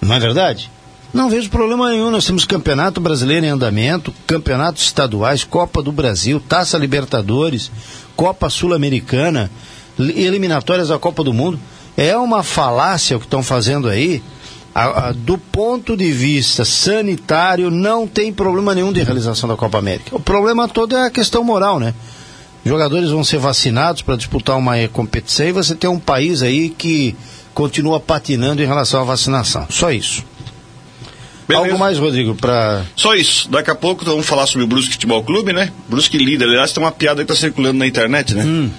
Não é verdade? Não vejo problema nenhum. Nós temos Campeonato Brasileiro em andamento, campeonatos estaduais, Copa do Brasil, Taça Libertadores, Copa Sul-Americana, li- eliminatórias da Copa do Mundo. É uma falácia o que estão fazendo aí. A- a- do ponto de vista sanitário, não tem problema nenhum de realização da Copa América. O problema todo é a questão moral, né? Jogadores vão ser vacinados para disputar uma eh, competição e você tem um país aí que continua patinando em relação à vacinação. Só isso. Beleza. Algo mais, Rodrigo, para. Só isso. Daqui a pouco vamos falar sobre o Brusque Futebol Clube, né? Brusque líder. Aliás, tem uma piada aí que tá circulando na internet, né? Hum.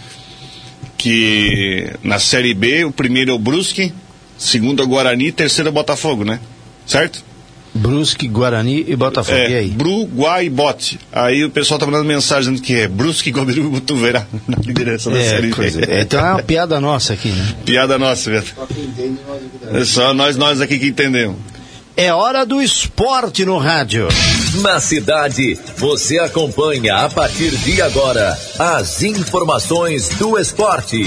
Que na Série B, o primeiro é o Brusque, segundo é o Guarani, terceiro é o Botafogo, né? Certo? Brusque, Guarani e Botafogo. e É, aí? Bru, Guai e Bote. Aí o pessoal tá mandando mensagem dizendo que é Brusque, Guabiru e Botuverá na liderança da É, Série B. é, então é uma piada nossa aqui, né? Piada nossa, velho. É só nós, nós aqui que entendemos. É hora do esporte no rádio. Na cidade, você acompanha a partir de agora as informações do esporte.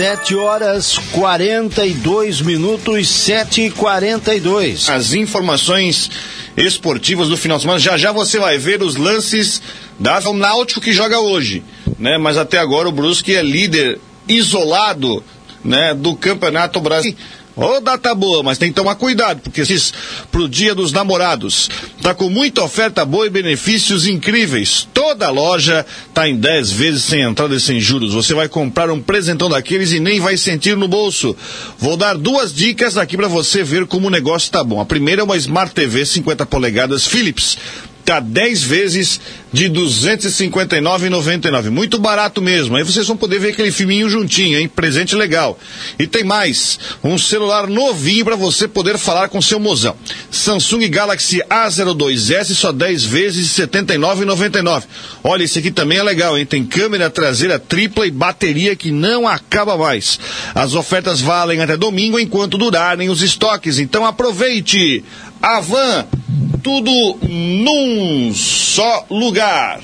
Sete horas 42 minutos, sete e quarenta e dois. as informações esportivas do final de semana. Já já você vai ver os lances da o Náutico que joga hoje, né? Mas até agora o Brusque é líder isolado, né, do Campeonato Brasileiro. Ô, data boa, mas tem que tomar cuidado, porque esses pro Dia dos Namorados tá com muita oferta boa e benefícios incríveis. Toda loja tá em 10 vezes sem entrada e sem juros. Você vai comprar um presentão daqueles e nem vai sentir no bolso. Vou dar duas dicas aqui para você ver como o negócio tá bom. A primeira é uma Smart TV 50 polegadas Philips. Tá 10 vezes de R$ 259,99. Muito barato mesmo. Aí vocês vão poder ver aquele filminho juntinho, hein? Presente legal. E tem mais, um celular novinho para você poder falar com seu mozão. Samsung Galaxy A02S só 10 vezes de R$ 79,99. Olha, esse aqui também é legal, hein? Tem câmera traseira tripla e bateria que não acaba mais. As ofertas valem até domingo enquanto durarem os estoques. Então aproveite. Avan, tudo num só lugar.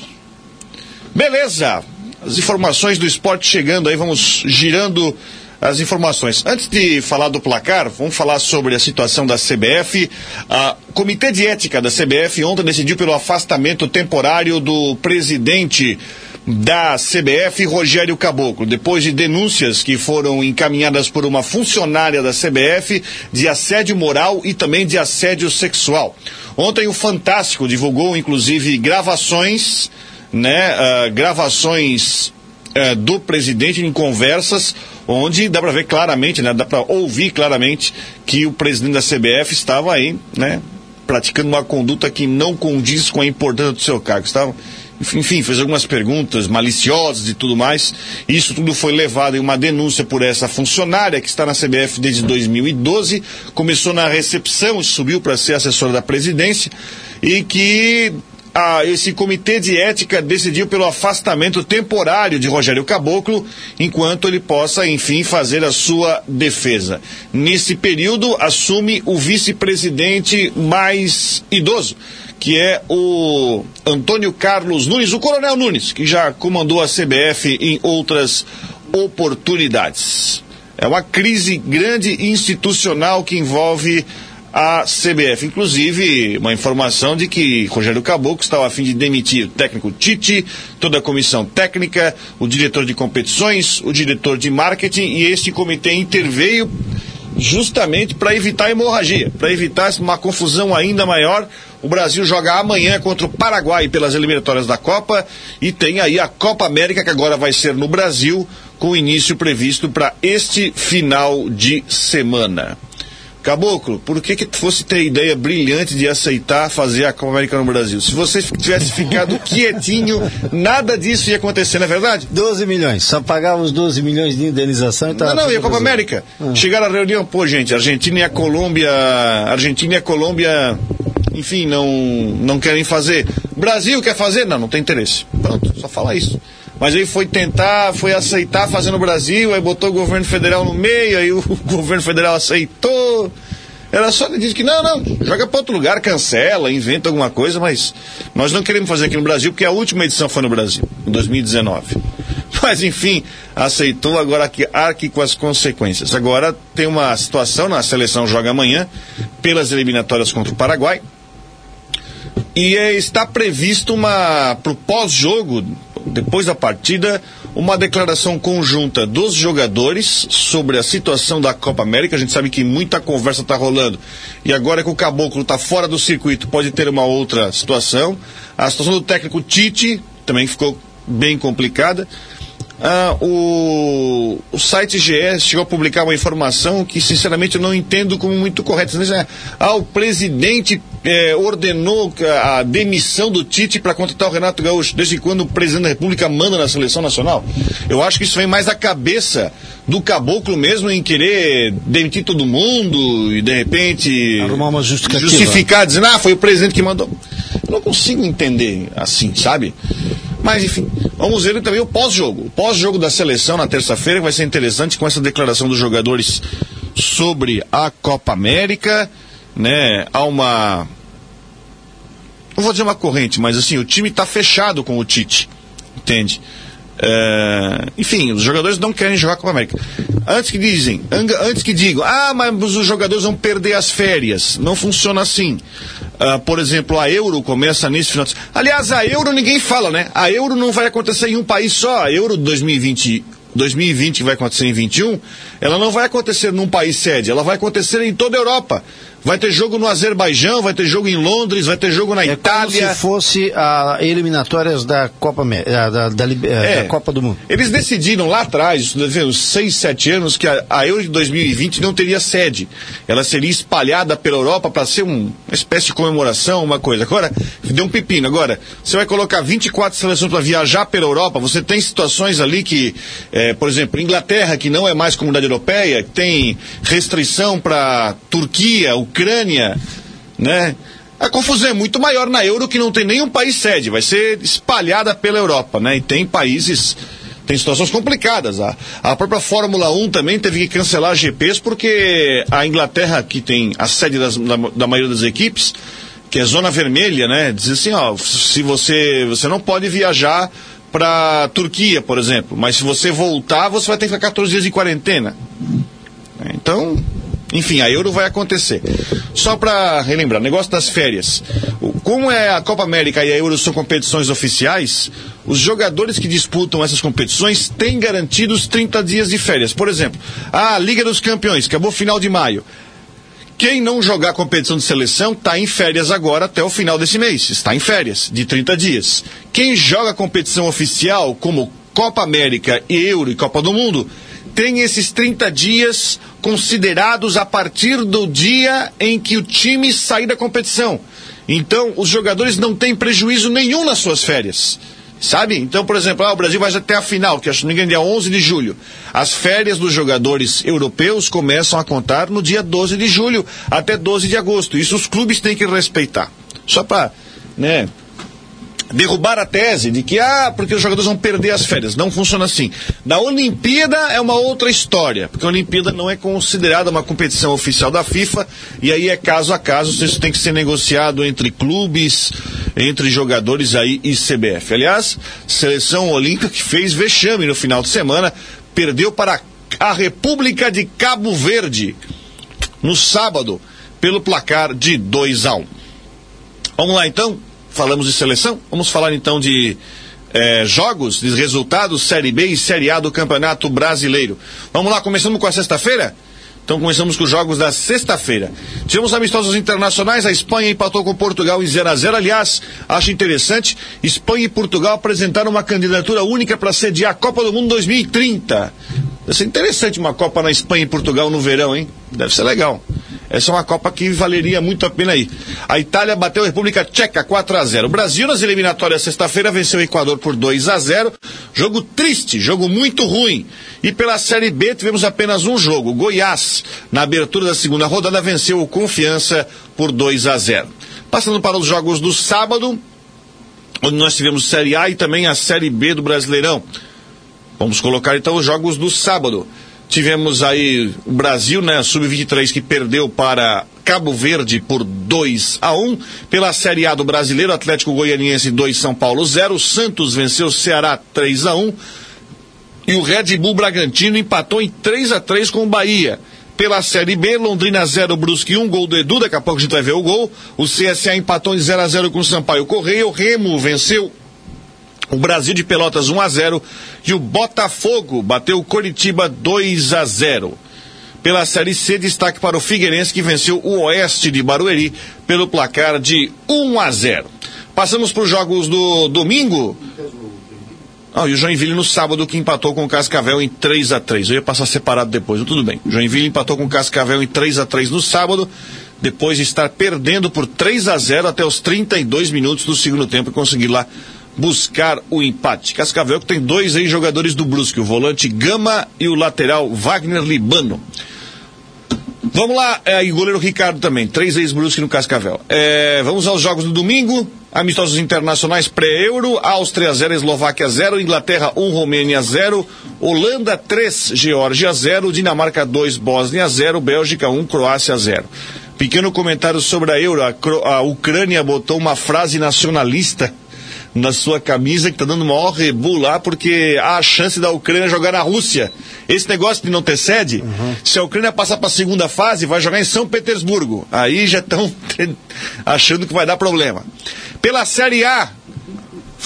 Beleza. As informações do esporte chegando aí, vamos girando as informações. Antes de falar do placar, vamos falar sobre a situação da CBF. A Comitê de Ética da CBF ontem decidiu pelo afastamento temporário do presidente da CBF, Rogério Caboclo, depois de denúncias que foram encaminhadas por uma funcionária da CBF de assédio moral e também de assédio sexual. Ontem o Fantástico divulgou inclusive gravações, né, ah, gravações eh, do presidente em conversas onde dá para ver claramente, né, dá para ouvir claramente que o presidente da CBF estava aí, né, praticando uma conduta que não condiz com a importância do seu cargo. Estava enfim, fez algumas perguntas maliciosas e tudo mais. Isso tudo foi levado em uma denúncia por essa funcionária que está na CBF desde 2012, começou na recepção, subiu para ser assessora da presidência e que ah, esse comitê de ética decidiu pelo afastamento temporário de Rogério Caboclo, enquanto ele possa, enfim, fazer a sua defesa. Nesse período, assume o vice-presidente mais idoso, que é o Antônio Carlos Nunes, o Coronel Nunes, que já comandou a CBF em outras oportunidades. É uma crise grande institucional que envolve a CBF. Inclusive, uma informação de que Rogério Caboclo estava a fim de demitir o técnico Tite, toda a comissão técnica, o diretor de competições, o diretor de marketing, e este comitê interveio justamente para evitar hemorragia, para evitar uma confusão ainda maior. O Brasil joga amanhã contra o Paraguai pelas eliminatórias da Copa e tem aí a Copa América que agora vai ser no Brasil, com início previsto para este final de semana. Caboclo, por que que fosse ter a ideia brilhante de aceitar fazer a Copa América no Brasil? Se você tivesse ficado quietinho, nada disso ia acontecer, não é verdade? 12 milhões, só pagava os 12 milhões de indenização e Não, não, e a Copa América? Ah. Chegaram à reunião, pô, gente, Argentina e a Colômbia, Argentina e a Colômbia, enfim, não, não querem fazer. Brasil quer fazer? Não, não tem interesse. Pronto, só falar isso. Mas aí foi tentar, foi aceitar fazer no Brasil, aí botou o governo federal no meio, aí o governo federal aceitou. Era só ele disse que não, não, joga para outro lugar, cancela, inventa alguma coisa, mas nós não queremos fazer aqui no Brasil, porque a última edição foi no Brasil, em 2019. Mas enfim, aceitou, agora arque com as consequências. Agora tem uma situação, na seleção joga amanhã, pelas eliminatórias contra o Paraguai. E é, está previsto uma, para o pós-jogo, depois da partida, uma declaração conjunta dos jogadores sobre a situação da Copa América. A gente sabe que muita conversa está rolando. E agora que o Caboclo está fora do circuito, pode ter uma outra situação. A situação do técnico Tite também ficou bem complicada. Ah, o, o site GE chegou a publicar uma informação que, sinceramente, eu não entendo como muito correta. Ah, o presidente eh, ordenou a demissão do Tite para contratar o Renato Gaúcho. Desde quando o presidente da República manda na seleção nacional? Eu acho que isso vem mais da cabeça do caboclo mesmo em querer demitir todo mundo e, de repente, Arrumar uma justificativa. justificar, dizendo, ah, foi o presidente que mandou. Eu não consigo entender assim, sabe? Mas enfim, vamos ver também o pós-jogo. O pós-jogo da seleção na terça-feira vai ser interessante com essa declaração dos jogadores sobre a Copa América, né? Há uma não vou dizer uma corrente, mas assim, o time está fechado com o Tite, entende? É, enfim, os jogadores não querem jogar Copa América. Antes que dizem, antes que digam, ah, mas os jogadores vão perder as férias. Não funciona assim. Uh, por exemplo, a Euro começa nesse final de Aliás, a Euro ninguém fala, né? A Euro não vai acontecer em um país só. A Euro 2020, 2020 que vai acontecer em 21, ela não vai acontecer num país sede, ela vai acontecer em toda a Europa. Vai ter jogo no Azerbaijão, vai ter jogo em Londres, vai ter jogo na É Itália. como se fosse a eliminatórias da Copa, Amé- da, da, da, Libe- É. da Copa do Mundo. Eles decidiram lá atrás, uns 6, 7 anos, que a, a Euro de 2020 não teria sede. Ela seria espalhada pela Europa para ser um- uma espécie de comemoração, uma coisa. Agora, deu um pepino. Agora, você vai colocar 24 seleções para viajar pela Europa, você tem situações ali que, eh, por exemplo, Inglaterra, que não é mais comunidade europeia, tem restrição para Turquia, Ucrânia, né? A confusão é muito maior na Euro que não tem nenhum país sede, vai ser espalhada pela Europa, né? E tem países, tem situações complicadas. A, a própria Fórmula 1 também teve que cancelar GPs porque a Inglaterra, que tem a sede das- da, da maioria das equipes, que é zona vermelha, né? Diz assim, ó, se você, você não pode viajar para Turquia, por exemplo, mas se você voltar, você vai ter que ficar 14 dias de quarentena. Então, enfim, a Euro vai acontecer. Só para relembrar, negócio das férias. Como é a Copa América e a Euro são competições oficiais, os jogadores que disputam essas competições têm garantidos 30 dias de férias. Por exemplo, a Liga dos Campeões, acabou final de maio. Quem não jogar competição de seleção está em férias agora até o final desse mês. Está em férias de 30 dias. Quem joga competição oficial, como Copa América Euro e Copa do Mundo tem esses 30 dias considerados a partir do dia em que o time sair da competição. Então, os jogadores não têm prejuízo nenhum nas suas férias. Sabe? Então, por exemplo, ah, o Brasil vai até a final, que acho que engano, dia 11 de julho. As férias dos jogadores europeus começam a contar no dia 12 de julho até 12 de agosto. Isso os clubes têm que respeitar. Só para, né, derrubar a tese de que, ah, porque os jogadores vão perder as férias. Não funciona assim. Na Olimpíada é uma outra história, porque a Olimpíada não é considerada uma competição oficial da FIFA, e aí é caso a caso, isso tem que ser negociado entre clubes, entre jogadores aí e CBF. Aliás, seleção olímpica que fez vexame no final de semana, perdeu para a República de Cabo Verde no sábado, pelo placar de 2 a 1. Um. Vamos lá então? Falamos de seleção, vamos falar então de é, jogos, de resultados, Série B e Série A do Campeonato Brasileiro. Vamos lá, começando com a sexta-feira? Então começamos com os jogos da sexta-feira. Tivemos amistosos internacionais, a Espanha empatou com Portugal em 0 a 0 Aliás, acho interessante, Espanha e Portugal apresentaram uma candidatura única para sediar a Copa do Mundo 2030. Deve ser interessante uma Copa na Espanha e Portugal no verão, hein? Deve ser legal. Essa é uma Copa que valeria muito a pena aí. A Itália bateu a República Tcheca 4 a 0. O Brasil nas eliminatórias sexta-feira venceu o Equador por 2 a 0. Jogo triste, jogo muito ruim. E pela Série B tivemos apenas um jogo. Goiás, na abertura da segunda rodada, venceu o Confiança por 2 a 0. Passando para os jogos do sábado, onde nós tivemos Série A e também a Série B do Brasileirão. Vamos colocar então os jogos do sábado. Tivemos aí o Brasil, né, sub-23 que perdeu para Cabo Verde por 2 a 1 pela Série A do Brasileiro, Atlético Goianiense 2 São Paulo 0, Santos venceu Ceará 3 a 1 e o Red Bull Bragantino empatou em 3 a 3 com o Bahia. Pela Série B, Londrina 0, Brusque 1, gol do Edu, daqui a pouco a gente vai ver o gol. O CSA empatou em 0 a 0 com o Sampaio Correia, o Remo venceu o Brasil de Pelotas 1 a 0 e o Botafogo bateu o Coritiba 2 a 0. Pela Série C, destaque para o Figueirense que venceu o Oeste de Barueri pelo placar de 1 a 0. Passamos para os jogos do domingo. Ah, e o Joinville no sábado que empatou com o Cascavel em 3 a 3 Eu ia passar separado depois, mas tudo bem. O Joinville empatou com o Cascavel em 3 a 3 no sábado, depois de estar perdendo por 3 a 0 até os 32 minutos do segundo tempo e conseguir lá buscar o empate. Cascavel que tem dois aí jogadores do Brusque, o volante Gama e o lateral Wagner Libano. Vamos lá, é, e goleiro Ricardo também, três ex-Brusque no Cascavel. É, vamos aos jogos do domingo, amistosos internacionais pré-euro, Áustria 0, Eslováquia 0, Inglaterra 1, Romênia 0, Holanda 3, Geórgia 0, Dinamarca 2, Bósnia 0, Bélgica 1, Croácia 0. Pequeno comentário sobre a Euro, a, a Ucrânia botou uma frase nacionalista na sua camisa, que está dando maior rebu lá, porque há a chance da Ucrânia jogar na Rússia. Esse negócio de não ter sede, uhum. se a Ucrânia passar para a segunda fase, vai jogar em São Petersburgo. Aí já estão achando que vai dar problema. Pela Série A,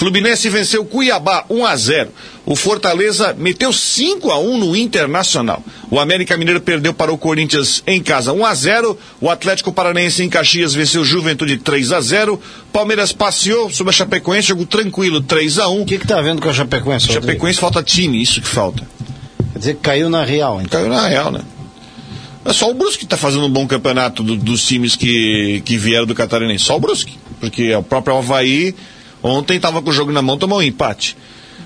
Fluminense venceu Cuiabá 1 a 0. O Fortaleza meteu 5 a 1 no Internacional. O América Mineiro perdeu para o Corinthians em casa 1 a 0. O Atlético Paranaense em Caxias venceu o Juventude 3 a 0. Palmeiras passeou sobre a Chapecoense, jogo tranquilo 3 a 1. O que está vendo com a Chapecoense? Rodrigo? Chapecoense falta time, isso que falta. Quer dizer que caiu na real, então. Caiu na real, né? É só o Brusque que está fazendo um bom campeonato do, dos times que, que vieram do Catarinense. Só o Brusque. Porque o próprio Havaí Ontem estava com o jogo na mão, tomou um empate.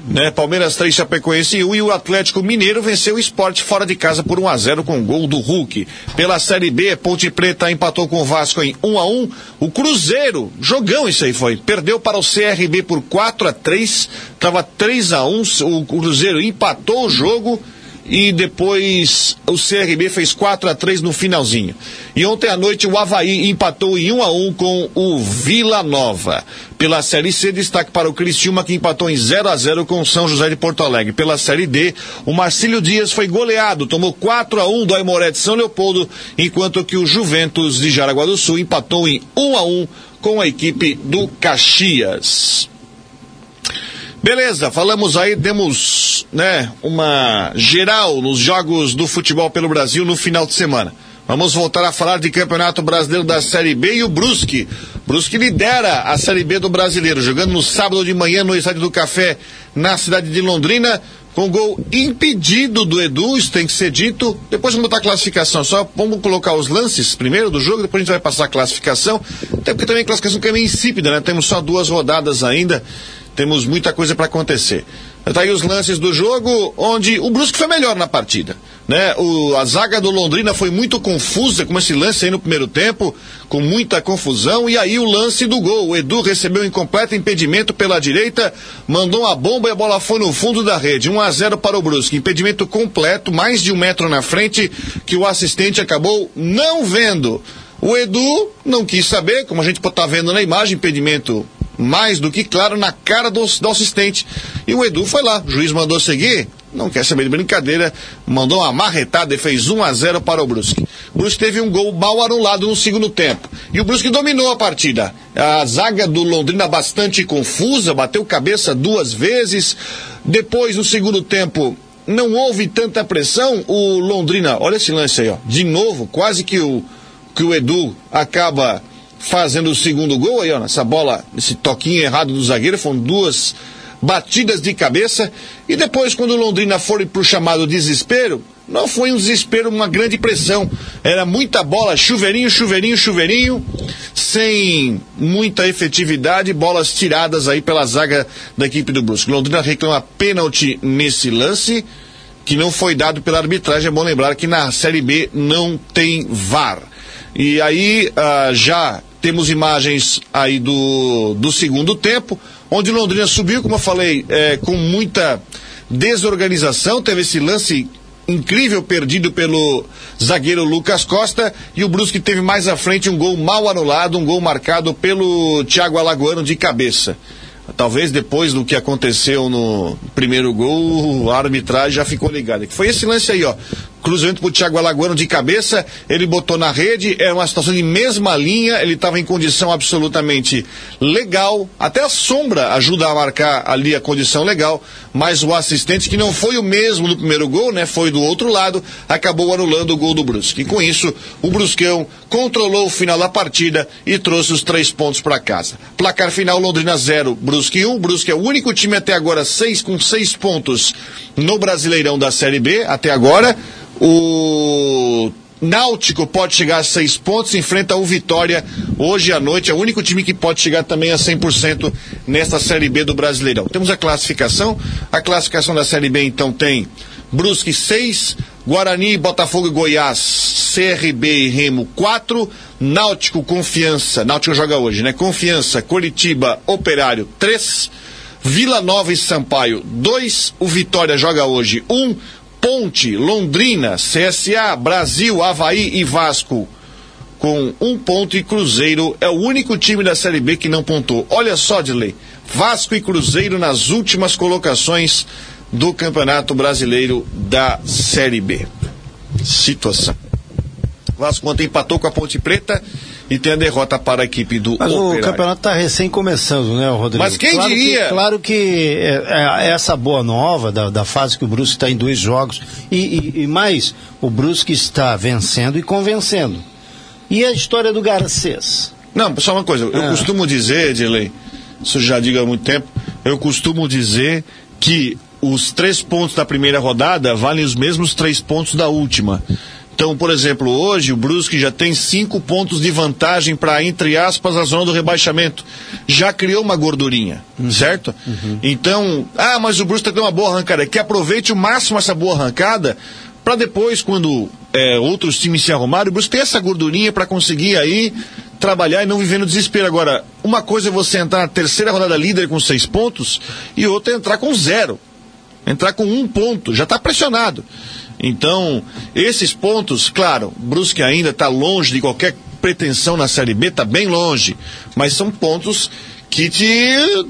Né? Palmeiras 3, Chapecoense 1 e o Atlético Mineiro venceu o esporte fora de casa por 1 a 0 com gol do Hulk. Pela Série B, Ponte Preta empatou com o Vasco em 1 a 1 O Cruzeiro, jogão isso aí foi, perdeu para o CRB por 4 a 3 estava 3 a 1 o Cruzeiro empatou o jogo e depois o CRB fez 4 a 3 no finalzinho. E ontem à noite o Havaí empatou em 1 a 1 com o Vila Nova. Pela Série C, destaque para o Criciúma que empatou em 0 a 0 com o São José de Porto Alegre. Pela Série D, o Marcílio Dias foi goleado, tomou 4 a 1 do Aimoré de São Leopoldo, enquanto que o Juventus de Jaraguá do Sul empatou em 1 a 1 com a equipe do Caxias. Beleza, falamos aí, demos, né, uma geral nos jogos do futebol pelo Brasil no final de semana. Vamos voltar a falar de Campeonato Brasileiro da Série B e o Brusque. Brusque lidera a Série B do Brasileiro, jogando no sábado de manhã no Estádio do Café na cidade de Londrina, com gol impedido do Edu, isso tem que ser dito. Depois vamos botar a classificação, só vamos colocar os lances primeiro do jogo, depois a gente vai passar a classificação. Até porque também a classificação que é meio insípida, né? Temos só duas rodadas ainda, temos muita coisa para acontecer. Tá aí os lances do jogo, onde o Brusque foi melhor na partida. Né? O, a zaga do Londrina foi muito confusa com esse lance aí no primeiro tempo, com muita confusão, e aí o lance do gol. O Edu recebeu um incompleto impedimento pela direita, mandou uma bomba e a bola foi no fundo da rede. 1 a 0 para o Brusque. Impedimento completo, mais de um metro na frente, que o assistente acabou não vendo. O Edu não quis saber, como a gente está vendo na imagem, impedimento mais do que claro na cara do, do assistente. E o Edu foi lá, o juiz mandou seguir, não quer saber de brincadeira, mandou uma marretada e fez 1 a 0 para o Brusque. O Brusque teve um gol mal anulado no segundo tempo. E o Brusque dominou a partida. A zaga do Londrina bastante confusa, bateu cabeça duas vezes. Depois, no segundo tempo, não houve tanta pressão. O Londrina, olha esse lance aí, ó. De novo, quase que o, que o Edu acaba fazendo o segundo gol aí, ó, nessa bola, esse toquinho errado do zagueiro, foram duas batidas de cabeça. E depois, quando o Londrina foi para o chamado desespero, não foi um desespero, uma grande pressão. Era muita bola, chuveirinho, chuveirinho, chuveirinho, sem muita efetividade, bolas tiradas aí pela zaga da equipe do Brusque. Londrina reclama pênalti nesse lance, que não foi dado pela arbitragem. É bom lembrar que na Série B não tem VAR. E aí, uh, já temos imagens aí do, do segundo tempo, onde Londrina subiu, como eu falei, é, com muita desorganização. Teve esse lance incrível perdido pelo zagueiro Lucas Costa e o Brusque teve mais à frente um gol mal anulado, um gol marcado pelo Thiago Alagoano de cabeça. Talvez depois do que aconteceu no primeiro gol, a arbitragem já ficou ligada. Foi esse lance aí, ó cruzamento pro Thiago Alagoano de cabeça, ele botou na rede, era uma situação de mesma linha, ele estava em condição absolutamente legal, até a sombra ajuda a marcar ali a condição legal, mas o assistente, que não foi o mesmo do primeiro gol, né, foi do outro lado, acabou anulando o gol do Brusque. E com isso, o Brusquão controlou o final da partida e trouxe os três pontos para casa. Placar final, Londrina 0, Brusque 1. Um. Brusque é o único time até agora seis, com seis pontos no Brasileirão da Série B, até agora. O Náutico pode chegar a seis pontos, enfrenta o Vitória hoje à noite. É o único time que pode chegar também a 100% nesta Série B do Brasileirão. Temos a classificação. A classificação da Série B, então, tem Brusque 6, Guarani, Botafogo e Goiás, CRB e Remo 4, Náutico, Confiança, Náutico joga hoje, né? Confiança, Curitiba, Operário 3, Vila Nova e Sampaio 2, o Vitória joga hoje 1, Ponte, Londrina, CSA, Brasil, Havaí e Vasco com um ponto e Cruzeiro é o único time da Série B que não pontou. Olha só, Dilei, Vasco e Cruzeiro nas últimas colocações do Campeonato Brasileiro da Série B. Situação. Vasco ontem empatou com a Ponte Preta e tem a derrota para a equipe do Mas Operário. o campeonato está recém começando, né, Rodrigo? Mas quem claro diria? Que, claro que é, é, essa boa nova da, da fase que o Brusque está em dois jogos e, e, e, mais, o Brusque está vencendo e convencendo. E a história do Garcês? Não, só uma coisa, eu Ah. costumo dizer, Edilei, isso já digo há muito tempo, eu costumo dizer que os três pontos da primeira rodada valem os mesmos três pontos da última. Então, por exemplo, hoje o Brusque já tem cinco pontos de vantagem para, entre aspas, a zona do rebaixamento. Já criou uma gordurinha, certo? Então, ah, mas o Brusque tem uma boa arrancada. Que aproveite o máximo essa boa arrancada para depois, quando é, outros times se arrumarem, o Brusque ter essa gordurinha para conseguir aí trabalhar e não viver no desespero. Agora, uma coisa é você entrar na terceira rodada líder com seis pontos e outra é entrar com zero. Entrar com um ponto, já está pressionado. Então, esses pontos, claro, Brusque ainda está longe de qualquer pretensão na Série B, está bem longe. Mas são pontos que te,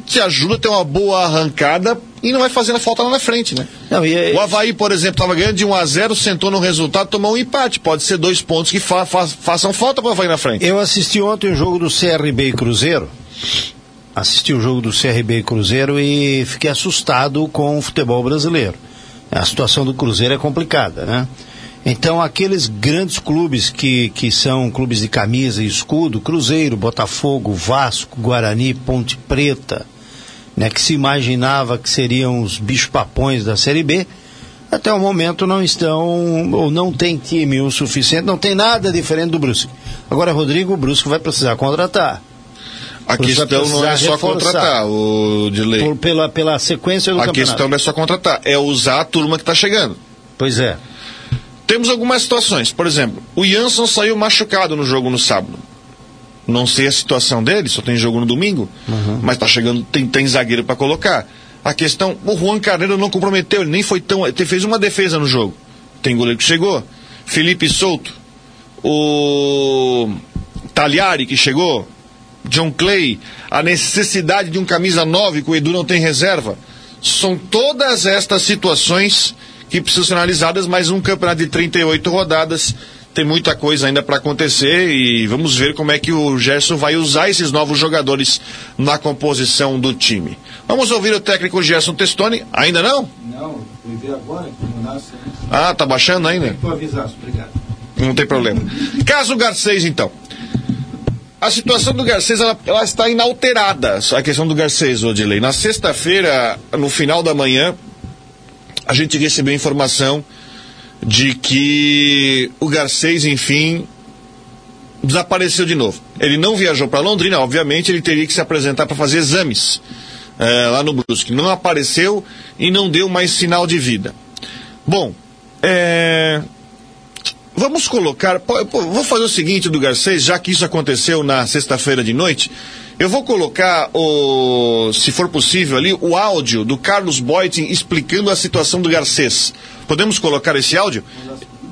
te ajudam a ter uma boa arrancada e não vai fazendo falta lá na frente, né? Não, e, O Havaí, por exemplo, estava ganhando de 1 a 0 sentou no resultado, tomou um empate. Pode ser dois pontos que fa fa façam falta para o Havaí na frente. Eu assisti ontem o jogo do CRB e Cruzeiro. Assisti o jogo do CRB e Cruzeiro e fiquei assustado com o futebol brasileiro. A situação do Cruzeiro é complicada, né? Então, aqueles grandes clubes que, que são clubes de camisa e escudo, Cruzeiro, Botafogo, Vasco, Guarani, Ponte Preta, né, que se imaginava que seriam os bichos-papões da Série B, até o momento não estão, ou não tem time o suficiente, não tem nada diferente do Brusque. Agora, Rodrigo, o Brusque vai precisar contratar. A questão não é só contratar, o delay. Por, pela, pela sequência do a campeonato. A questão não é só contratar, é usar a turma que está chegando. Pois é. Temos algumas situações. Por exemplo, o Jansson saiu machucado no jogo no sábado. Não sei a situação dele, só tem jogo no domingo, uhum. mas está chegando, tem, tem zagueiro para colocar. A questão, o Juan Carneiro não comprometeu, ele nem foi tão. Ele fez uma defesa no jogo. Tem goleiro que chegou. Felipe Souto. O Talhari que chegou. John Clay. A necessidade de um camisa 9 que o Edu não tem reserva. São todas estas situações que precisam ser analisadas, mas um campeonato de 38 rodadas tem muita coisa ainda para acontecer e vamos ver como é que o Gerson vai usar esses novos jogadores na composição do time. Vamos ouvir o técnico Gerson Testoni. Ainda não? Não, fui ver agora que mandasse. Ah, tá baixando ainda? Tu avisasse, obrigado. Não tem problema. Caso Garcês, então. A situação do Garcês, ela, ela, está inalterada, a questão do Garcês, Odilei. Na sexta-feira, no final da manhã, a gente recebeu informação de que o Garcês, enfim, desapareceu de novo. Ele não viajou para Londrina, obviamente, ele teria que se apresentar para fazer exames é, lá no Brusque. Não apareceu e não deu mais sinal de vida. Bom, é, vamos colocar. Vou fazer o seguinte do Garcês, já que isso aconteceu na sexta-feira de noite. Eu vou colocar, o, se for possível ali, o áudio do Carlos Boitin explicando a situação do Garcês. Podemos colocar esse áudio?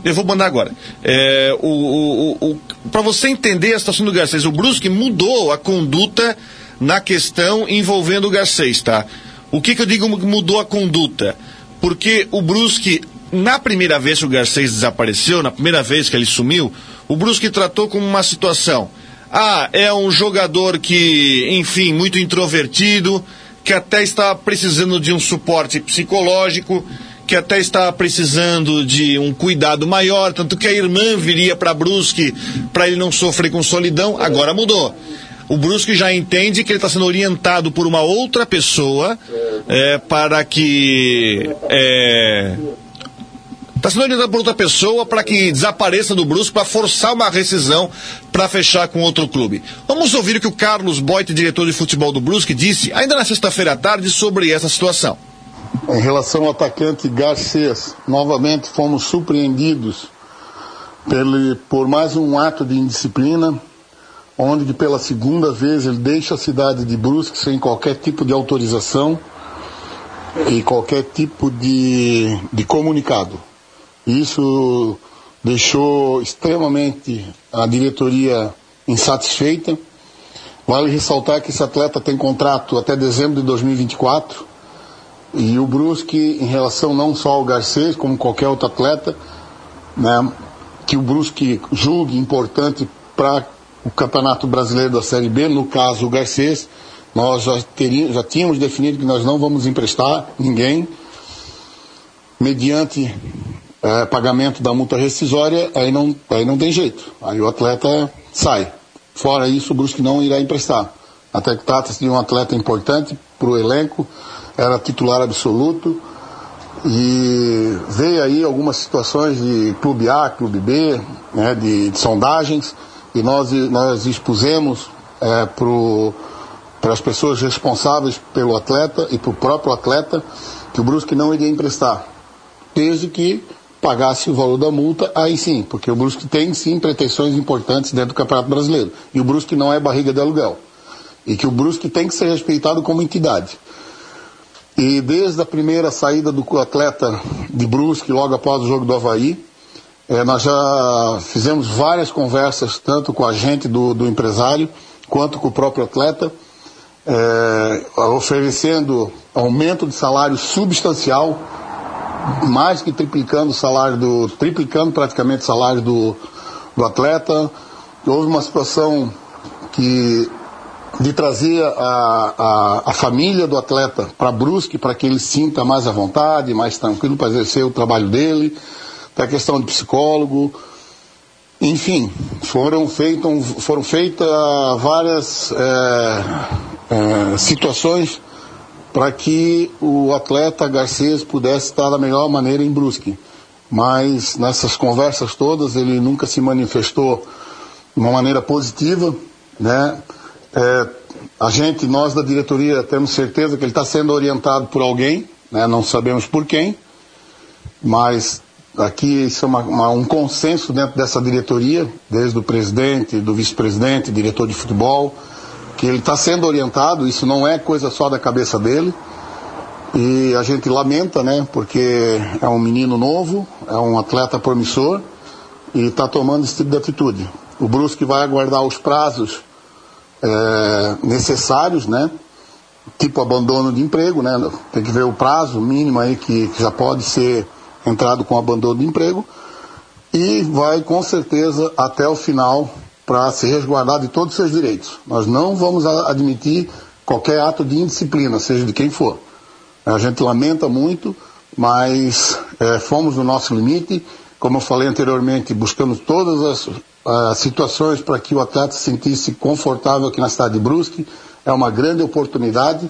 Eu vou mandar agora. É, o, o, o Para você entender a situação do Garcês, o Brusque mudou a conduta na questão envolvendo o Garcês, tá? O que, que eu digo mudou a conduta? Porque o Brusque, na primeira vez que o Garcês desapareceu, na primeira vez que ele sumiu, o Brusque tratou como uma situação ah, é um jogador que, enfim, muito introvertido, que até está precisando de um suporte psicológico, que até está precisando de um cuidado maior, tanto que a irmã viria para Brusque para ele não sofrer com solidão, agora mudou. O Brusque já entende que ele está sendo orientado por uma outra pessoa é, para que é, Está sendo orientado por outra pessoa para que desapareça do Brusque para forçar uma rescisão para fechar com outro clube. Vamos ouvir o que o Carlos Boit, diretor de futebol do Brusque, disse ainda na sexta-feira à tarde sobre essa situação. Em relação ao atacante Garcês, novamente fomos surpreendidos pelo, por mais um ato de indisciplina, onde pela segunda vez ele deixa a cidade de Brusque sem qualquer tipo de autorização e qualquer tipo de, de comunicado. Isso deixou extremamente a diretoria insatisfeita. Vale ressaltar que esse atleta tem contrato até dezembro de 2024 e o Brusque, em relação não só ao Garcês, como qualquer outro atleta, né, que o Brusque julgue importante para o Campeonato Brasileiro da Série B, no caso o Garcês, nós já, teríamos, já tínhamos definido que nós não vamos emprestar ninguém, mediante é, pagamento da multa rescisória, aí não, aí não tem jeito. Aí o atleta sai. Fora isso, o Brusque não irá emprestar. Até que trata-se de um atleta importante para o elenco, era titular absoluto. E veio aí algumas situações de clube A, clube B, né, de, de sondagens, e nós, nós expusemos é, para as pessoas responsáveis pelo atleta e para o próprio atleta que o Brusque não iria emprestar, desde que pagasse o valor da multa, aí sim, porque o Brusque tem sim pretensões importantes dentro do Campeonato Brasileiro. E o Brusque não é barriga de aluguel. E que o Brusque tem que ser respeitado como entidade. E desde a primeira saída do atleta de Brusque, logo após o jogo do Havaí, eh, nós já fizemos várias conversas, tanto com a gente do, do empresário, quanto com o próprio atleta, eh, oferecendo aumento de salário substancial mais que triplicando o salário do. triplicando praticamente o salário do, do atleta. Houve uma situação que de trazer a, a, a família do atleta para Brusque para que ele sinta mais à vontade, mais tranquilo para exercer o trabalho dele, tem a questão de psicólogo, enfim, foram, feito, foram feitas várias é, é, situações para que o atleta Garcês pudesse estar da melhor maneira em Brusque. Mas nessas conversas todas ele nunca se manifestou de uma maneira positiva, né? É, a gente, nós da diretoria, temos certeza que ele está sendo orientado por alguém, né? não sabemos por quem, mas aqui isso é uma, uma, um consenso dentro dessa diretoria, desde o presidente, do vice-presidente, diretor de futebol, que ele está sendo orientado, isso não é coisa só da cabeça dele. E a gente lamenta, né, porque é um menino novo, é um atleta promissor e está tomando esse tipo de atitude. O Brusque vai aguardar os prazos é, necessários, né, tipo abandono de emprego, né, tem que ver o prazo mínimo aí que, que já pode ser entrado com abandono de emprego e vai com certeza até o final para se resguardar de todos os seus direitos. Nós não vamos admitir qualquer ato de indisciplina, seja de quem for. A gente lamenta muito, mas é, fomos no nosso limite. Como eu falei anteriormente, buscamos todas as uh, situações para que o atleta se sentisse confortável aqui na cidade de Brusque. É uma grande oportunidade,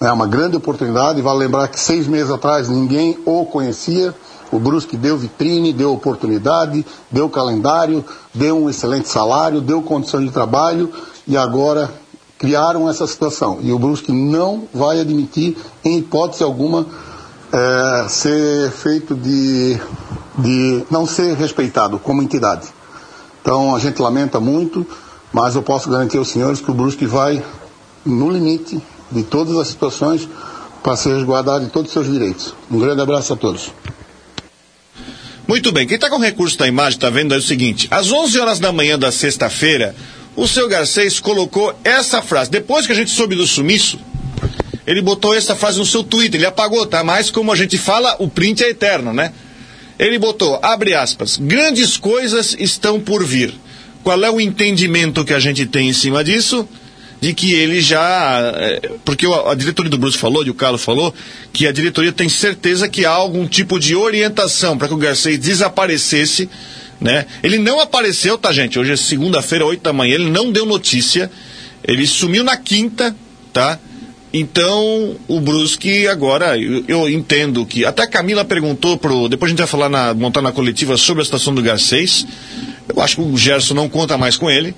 é uma grande oportunidade. Vale lembrar que seis meses atrás ninguém o conhecia. O Brusque deu vitrine, deu oportunidade, deu calendário, deu um excelente salário, deu condições de trabalho e agora criaram essa situação. E o Brusque não vai admitir, em hipótese alguma, é, ser feito de, de não ser respeitado como entidade. Então a gente lamenta muito, mas eu posso garantir aos senhores que o Brusque vai no limite de todas as situações para ser resguardado de todos os seus direitos. Um grande abraço a todos. Muito bem, quem está com recurso da imagem está vendo aí o seguinte: às 11 horas da manhã da sexta-feira, o seu Garcês colocou essa frase. Depois que a gente soube do sumiço, ele botou essa frase no seu Twitter. Ele apagou, tá? Mas como a gente fala, o print é eterno, né? Ele botou, abre aspas, grandes coisas estão por vir. Qual é o entendimento que a gente tem em cima disso? De que ele já. É, porque a diretoria do Bruce falou, e o Carlos falou, que a diretoria tem certeza que há algum tipo de orientação para que o Garcês desaparecesse. Né? Ele não apareceu, tá, gente? Hoje é segunda-feira, 8 da manhã, ele não deu notícia. Ele sumiu na quinta, tá? Então, o Brusque agora, eu, eu, entendo que. Até a Camila perguntou pro. Depois a gente vai falar na, montar na coletiva sobre a situação do Garcês. Eu acho que o Gerson não conta mais com ele.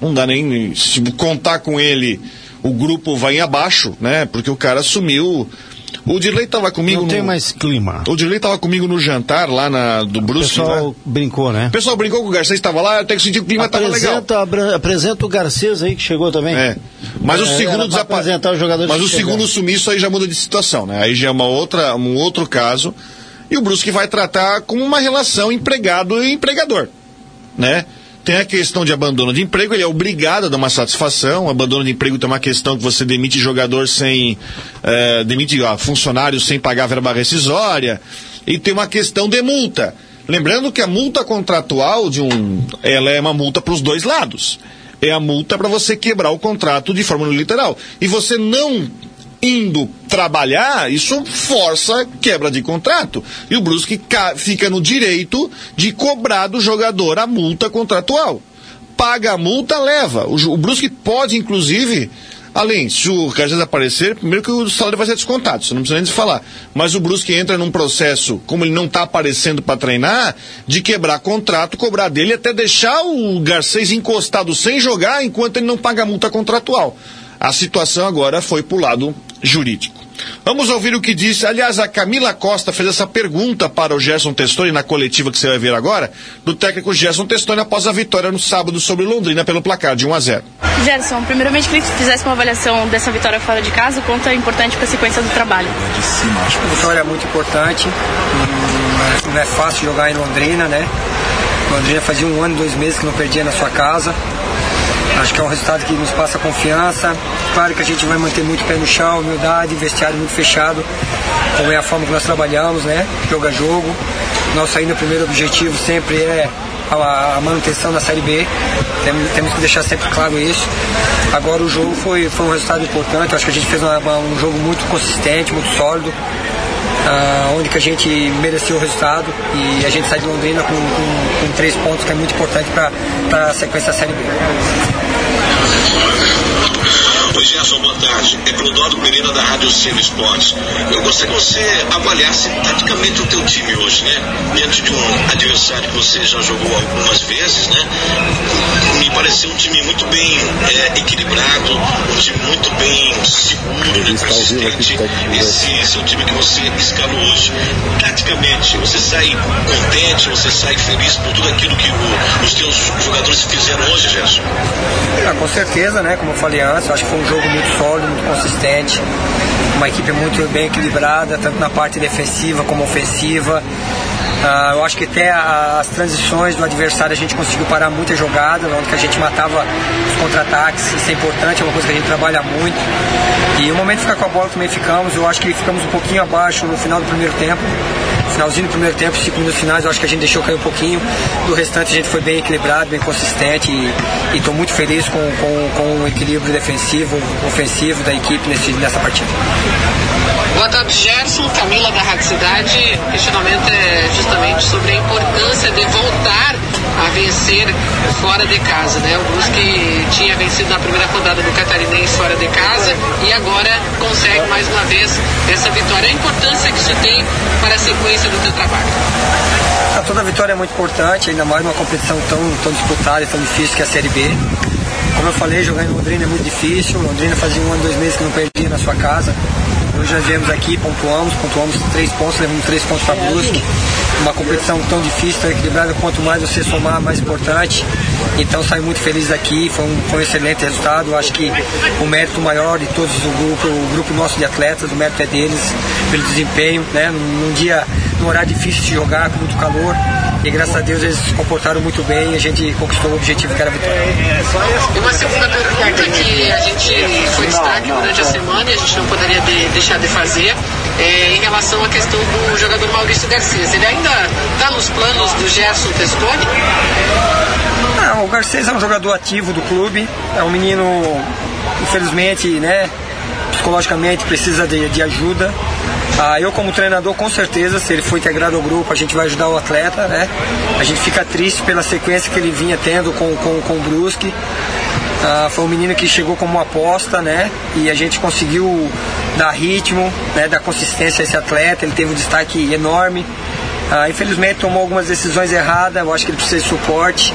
Não dá nem. Se contar com ele, o grupo vai em abaixo, né? Porque o cara sumiu. O Dirley estava comigo. Não no... tem mais clima. O Dirley estava comigo no jantar lá na, do Bruce. O pessoal né? brincou, né? O pessoal brincou com o Garcês estava lá, até que senti que o clima estava legal. Apresenta o Garcês aí que chegou também. É. Mas é, o segundo jogadores Mas o segundo sumiço aí já muda de situação, né? Aí já é uma outra, um outro caso. E o Brusque vai tratar como uma relação empregado e empregador, né? Tem a questão de abandono de emprego, ele é obrigado a dar uma satisfação. Abandono de emprego tem uma questão que você demite jogador sem. É, demite ó, funcionário sem pagar verba rescisória. E tem uma questão de multa. Lembrando que a multa contratual de um. Ela é uma multa para os dois lados. É a multa para você quebrar o contrato de forma literal. E você não indo trabalhar, isso força quebra de contrato. E o Brusque fica no direito de cobrar do jogador a multa contratual. Paga a multa, leva. O, o Brusque pode, inclusive, além, se o Garcês aparecer, primeiro que o salário vai ser descontado, isso não precisa nem falar. Mas o Brusque entra num processo, como ele não está aparecendo para treinar, de quebrar contrato, cobrar dele até deixar o Garcês encostado sem jogar enquanto ele não paga a multa contratual. A situação agora foi para o lado jurídico. Vamos ouvir o que disse. Aliás, a Camila Costa fez essa pergunta para o Gerson Testoni na coletiva que você vai ver agora, do técnico Gerson Testoni após a vitória no sábado sobre Londrina pelo placar de 1 a 0. Gerson, primeiramente queria que você fizesse uma avaliação dessa vitória fora de casa, o quanto é importante para a sequência do trabalho. Sim, acho que a vitória é muito importante. Não é fácil jogar em Londrina, né? Londrina fazia um ano e dois meses que não perdia na sua casa. Acho que é um resultado que nos passa confiança. Claro que a gente vai manter muito pé no chão, humildade, vestiário muito fechado, como é a forma que nós trabalhamos, né? Jogo a jogo. Nosso ainda primeiro objetivo sempre é a, manutenção da Série B. Temos, que deixar sempre claro isso. Agora o jogo foi, foi um resultado importante. Acho que a gente fez uma, um jogo muito consistente, muito sólido uh, onde que a gente mereceu o resultado e a gente sai de Londrina com, com, com três pontos que é muito importante para a sequência da Série B. Oi, Gerson, boa tarde. É Clodoaldo Pereira da Rádio Ciro Esportes. Eu gostaria que você avaliasse taticamente o teu time hoje, né? Diante de um adversário que você já jogou algumas vezes, né? Me pareceu um time muito bem é, equilibrado, um time muito bem seguro, né? consistente. Esse, esse é o time que você escalou hoje. Taticamente, você sai contente, você sai feliz por tudo aquilo que o, os teus jogadores fizeram hoje, Gerson? Ah, com certeza, né? Como eu falei antes, acho que foi um jogo muito sólido, muito consistente. Uma equipe muito bem equilibrada, tanto na parte defensiva como ofensiva. Ah, eu acho que até as transições do adversário a gente conseguiu parar muita jogada, onde a gente matava os contra-ataques, isso é importante, é uma coisa que a gente trabalha muito. E o momento de ficar com a bola também ficamos, eu acho que ficamos um pouquinho abaixo no final do primeiro tempo. Finalzinho do primeiro tempo, cinco minutos finais, eu acho que a gente deixou cair um pouquinho. Do restante a gente foi bem equilibrado, bem consistente e estou muito feliz com, com, com o equilíbrio defensivo, ofensivo da equipe nesse, nessa partida. Boa tarde, Gerson, Camila da Rádio Cidade. O questionamento é justamente sobre a importância de voltar a vencer fora de casa, né? O Brusque tinha vencido na primeira rodada do Catarinense fora de casa e agora consegue mais uma vez essa vitória. A importância que isso tem para a sequência do teu trabalho. Ah, toda vitória é muito importante, ainda mais numa competição tão, tão disputada e tão difícil que é a Série B. Como eu falei, jogar em Londrina é muito difícil. Londrina fazia um ano, dois meses que não perdia na sua casa. Hoje já viemos aqui, pontuamos, pontuamos três pontos, levamos três pontos para Brusque. Uma competição tão difícil, tão equilibrada, quanto mais você somar, mais importante. Então saio muito feliz daqui, foi um, foi um excelente resultado. Acho que o mérito maior de todos o grupo, o grupo nosso de atletas, o mérito é deles, pelo desempenho, né? Num dia, num horário difícil de jogar, com muito calor. E graças a Deus eles se comportaram muito bem e a gente conquistou o objetivo que era a vitória. E uma segunda pergunta que a gente foi destaque durante a semana e a gente não poderia de, deixar de fazer é em relação à questão do jogador Maurício Garcês. Ele ainda está nos planos do Gerson Testoni? Não, o Garcês é um jogador ativo do clube, é um menino, infelizmente, né, psicologicamente precisa de, de ajuda. Ah, eu como treinador, com certeza, se ele for integrado ao grupo, a gente vai ajudar o atleta, né? A gente fica triste pela sequência que ele vinha tendo com, com, com o Brusque. Ah, foi um menino que chegou como uma aposta, né? E a gente conseguiu dar ritmo, né? dar consistência a esse atleta. Ele teve um destaque enorme. Ah, infelizmente tomou algumas decisões erradas, eu acho que ele precisa de suporte.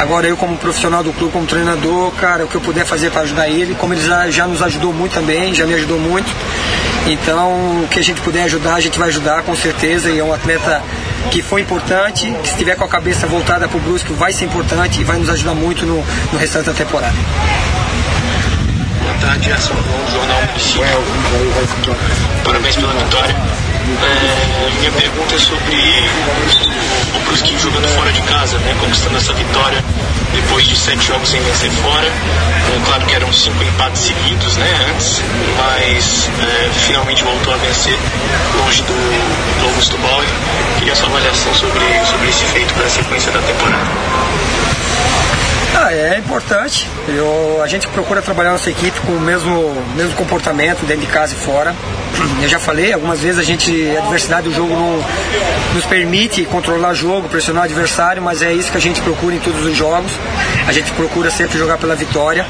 Agora eu como profissional do clube, como treinador, cara, o que eu puder fazer para ajudar ele, como ele já, já nos ajudou muito também, já me ajudou muito. Então, o que a gente puder ajudar, a gente vai ajudar com certeza. E é um atleta que foi importante, que se estiver com a cabeça voltada para o Brusque, vai ser importante e vai nos ajudar muito no, no restante da temporada. Boa tarde, Gerson Bom, Jornal Municipal. Parabéns pela vitória. É, minha pergunta é sobre o Brusque jogando fora de casa, né, conquistando essa vitória depois de sete jogos sem vencer fora. É, claro que eram cinco empates seguidos né, antes, mas é, finalmente voltou a vencer longe do do Bauer. Queria a sua avaliação sobre, sobre esse feito para a sequência da temporada. Ah, é importante. Eu, a gente procura trabalhar nossa equipe com o mesmo, mesmo comportamento dentro de casa e fora. Eu já falei, algumas vezes a gente, a adversidade do jogo não nos permite controlar o jogo, pressionar o adversário, mas é isso que a gente procura em todos os jogos. A gente procura sempre jogar pela vitória.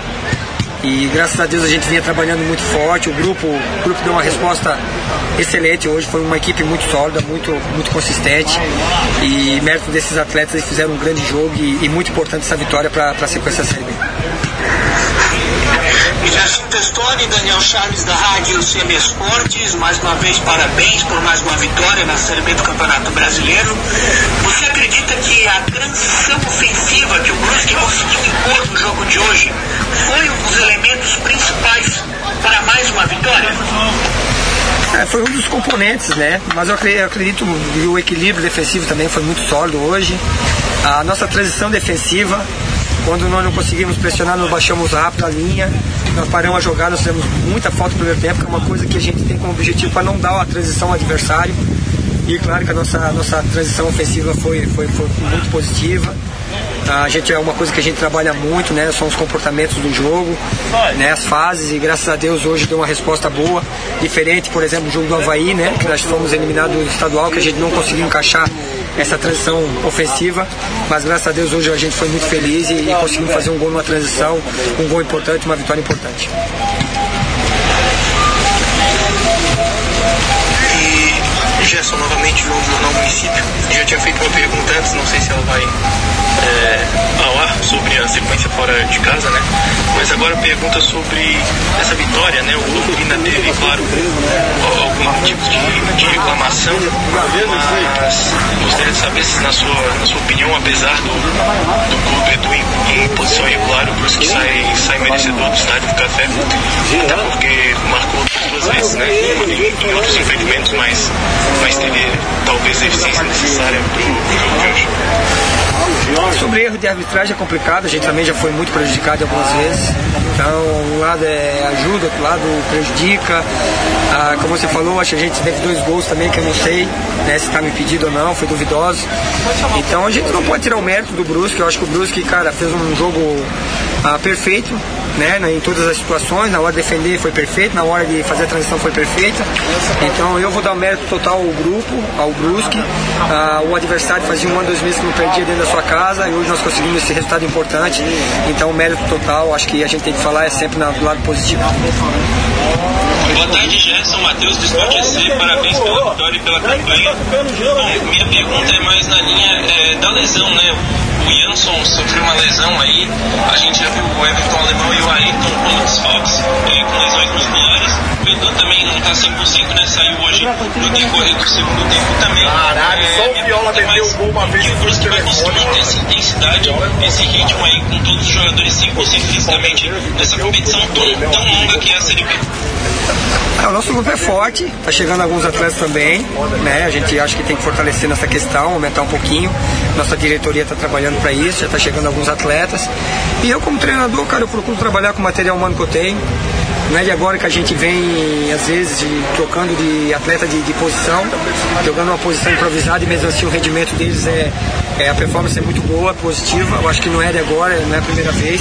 E graças a Deus a gente vinha trabalhando muito forte, o grupo, o grupo deu uma resposta excelente hoje, foi uma equipe muito sólida, muito, muito consistente e mérito desses atletas eles fizeram um grande jogo e, e muito importante essa vitória para a sequência da Série B. Gerson Testoni, Daniel Charles da Rádio CM Esportes, mais uma vez parabéns por mais uma vitória na Série B do Campeonato Brasileiro. Você acredita que a transição ofensiva que o Brusque conseguiu impor no jogo de hoje foi um dos elementos principais para mais uma vitória? É, foi um dos componentes, né? Mas eu acredito que o equilíbrio defensivo também foi muito sólido hoje. A nossa transição defensiva, quando nós não conseguimos pressionar, nós baixamos rápido a linha, nós paramos a jogar, nós fizemos muita falta no primeiro tempo, que é uma coisa que a gente tem como objetivo para não dar a transição ao adversário. E claro que a nossa, a nossa transição ofensiva foi, foi, foi muito positiva. A gente é uma coisa que a gente trabalha muito, né? São os comportamentos do jogo, né? As fases e graças a Deus hoje deu uma resposta boa, diferente, por exemplo, do jogo do Havaí, né? Que nós fomos eliminados do estadual, que a gente não conseguiu encaixar essa transição ofensiva, mas graças a Deus hoje a gente foi muito feliz e, e conseguimos fazer um gol numa transição, um gol importante, uma vitória importante. Gerson, novamente, João Jornal Município. Já tinha feito uma pergunta antes, não sei se ela vai é, ao ar sobre a sequência fora de casa, né? Mas agora pergunta sobre essa vitória, né? O Londrina teve, claro, algum tipo de, de reclamação, mas gostaria de saber se, na sua, na sua opinião, apesar do, do clube Edu em, em posição irregular, o Brusque sai, sai merecedor do estádio do Café, até porque marcou né? Em, em outros enfrentamentos, mas, mas teve talvez a eficiência necessária para o jogo de hoje. Sobre erro de arbitragem é complicado, a gente também já foi muito prejudicado algumas vezes. Então, um lado é ajuda, outro lado prejudica. Ah, como você falou, acho que a gente teve dois gols também que eu não sei né, se está me pedido ou não, foi duvidoso. Então a gente não pode tirar o mérito do Brusque, eu acho que o Brusque, cara, fez um jogo ah, perfeito, né, em todas as situações, na hora de defender foi perfeito, na hora de fazer a transição foi perfeita. Então eu vou dar o mérito total ao grupo, ao Brusque. Ah, o adversário fazia um ano, dois meses que não perdia dentro da sua casa e hoje nós conseguimos esse resultado importante. Então mérito total, acho que a gente tem que falar é sempre do lado positivo. Boa tarde, Gerson Matheus do Esporte EC. Parabéns pela vitória e pela campanha. Bom, minha pergunta é mais na linha é, da lesão, né? O Jansson sofreu uma lesão aí. A gente já viu o Everton Alemão e o Ayrton como desfalques é, com lesões musculares. O Edu também não está 100%, né? Saiu hoje no decorrer do segundo tempo também. Caralho, é, só o Viola meteu o gol uma vez e o Brusque vai conseguir manter essa intensidade, esse ritmo aí com todos os jogadores 100% fisicamente nessa competição tão, tão longa que é a Série B. É, o nosso grupo é forte, tá chegando alguns atletas também, né? A gente acha que tem que fortalecer nessa questão, aumentar um pouquinho. Nossa diretoria está trabalhando para isso, já está chegando alguns atletas. E eu como treinador, cara, eu procuro trabalhar com o material humano que eu tenho. Não é de agora que a gente vem, às vezes, de, trocando de atleta de, de, posição, jogando uma posição improvisada e mesmo assim o rendimento deles é, é, a performance é muito boa, positiva. Eu acho que não é de agora, não é a primeira vez.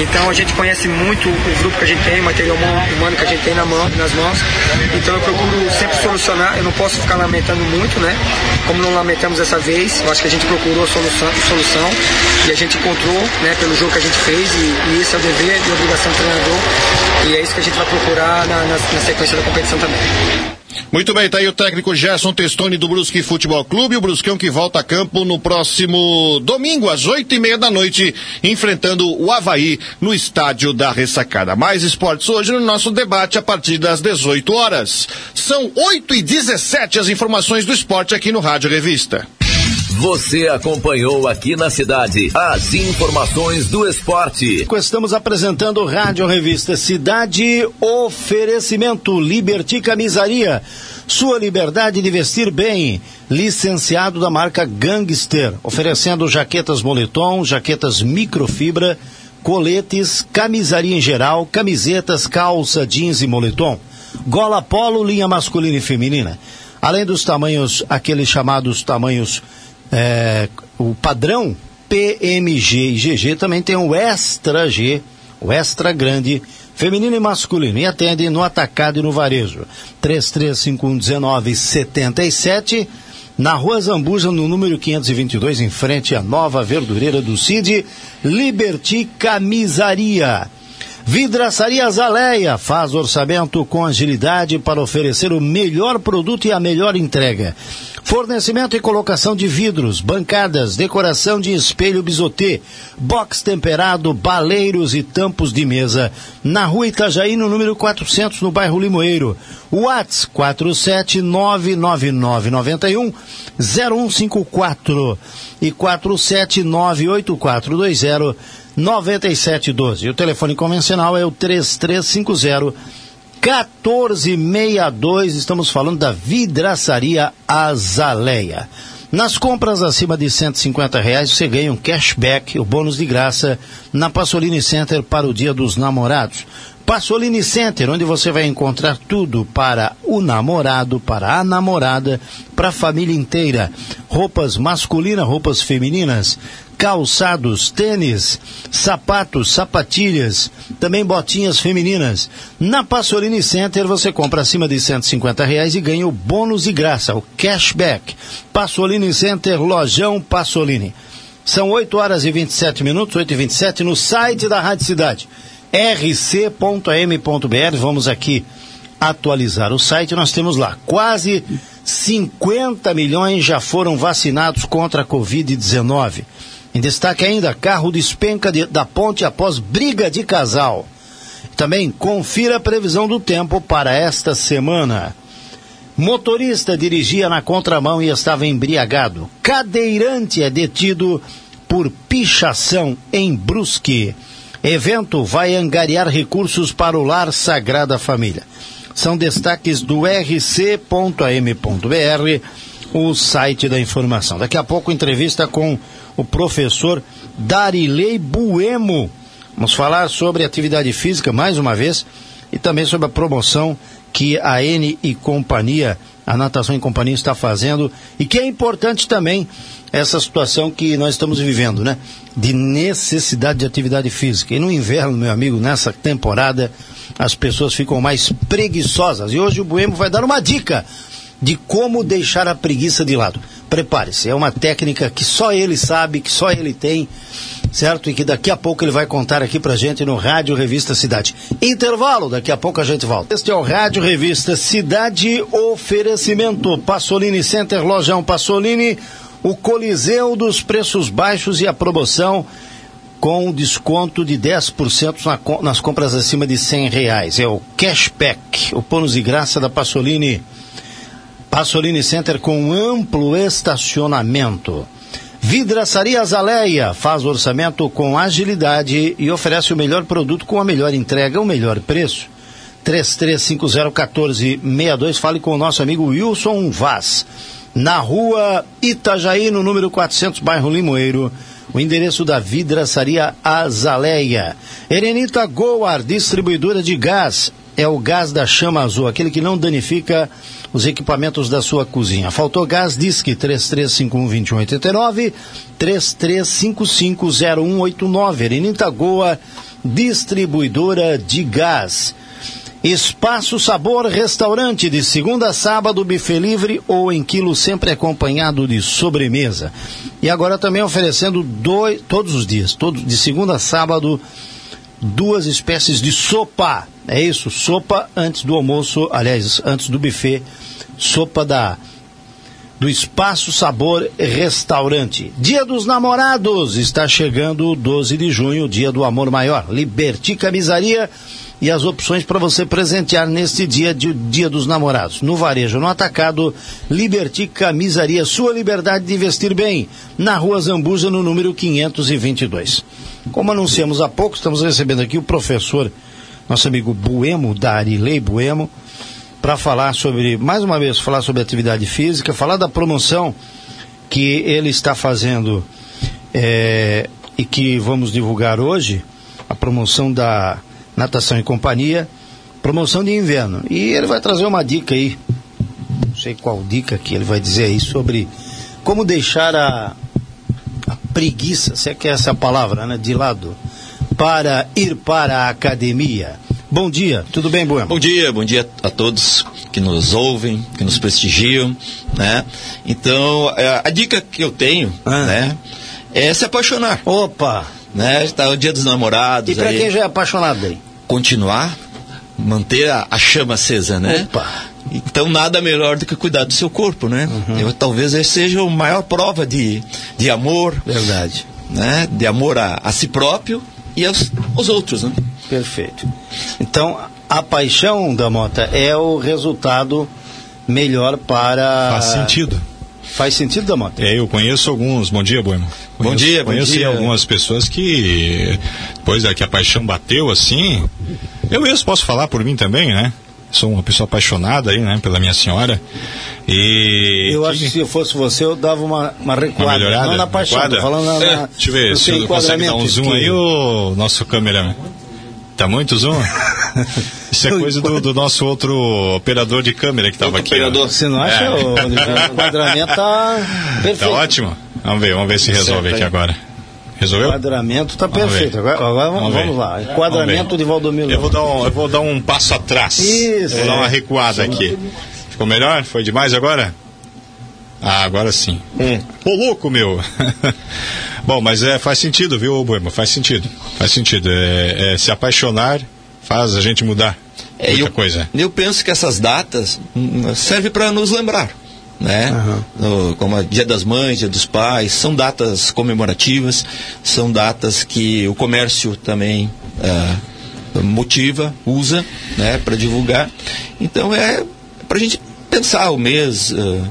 Então a gente conhece muito o grupo que a gente tem, o material humano que a gente tem na mão, nas mãos. Então eu procuro sempre solucionar. Eu não posso ficar lamentando muito, né? Como não lamentamos dessa vez, eu acho que a gente procurou solução, solução e a gente encontrou, né? Pelo jogo que a gente fez e, e isso é o dever e obrigação do treinador. E é isso que a gente vai procurar na, na, na sequência da competição também. Muito bem, tá aí o técnico Gerson Testoni do Brusque Futebol Clube, o Brusquão que volta a campo no próximo domingo, às oito e meia da noite, enfrentando o Havaí no estádio da Ressacada. Mais esportes hoje no nosso debate a partir das 18 horas. São oito e dezessete as informações do esporte aqui no Rádio Revista. Você acompanhou aqui na cidade as informações do esporte. Estamos apresentando Rádio Revista Cidade Oferecimento Liberty Camisaria. Sua liberdade de vestir bem. Licenciado da marca Gangster, oferecendo jaquetas moletom, jaquetas microfibra, coletes, camisaria em geral, camisetas, calça, jeans e moletom. Gola polo, linha masculina e feminina. Além dos tamanhos, aqueles chamados tamanhos é, o padrão PMG e GG também tem o Extra G, o Extra Grande, feminino e masculino, e atende no atacado e no varejo. 33511977, na Rua Zambuja, no número 522, em frente à nova verdureira do CID, Liberty Camisaria. Vidraçaria Zaleia faz orçamento com agilidade para oferecer o melhor produto e a melhor entrega. Fornecimento e colocação de vidros, bancadas, decoração de espelho bisotê, box temperado, baleiros e tampos de mesa. Na rua Itajaí, no número 400, no bairro Limoeiro. Whats 4799991 0154 e 4798420 9712. E o telefone convencional é o 3350 1462. Estamos falando da vidraçaria Azaleia. Nas compras acima de 150 reais, você ganha um cashback, o bônus de graça, na Passolini Center para o Dia dos Namorados. Passolini Center, onde você vai encontrar tudo para o namorado, para a namorada, para a família inteira. Roupas masculinas, roupas femininas, calçados, tênis, sapatos, sapatilhas, também botinhas femininas. Na Passolini Center você compra acima de 150 reais e ganha o bônus de graça, o cashback. Passolini Center, lojão Passolini. São 8 horas e 27 minutos, 8 e 27 no site da Rádio Cidade, rc.am.br. Vamos aqui atualizar o site. Nós temos lá quase 50 milhões já foram vacinados contra a Covid-19. Em destaque ainda, carro despenca de, da ponte após briga de casal. Também confira a previsão do tempo para esta semana. Motorista dirigia na contramão e estava embriagado. Cadeirante é detido por pichação em Brusque. Evento vai angariar recursos para o Lar Sagrada Família. São destaques do rc.am.br, o site da informação. Daqui a pouco, entrevista com o professor Darilei Buemo. Vamos falar sobre atividade física mais uma vez e também sobre a promoção que a N e companhia, a Natação e Companhia está fazendo e que é importante também essa situação que nós estamos vivendo, né? De necessidade de atividade física. E no inverno, meu amigo, nessa temporada, as pessoas ficam mais preguiçosas. E hoje o Buemo vai dar uma dica de como deixar a preguiça de lado. Prepare-se, é uma técnica que só ele sabe, que só ele tem, certo? E que daqui a pouco ele vai contar aqui pra gente no Rádio Revista Cidade. Intervalo, daqui a pouco a gente volta. Este é o Rádio Revista Cidade Oferecimento. Passolini Center, Lojão Passolini, o Coliseu dos Preços Baixos e a promoção com desconto de 10% na, nas compras acima de 100 reais. É o cashback, o bônus de graça da Passolini. Passolini Center com amplo estacionamento. Vidraçaria Azaleia faz orçamento com agilidade e oferece o melhor produto com a melhor entrega, o melhor preço. 33501462, fale com o nosso amigo Wilson Vaz. Na rua Itajaí, no número 400, bairro Limoeiro. O endereço da vidraçaria Azaleia. Erenita Goar, distribuidora de gás. É o gás da chama azul, aquele que não danifica os equipamentos da sua cozinha. Faltou gás, disque 3351-2189, 3355-0189. Erenita Goa, distribuidora de gás. Espaço Sabor Restaurante, de segunda a sábado, buffet livre ou em quilo, sempre acompanhado de sobremesa. E agora também oferecendo dois, todos os dias, todos, de segunda a sábado, duas espécies de sopa. É isso, sopa antes do almoço, aliás, antes do buffet, sopa da do Espaço Sabor Restaurante. Dia dos Namorados está chegando 12 de junho, dia do amor maior. Liberti Camisaria e as opções para você presentear neste dia de Dia dos Namorados. No varejo, no atacado, Liberti Camisaria, sua liberdade de vestir bem, na Rua Zambuja, no número 522. Como anunciamos há pouco, estamos recebendo aqui o professor, nosso amigo Buemo, Darilei Buemo, para falar sobre, mais uma vez, falar sobre atividade física, falar da promoção que ele está fazendo é, e que vamos divulgar hoje, a promoção da Natação e Companhia, promoção de inverno. E ele vai trazer uma dica aí, não sei qual dica que ele vai dizer aí, sobre como deixar a, a preguiça, se é que essa é a palavra, né, de lado, para ir para a academia. Bom dia, tudo bem, Bueno? Bom dia, bom dia a todos que nos ouvem, que nos prestigiam, né? Então, a, a dica que eu tenho, ah. né, é se apaixonar. Opa! Né? Está o dia dos namorados. E para quem já é apaixonado aí? Continuar, manter a, a chama acesa, né? Opa! Então nada melhor do que cuidar do seu corpo, né? Uhum. Eu, talvez esse seja a maior prova de, de amor. Verdade. Né? De amor a, a si próprio e aos, aos outros, né? Perfeito. Então, a paixão da Mota é o resultado melhor para... Faz sentido. Faz sentido, Damota? É, eu conheço alguns. Bom dia. Conheço, bom dia, bom conheço dia. algumas pessoas que, depois é que a paixão bateu assim, eu mesmo posso falar por mim também, né? Sou uma pessoa apaixonada aí, né, pela minha senhora. E. Eu acho que se eu fosse você, eu dava uma, uma recuada. Uma melhorada? Não na paixão, recuada? falando na, é, Deixa eu ver se eu consegue dar um zoom que... aí, o nosso câmera. Tá muito zoom? Isso é coisa do, do, nosso outro operador de câmera que estava aqui. Operador, ó. você não acha? É. O, o enquadramento tá perfeito. Tá ótimo. Vamos ver, vamos ver se resolve certo, aqui aí. agora. Resolveu? Enquadramento tá Vamos perfeito. ver. Agora, agora vamos, vamos lá. Enquadramento de Valdomiro. Eu vou dar um, eu vou dar um passo atrás. Isso. Vou dar uma É. recuada aqui. Ficou melhor? Foi demais agora? Ah, agora sim. Ô, louco, meu! Bom, mas é, faz sentido, viu, Boema? Faz sentido. Faz sentido. É, é, se apaixonar faz a gente mudar É, muita eu, coisa. eu penso que essas datas hum, servem para nos lembrar. Né? No- como Dia das Mães, Dia dos Pais, são datas comemorativas, são datas que o comércio também ah, motiva, usa né, para divulgar. Então é para a gente pensar o mês ah,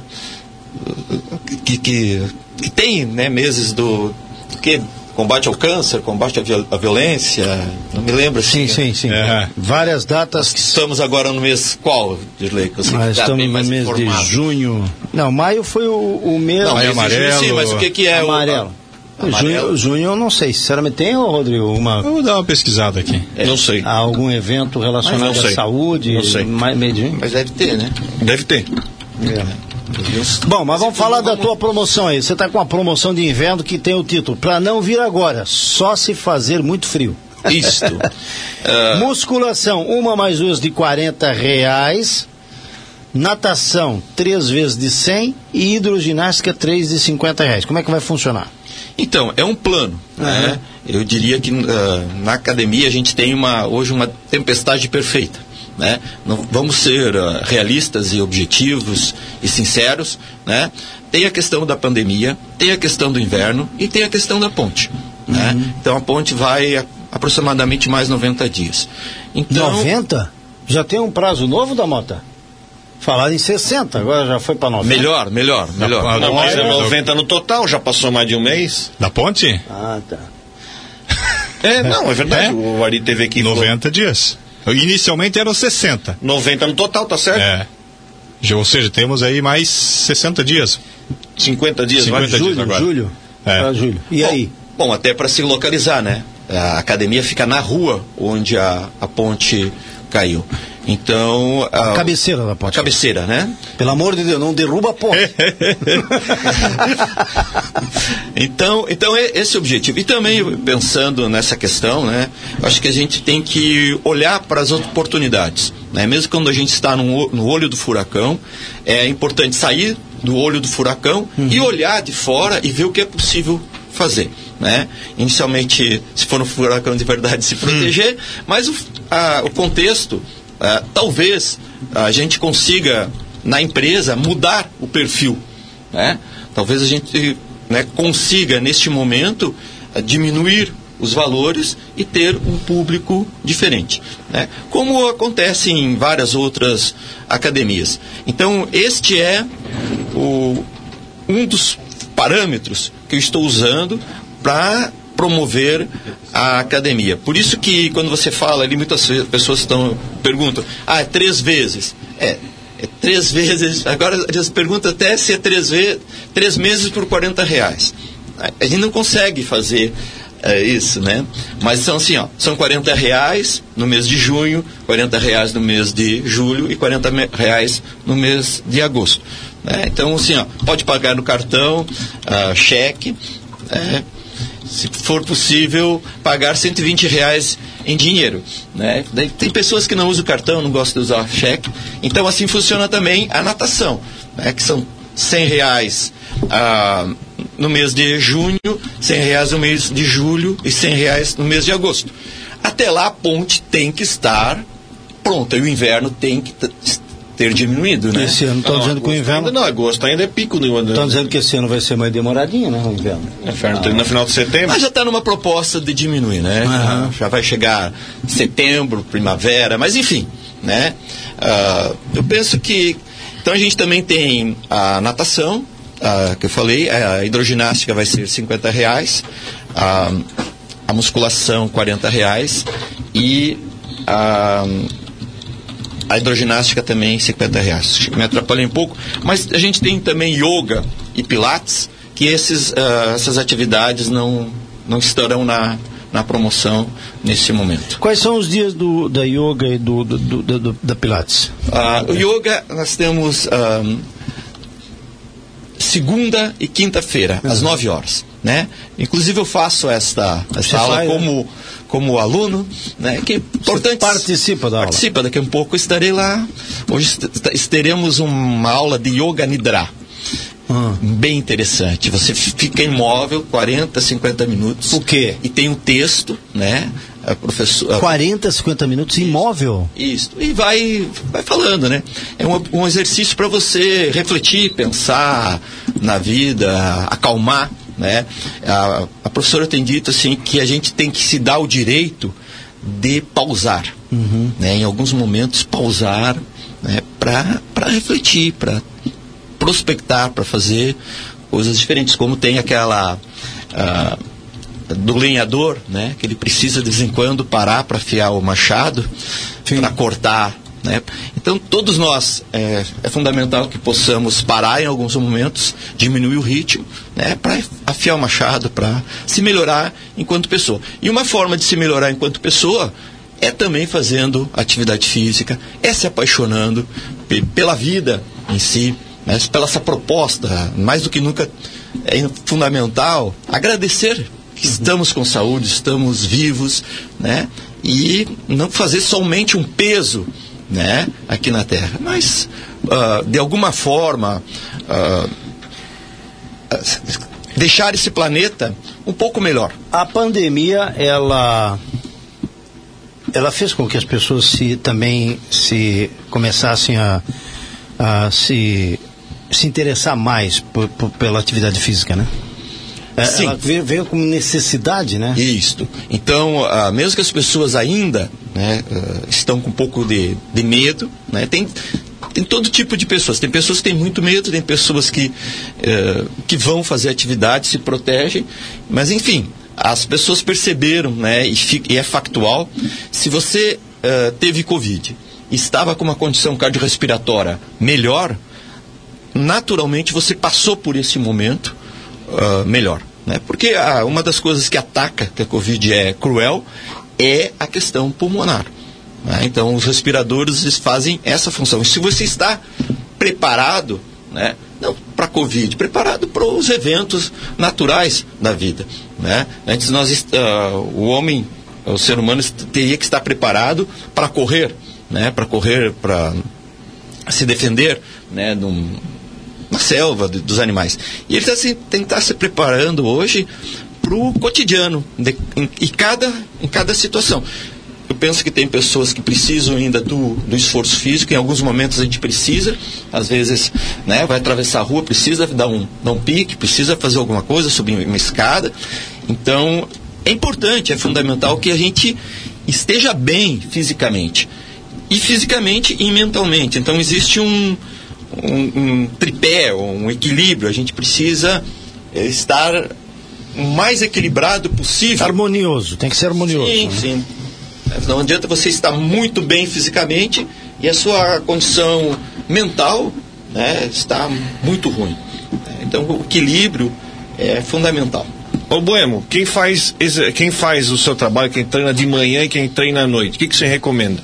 que, que, que tem né, meses do que combate ao câncer, combate à, viol- à violência, não me lembro assim. Sim, sim, sim. É. Várias datas. Estamos agora no mês qual, Dirley? Que tá estamos no mês informado. de junho. Não, maio foi o, o mês. Não, Maio mês de junho, amarelo. sim, mas o que, que é amarelo. o... Amarelo? Junho, junho eu não sei. Sinceramente, tem, Rodrigo, uma, Eu vou dar uma pesquisada aqui. Não sei. algum evento relacionado à saúde? Não sei. mais- Meio de junho? Mas deve ter, né? Deve ter. Bom, mas vamos falar da tua promoção aí. Você está com uma promoção de inverno que tem o título Para não vir agora, só se fazer muito frio. Isto. Musculação, uma mais duas de 40 reais. Natação, três vezes de 100 e hidroginástica, três de 50 reais. Como é que vai funcionar? Então, é um plano. Né? Eu diria que ah, na academia a gente tem uma, hoje uma tempestade perfeita. Né? Não, vamos ser ah, realistas e objetivos e sinceros. Né? Tem a questão da pandemia, tem a questão do inverno e tem a questão da ponte. Né? Então a ponte vai a- aproximadamente mais 90 dias. Então, 90? Já tem um prazo novo da Mota? Falaram em 60, agora já foi para 90. Melhor, melhor, melhor. Não, mas é Olha, 90 no total, já passou mais de um mês. Da ponte? Ah, tá. É, não, é verdade. É? O Ari teve aqui. falou 90 dias. Inicialmente eram 60. 90 no total, tá certo? É. Já- Ou seja, temos aí mais 60 dias. 50 dias, 50 vai. dias Julho, agora. julho? É. Pra julho. E bom, aí? Bom, até para se localizar, né? A academia fica na rua onde a, a ponte caiu. Então. A, Cabeceira da a ponte. cabeceira, né? Pelo amor de Deus, não derruba a ponte. então, então é esse o objetivo. E também pensando nessa questão, né? Acho que a gente tem que olhar para as oportunidades. Né? Mesmo quando a gente está no, no olho do furacão, é importante sair do olho do furacão e olhar de fora e ver o que é possível fazer. Né? Inicialmente, se for um furacão de verdade, se proteger, mas o, a- o contexto, ah, talvez a gente consiga, na empresa, mudar o perfil. Né? Talvez a gente né, consiga, neste momento, eh, diminuir os valores e ter um público diferente. Né? Como acontece em várias outras academias. Então, este é o, um dos parâmetros que eu estou usando para promover a academia. Por isso que quando você fala ali, muitas pessoas estão, perguntam, ah, é três vezes. É, é três vezes, agora eles perguntam até se é três, ve três meses por 40 reais. A- gente não consegue fazer é, isso, né? Mas são assim, ó, são 40 reais no mês de junho, 40 reais no mês de julho e 40 me- reais no mês de agosto. né? Então, assim, ó, pode pagar no cartão, ah, cheque, é, se for possível, pagar 120 reais em dinheiro. Né? Tem pessoas que não usam cartão, não gostam de usar cheque. Então, assim funciona também a natação, né? que são 100 reais ah, no mês de junho, 100 reais no mês de julho e 100 reais no mês de agosto. Até lá, a ponte tem que estar pronta e o inverno tem que ter diminuído. Né? Esse ano estão dizendo que o inverno. Ainda não, agosto ainda é pico do ano. Estão dizendo que esse ano vai ser mais demoradinho, né? O inverno. Inferno tem no final de setembro. Mas já está numa proposta de diminuir, né? Aham. Já vai chegar setembro, primavera, mas enfim, né? Ah, eu penso que então a gente também tem a natação, ah, que eu falei, a hidroginástica vai ser 50 reais, a, a musculação 40 reais e a, a hidroginástica também 50 reais. Acho que Me atrapalhei um pouco, mas a gente tem também yoga e pilates, que esses, ah, essas atividades não, não estarão na, na promoção nesse momento. Quais são os dias do, da yoga e do, do, do- do- da Pilates? Ah, o yoga nós temos ah, segunda e quinta-feira, às 9 horas. né? Inclusive eu faço esta, esta aula faz, como, como aluno, né? Que é importante. participa da aula. Participa, daqui a um pouco estarei lá. Hoje teremos uma aula de Yoga Nidra. Ah. Bem interessante. Você fica imóvel 40, 50 minutos. O quê? E tem um texto, né? A professora, 40, 50 minutos imóvel. isso. E vai, vai falando, né? É um, um exercício para você refletir, pensar na vida, acalmar, né? A, a professora tem dito assim que a gente tem que se dar o direito de pausar, né? Em alguns momentos pausar, né? Para refletir, para prospectar, para fazer coisas diferentes, como tem aquela ah, do lenhador, né? Que ele precisa de vez em quando parar para afiar o machado, para cortar, né? Então todos nós é, é fundamental que possamos parar em alguns momentos, diminuir o ritmo, né? Para afiar o machado, para se melhorar enquanto pessoa. E uma forma de se melhorar enquanto pessoa é também fazendo atividade física, é se apaixonando pe- pela vida em si, né? pela essa proposta, mais do que nunca é fundamental agradecer que estamos com saúde, estamos vivos, né? E não fazer somente um peso, né? Aqui na Terra, mas ah, de alguma forma ah, deixar esse planeta um pouco melhor. A pandemia, ela ela fez com que as pessoas se também se começassem a, a se se interessar mais por- por- pela atividade física, né? É, Sim. Ela veio, veio como necessidade, né? Isto. Então, ah, mesmo que as pessoas ainda né, ah, estão com um pouco de, de medo, né, tem, tem todo tipo de pessoas. Tem pessoas que têm muito medo, tem pessoas que, eh, que vão fazer atividade, se protegem, mas enfim, as pessoas perceberam, né, e, e é factual, se você eh, teve Covid, estava com uma condição cardiorrespiratória melhor, naturalmente você passou por esse momento ah, melhor. Né? Porque ah, uma das coisas que ataca, que a Covid é cruel, é a questão pulmonar. né? Então, os respiradores fazem essa função. E se você está preparado, né, não para a Covid, preparado para os eventos naturais da vida. Né? Antes, nós, ah, o homem, o ser humano, teria que estar preparado para correr, né, para correr, para se defender né, num, na selva de- dos animais. E ele tá se, que estar se preparando hoje para o cotidiano, de- em, em cada, em cada situação. Eu penso que tem pessoas que precisam ainda do, do esforço físico, em alguns momentos a gente precisa, às vezes né, vai atravessar a rua, precisa dar um, dar um pique, precisa fazer alguma coisa, subir uma escada. Então, é importante, é fundamental que a gente esteja bem fisicamente. E fisicamente e mentalmente. Então, existe um, um, um tripé, um equilíbrio. A gente precisa eh, estar o mais equilibrado possível. Harmonioso, tem que ser harmonioso. Sim, né? sim. Não adianta você estar muito bem fisicamente e a sua condição mental né, está muito ruim. Então o equilíbrio é fundamental. Ô Boemo, quem faz, quem faz o seu trabalho, quem treina de manhã e quem treina à noite, o que, que você recomenda?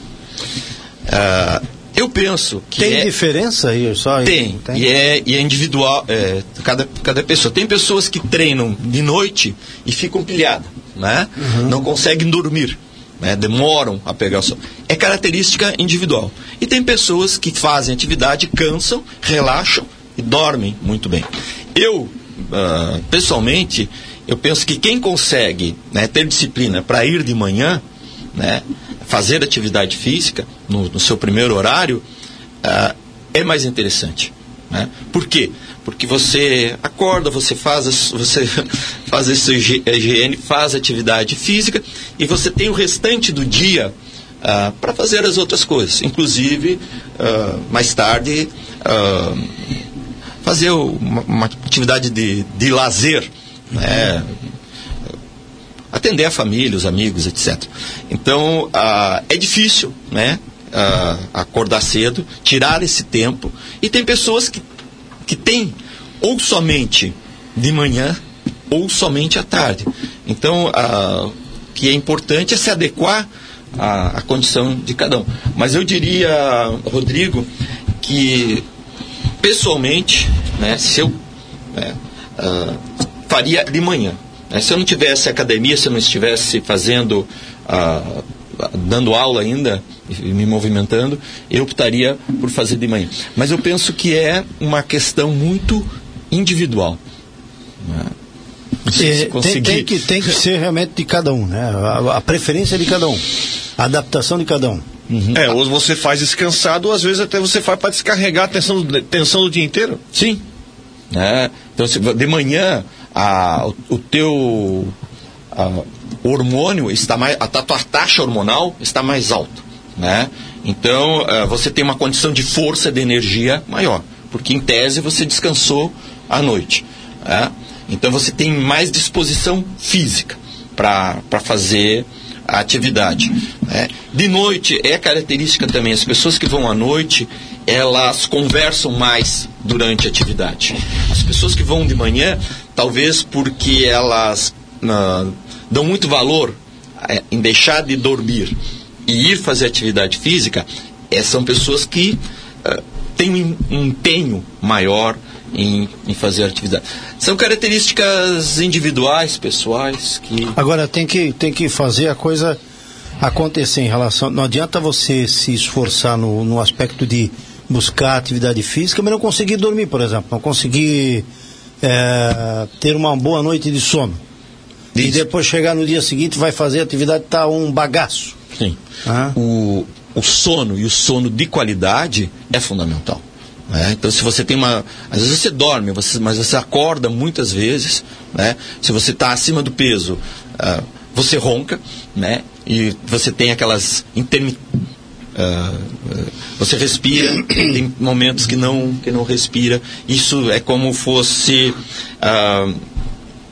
Ah, eu penso que Tem é- diferença aí? Só Tem, E, é, e é individual, é, cada, cada pessoa. Tem pessoas que treinam de noite e ficam pilhadas, né? Não conseguem dormir, né? demoram a pegar o sono. É característica individual. E tem pessoas que fazem atividade, cansam, relaxam e dormem muito bem. Eu, ah, pessoalmente, eu penso que quem consegue né, ter disciplina para ir de manhã, né, fazer atividade física no, no seu primeiro horário, ah, é mais interessante. Né? Por quê? Porque você acorda, você faz, você faz higi- higiene, faz atividade física e você tem o restante do dia para fazer as outras coisas. Inclusive, ah, mais tarde, ah, fazer uma, uma atividade de, de lazer. Né? Atender a família, os amigos, etc. Então, é difícil, né? acordar cedo, tirar esse tempo. E tem pessoas que, que têm ou somente de manhã ou somente à tarde. Então, o que é importante é se adequar à, à condição de cada um. Mas eu diria, Rodrigo, que pessoalmente, né, se eu né, ah, faria de manhã. Né? Se eu não tivesse academia, se eu não estivesse fazendo, ah, dando aula ainda, e me movimentando, eu optaria por fazer de manhã. Mas eu penso que é uma questão muito individual. né? Se É, tem, tem que, tem que ser realmente de cada um, né? A, a preferência de cada um, a adaptação de cada um. É, ou você faz descansado, ou às vezes até você faz para descarregar a tensão, do- tensão do dia inteiro. Sim. né? Então, se, de manhã, a, o, teu a, hormônio está mais. A, tua taxa hormonal está mais alta. Né? Então, eh, você tem uma condição de força, de energia maior. Porque, em tese, você descansou à noite. né? Então, você tem mais disposição física para fazer a atividade. né? De noite, é característica também, as pessoas que vão à noite, elas conversam mais durante a atividade. As pessoas que vão de manhã, talvez porque elas dão muito valor eh, em deixar de dormir e ir fazer atividade física, eh, são pessoas que ah, têm um empenho maior em, em fazer atividade. São características individuais, pessoais, que Agora tem que, tem que fazer a coisa acontecer em relação. Não adianta você se esforçar no, no aspecto de buscar atividade física, mas não conseguir dormir, por exemplo, não conseguir é, ter uma boa noite de sono. E depois chegar no dia seguinte vai fazer a atividade tá um bagaço. Sim. O, o sono e o sono de qualidade é fundamental. né? Então, se você tem uma. Às vezes você dorme, você- mas você acorda muitas vezes. Né? Se você está acima do peso, ah, você ronca, né? E você tem aquelas intermi ah, ah, você respira, tem momentos que não, que não respira. Isso é como fosse ah,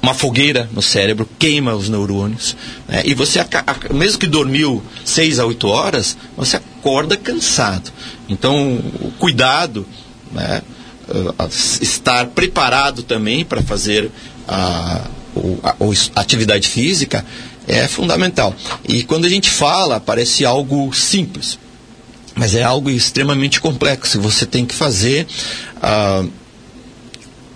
uma fogueira no cérebro, queima os neurônios. né? E você, mesmo que dormiu 6 a 8 horas, você acorda cansado. Então, o cuidado, né? ah, estar preparado também para fazer a, a- a atividade física é fundamental. E quando a gente fala, parece algo simples, mas é algo extremamente complexo. Você tem que fazer ah,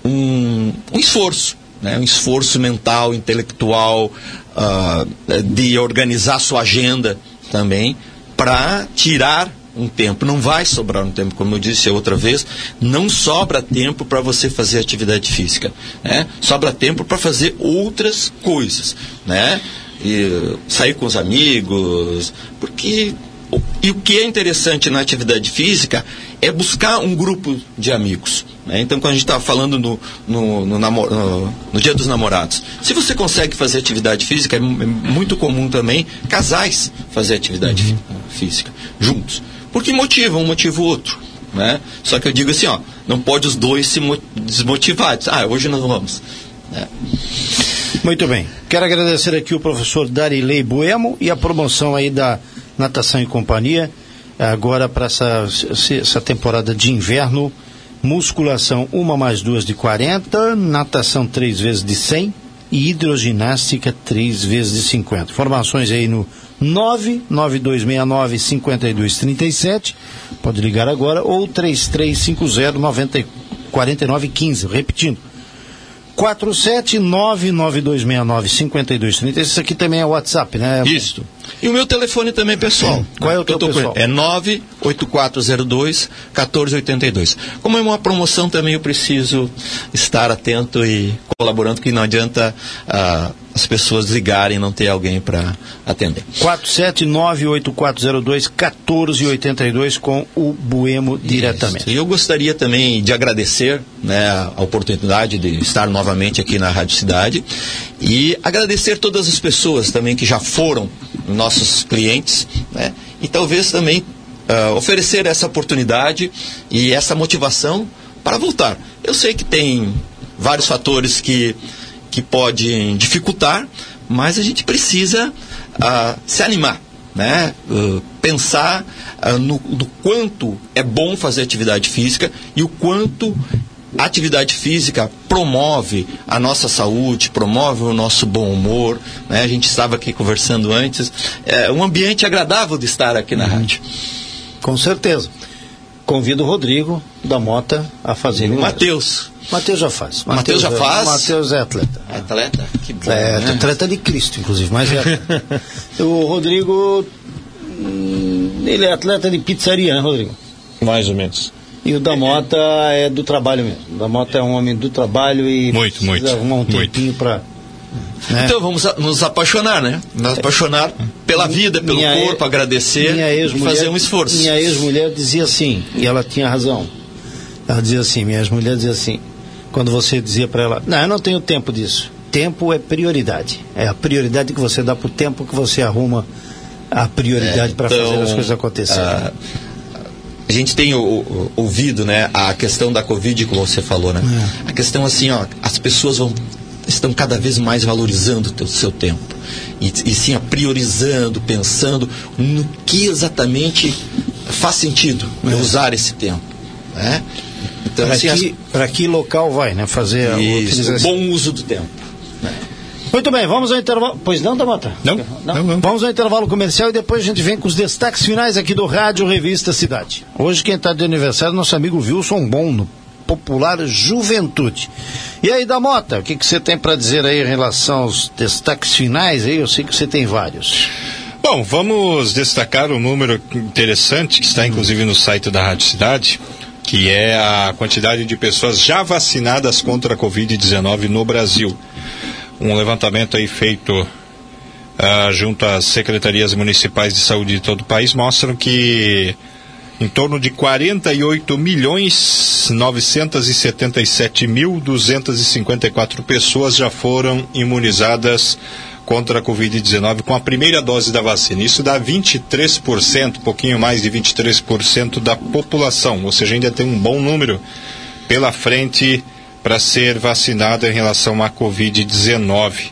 um, um esforço, né? um esforço mental, intelectual, ah, de organizar sua agenda também, para tirar um tempo. Não vai sobrar um tempo, como eu disse outra vez, não sobra tempo para você fazer atividade física. Né? Sobra tempo para fazer outras coisas. Né? E, sair com os amigos, porque e o que é interessante na atividade física é buscar um grupo de amigos. né? Então, quando a gente estava falando no, no, no, namo- no- no Dia dos Namorados, se você consegue fazer atividade física, é, é muito comum também casais fazer atividade fí- física juntos. Porque motiva, um motiva o outro. Né? Só que eu digo assim, ó, não pode os dois se mo- desmotivar. Ah, hoje nós vamos. né? Muito bem. Quero agradecer aqui o professor Darilei Buemo e a promoção aí da Natação e Companhia, agora para essa, essa temporada de inverno. Musculação, uma mais duas de 40, natação três vezes de 100 e hidroginástica três vezes de 50. Informações aí no 99269 5237, pode ligar agora, ou 3350 90 4915, repetindo, 47992695230. Esse aqui também é o WhatsApp, né? Isso. E o meu telefone também pessoal. Qual é o Eu teu tô com pessoal? É 98402 1482. Como é uma promoção também eu preciso estar atento e colaborando, que não adianta ah, as pessoas ligarem e não ter alguém para atender. 47984021482 com o Buemo diretamente. E eu gostaria também de agradecer né, a oportunidade de estar novamente aqui na Rádio Cidade e agradecer todas as pessoas também que já foram nossos clientes né, e talvez também ah, oferecer essa oportunidade e essa motivação para voltar. Eu sei que tem vários fatores que, que podem dificultar, mas a gente precisa ah, se animar né? Uh, pensar uh, no, no quanto é bom fazer atividade física e o quanto a atividade física promove a nossa saúde, promove o nosso bom humor. Né? A gente estava aqui conversando antes. É um ambiente agradável de estar aqui na rádio. Com certeza. Convido o Rodrigo da Mota a fazer o. Matheus. Matheus já faz. Matheus já é- faz? Matheus é atleta. É atleta? Que bom. É, né? atleta de Cristo, inclusive, mas é o Rodrigo, hum, ele é atleta de pizzaria, né, Rodrigo? Mais ou menos. E o da Mota é do trabalho mesmo. O da Mota é um homem do trabalho e Muito, muito, arrumar um tempinho para né? Então vamos a- nos apaixonar, né? Nos apaixonar pela vida, pelo Minha corpo, agradecer e fazer um esforço. Minha ex-mulher dizia assim, e ela tinha razão. Ela dizia assim, minha ex-mulher dizia assim, quando você dizia para ela, não, eu não tenho tempo disso. Tempo é prioridade. É a prioridade que você dá pro tempo que você arruma a prioridade para Então, fazer as coisas acontecerem. ah, a gente tem o- o- ouvido, né, a questão da Covid, como você falou, né? É. A questão assim, ó, as pessoas vão estão cada vez mais valorizando o seu tempo e, e sim a priorizando, pensando no que exatamente faz sentido É. usar esse tempo, né? Então, Para assim, que, pra que local vai, né? Fazer a as- isso, utilização. bom uso do tempo. Muito bem, vamos ao intervalo. Pois não, Damata? Não, não, não. Vamos ao intervalo comercial e depois a gente vem com os destaques finais aqui do Rádio Revista Cidade. Hoje quem está de aniversário é nosso amigo Wilson Bom, no Popular Juventude. E aí, Damota, o que, que você tem para dizer aí em relação aos destaques finais aí? Eu sei que você tem vários. Bom, vamos destacar um número interessante que está inclusive no site da Rádio Cidade, que é a quantidade de pessoas já vacinadas contra a Covid-19 no Brasil. Um levantamento aí feito ah, junto às secretarias municipais de saúde de todo o país mostram que em torno de 48 milhões 977 mil 254 pessoas já foram imunizadas contra a Covid-19 com a primeira dose da vacina. Isso dá 23%, um pouquinho mais de 23% da população, ou seja, ainda tem um bom número pela frente para ser vacinada em relação à Covid-19.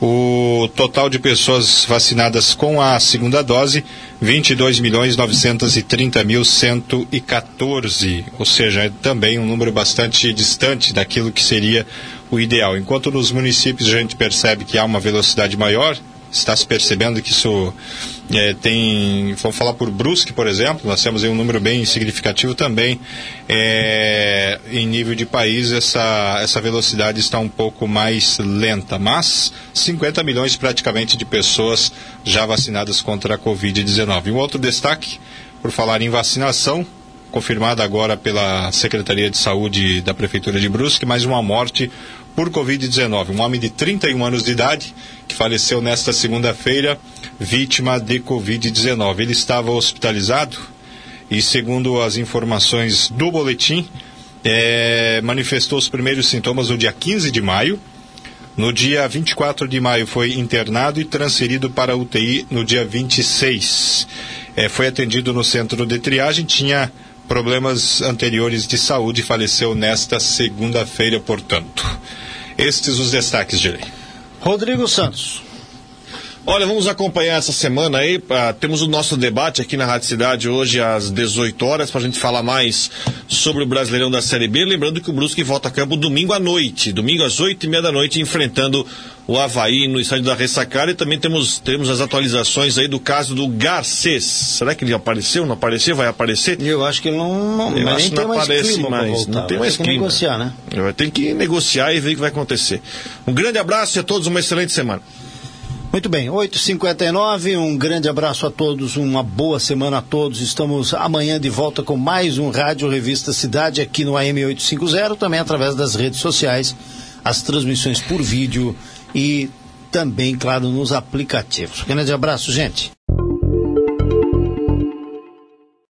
O total de pessoas vacinadas com a segunda dose, 22 milhões 930 mil 114, ou seja, é também um número bastante distante daquilo que seria o ideal. Enquanto nos municípios a gente percebe que há uma velocidade maior, está se percebendo que isso eh, tem. Vamos falar por Brusque, por exemplo, nós temos um número bem significativo também. eh, em nível de país, essa, essa velocidade está um pouco mais lenta, mas 50 milhões praticamente de pessoas já vacinadas contra a Covid-19. Um outro destaque, por falar em vacinação, confirmada agora pela Secretaria de Saúde da Prefeitura de Brusque, mais uma morte por Covid-19. Um homem de 31 anos de idade que faleceu nesta segunda-feira, vítima de Covid-19. Ele estava hospitalizado e, segundo as informações do boletim, eh, manifestou os primeiros sintomas no dia 15 de maio. No dia 24 de maio foi internado e transferido para UTI no dia 26. Eh, foi atendido no centro de triagem, tinha problemas anteriores de saúde e faleceu nesta segunda-feira, portanto. Estes os destaques, Direi. Rodrigo Santos. Olha, vamos acompanhar essa semana aí. ah, temos o nosso debate aqui na Rádio Cidade hoje às 18 horas para a gente falar mais sobre o Brasileirão da Série B. Lembrando que o Brusque volta a campo domingo à noite, domingo às 8 e meia da noite, enfrentando o Havaí no estádio da Ressacada. E também temos, temos as atualizações aí do caso do Garcês. Será que ele apareceu? Não apareceu? Vai aparecer? Eu acho que não, não Eu mas acho que tem não mais aparece clima pra mais, voltar. não tem Vai mais ter que clima. negociar, né? Vai ter que negociar e ver o que vai acontecer. Um grande abraço e a todos uma excelente semana. Muito bem, 8h59, um grande abraço a todos, uma boa semana a todos. Estamos amanhã de volta com mais um Rádio Revista Cidade aqui no AM 850, também através das redes sociais, as transmissões por vídeo e também, claro, nos aplicativos. Grande abraço, gente.